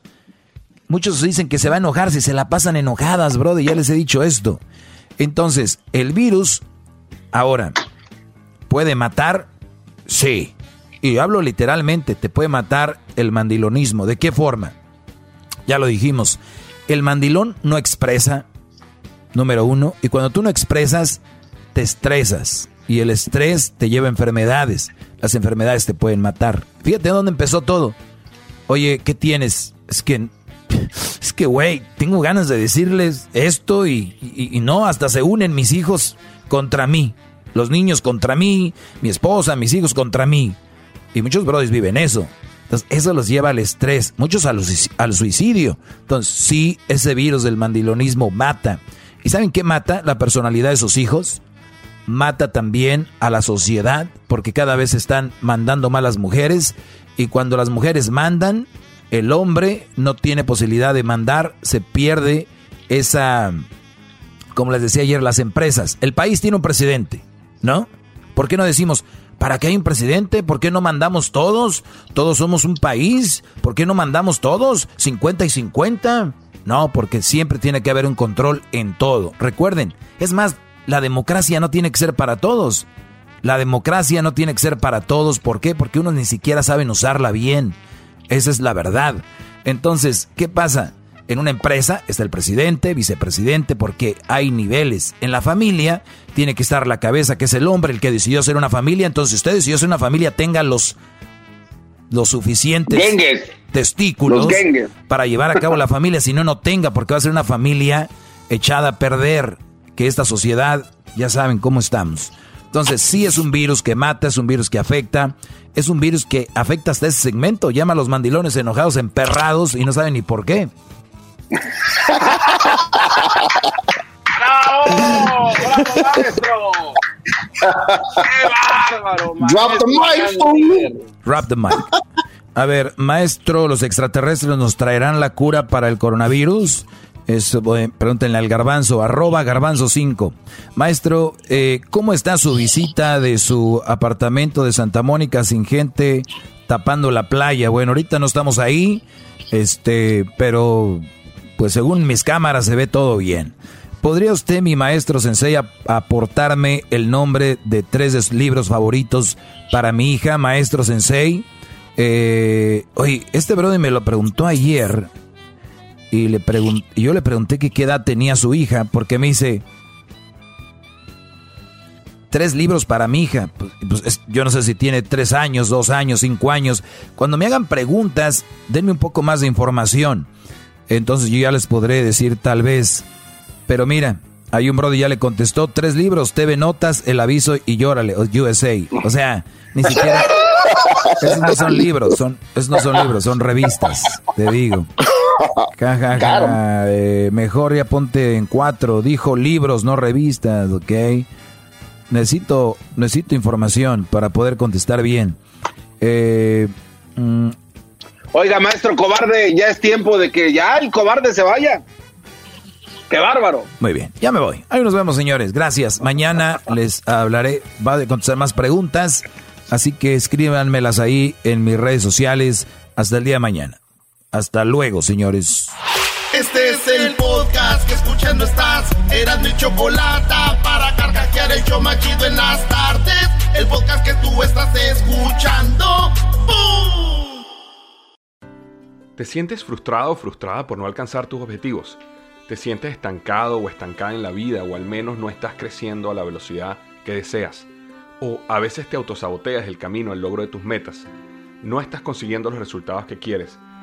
Muchos dicen que se va a enojar si se la pasan enojadas, brother, ya les he dicho esto. Entonces, el virus, ahora, ¿puede matar? Sí. Y hablo literalmente, te puede matar el mandilonismo. ¿De qué forma? Ya lo dijimos. El mandilón no expresa, número uno, y cuando tú no expresas, te estresas. Y el estrés te lleva a enfermedades. Las enfermedades te pueden matar. Fíjate dónde empezó todo. Oye, ¿qué tienes? Es que, es que, güey, tengo ganas de decirles esto y, no, hasta se unen mis hijos contra mí. Los niños contra mí, mi esposa, mis hijos contra mí. Y muchos brothers viven eso. Entonces, eso los lleva al estrés, muchos al, al suicidio. Entonces, sí, ese virus del mandilonismo mata. ¿Y saben qué mata? La personalidad de sus hijos. Mata también a la sociedad, porque cada vez están mandando más las mujeres. Y cuando las mujeres mandan, el hombre no tiene posibilidad de mandar, se pierde esa, como les decía ayer, las empresas. El país tiene un presidente, ¿no? ¿Por qué no decimos, ¿para qué hay un presidente? ¿Por qué no mandamos todos? Todos somos un país. ¿Por qué no mandamos todos? 50 y 50. No, porque siempre tiene que haber un control en todo. Recuerden, es más, la democracia no tiene que ser para todos. La democracia no tiene que ser para todos. ¿Por qué? Porque unos ni siquiera saben usarla bien. Esa es la verdad. Entonces, ¿qué pasa? En una empresa está el presidente, vicepresidente, porque hay niveles. En la familia tiene que estar la cabeza, que es el hombre, el que decidió ser una familia. Entonces, si usted decidió ser una familia, tenga los, los suficientes testículos para llevar a cabo la familia. Si no, no tenga, porque va a ser una familia echada a perder. Que esta sociedad, ya saben cómo estamos. Entonces, sí es un virus que mata, es un virus que afecta, es un virus que afecta hasta ese segmento. Llama a los mandilones enojados, emperrados y no saben ni por qué. ¡Bravo! ¡Bravo, maestro! ¡Qué bárbaro! Drop the mic, Drop the mic. A ver, maestro, ¿los extraterrestres nos traerán la cura para el coronavirus? Eso, pregúntenle al garbanzo, arroba garbanzo 5. Maestro, eh, ¿cómo está su visita de su apartamento de Santa Mónica sin gente tapando la playa? Bueno, ahorita no estamos ahí, este, pero pues según mis cámaras se ve todo bien. ¿Podría usted, mi maestro Sensei, aportarme el nombre de tres libros favoritos para mi hija, maestro Sensei? Eh, oye, este brother me lo preguntó ayer y le yo le pregunté qué edad tenía su hija, porque me dice, tres libros para mi hija. Pues, pues yo no sé si tiene tres años, dos años, cinco años. Cuando me hagan preguntas, denme un poco más de información. Entonces yo ya les podré decir tal vez. Pero mira, hay un brother ya le contestó tres libros, TV Notas, El Aviso y Llórale, USA. O sea, ni siquiera, esos no son libros, son, esos no son libros, son revistas, te digo. Eh, mejor ya ponte en cuatro. Dijo libros, no revistas, ¿ok? Necesito, necesito información para poder contestar bien. Eh, mm. Oiga, maestro cobarde, ya es tiempo de que ya el cobarde se vaya. ¡Qué bárbaro! Muy bien, ya me voy. Ahí nos vemos, señores. Gracias. Mañana les hablaré, va a contestar más preguntas. Así que escríbanmelas ahí en mis redes sociales. Hasta el día de mañana. Hasta luego, señores. Este es el podcast que escuchando estás. Eran mi chocolate para carcajear el yo machido en las tardes. El podcast que tú estás escuchando. ¿Te sientes frustrado o frustrada por no alcanzar tus objetivos? ¿Te sientes estancado o estancada en la vida o al menos no estás creciendo a la velocidad que deseas? ¿O a veces te autosaboteas el camino al logro de tus metas? ¿No estás consiguiendo los resultados que quieres?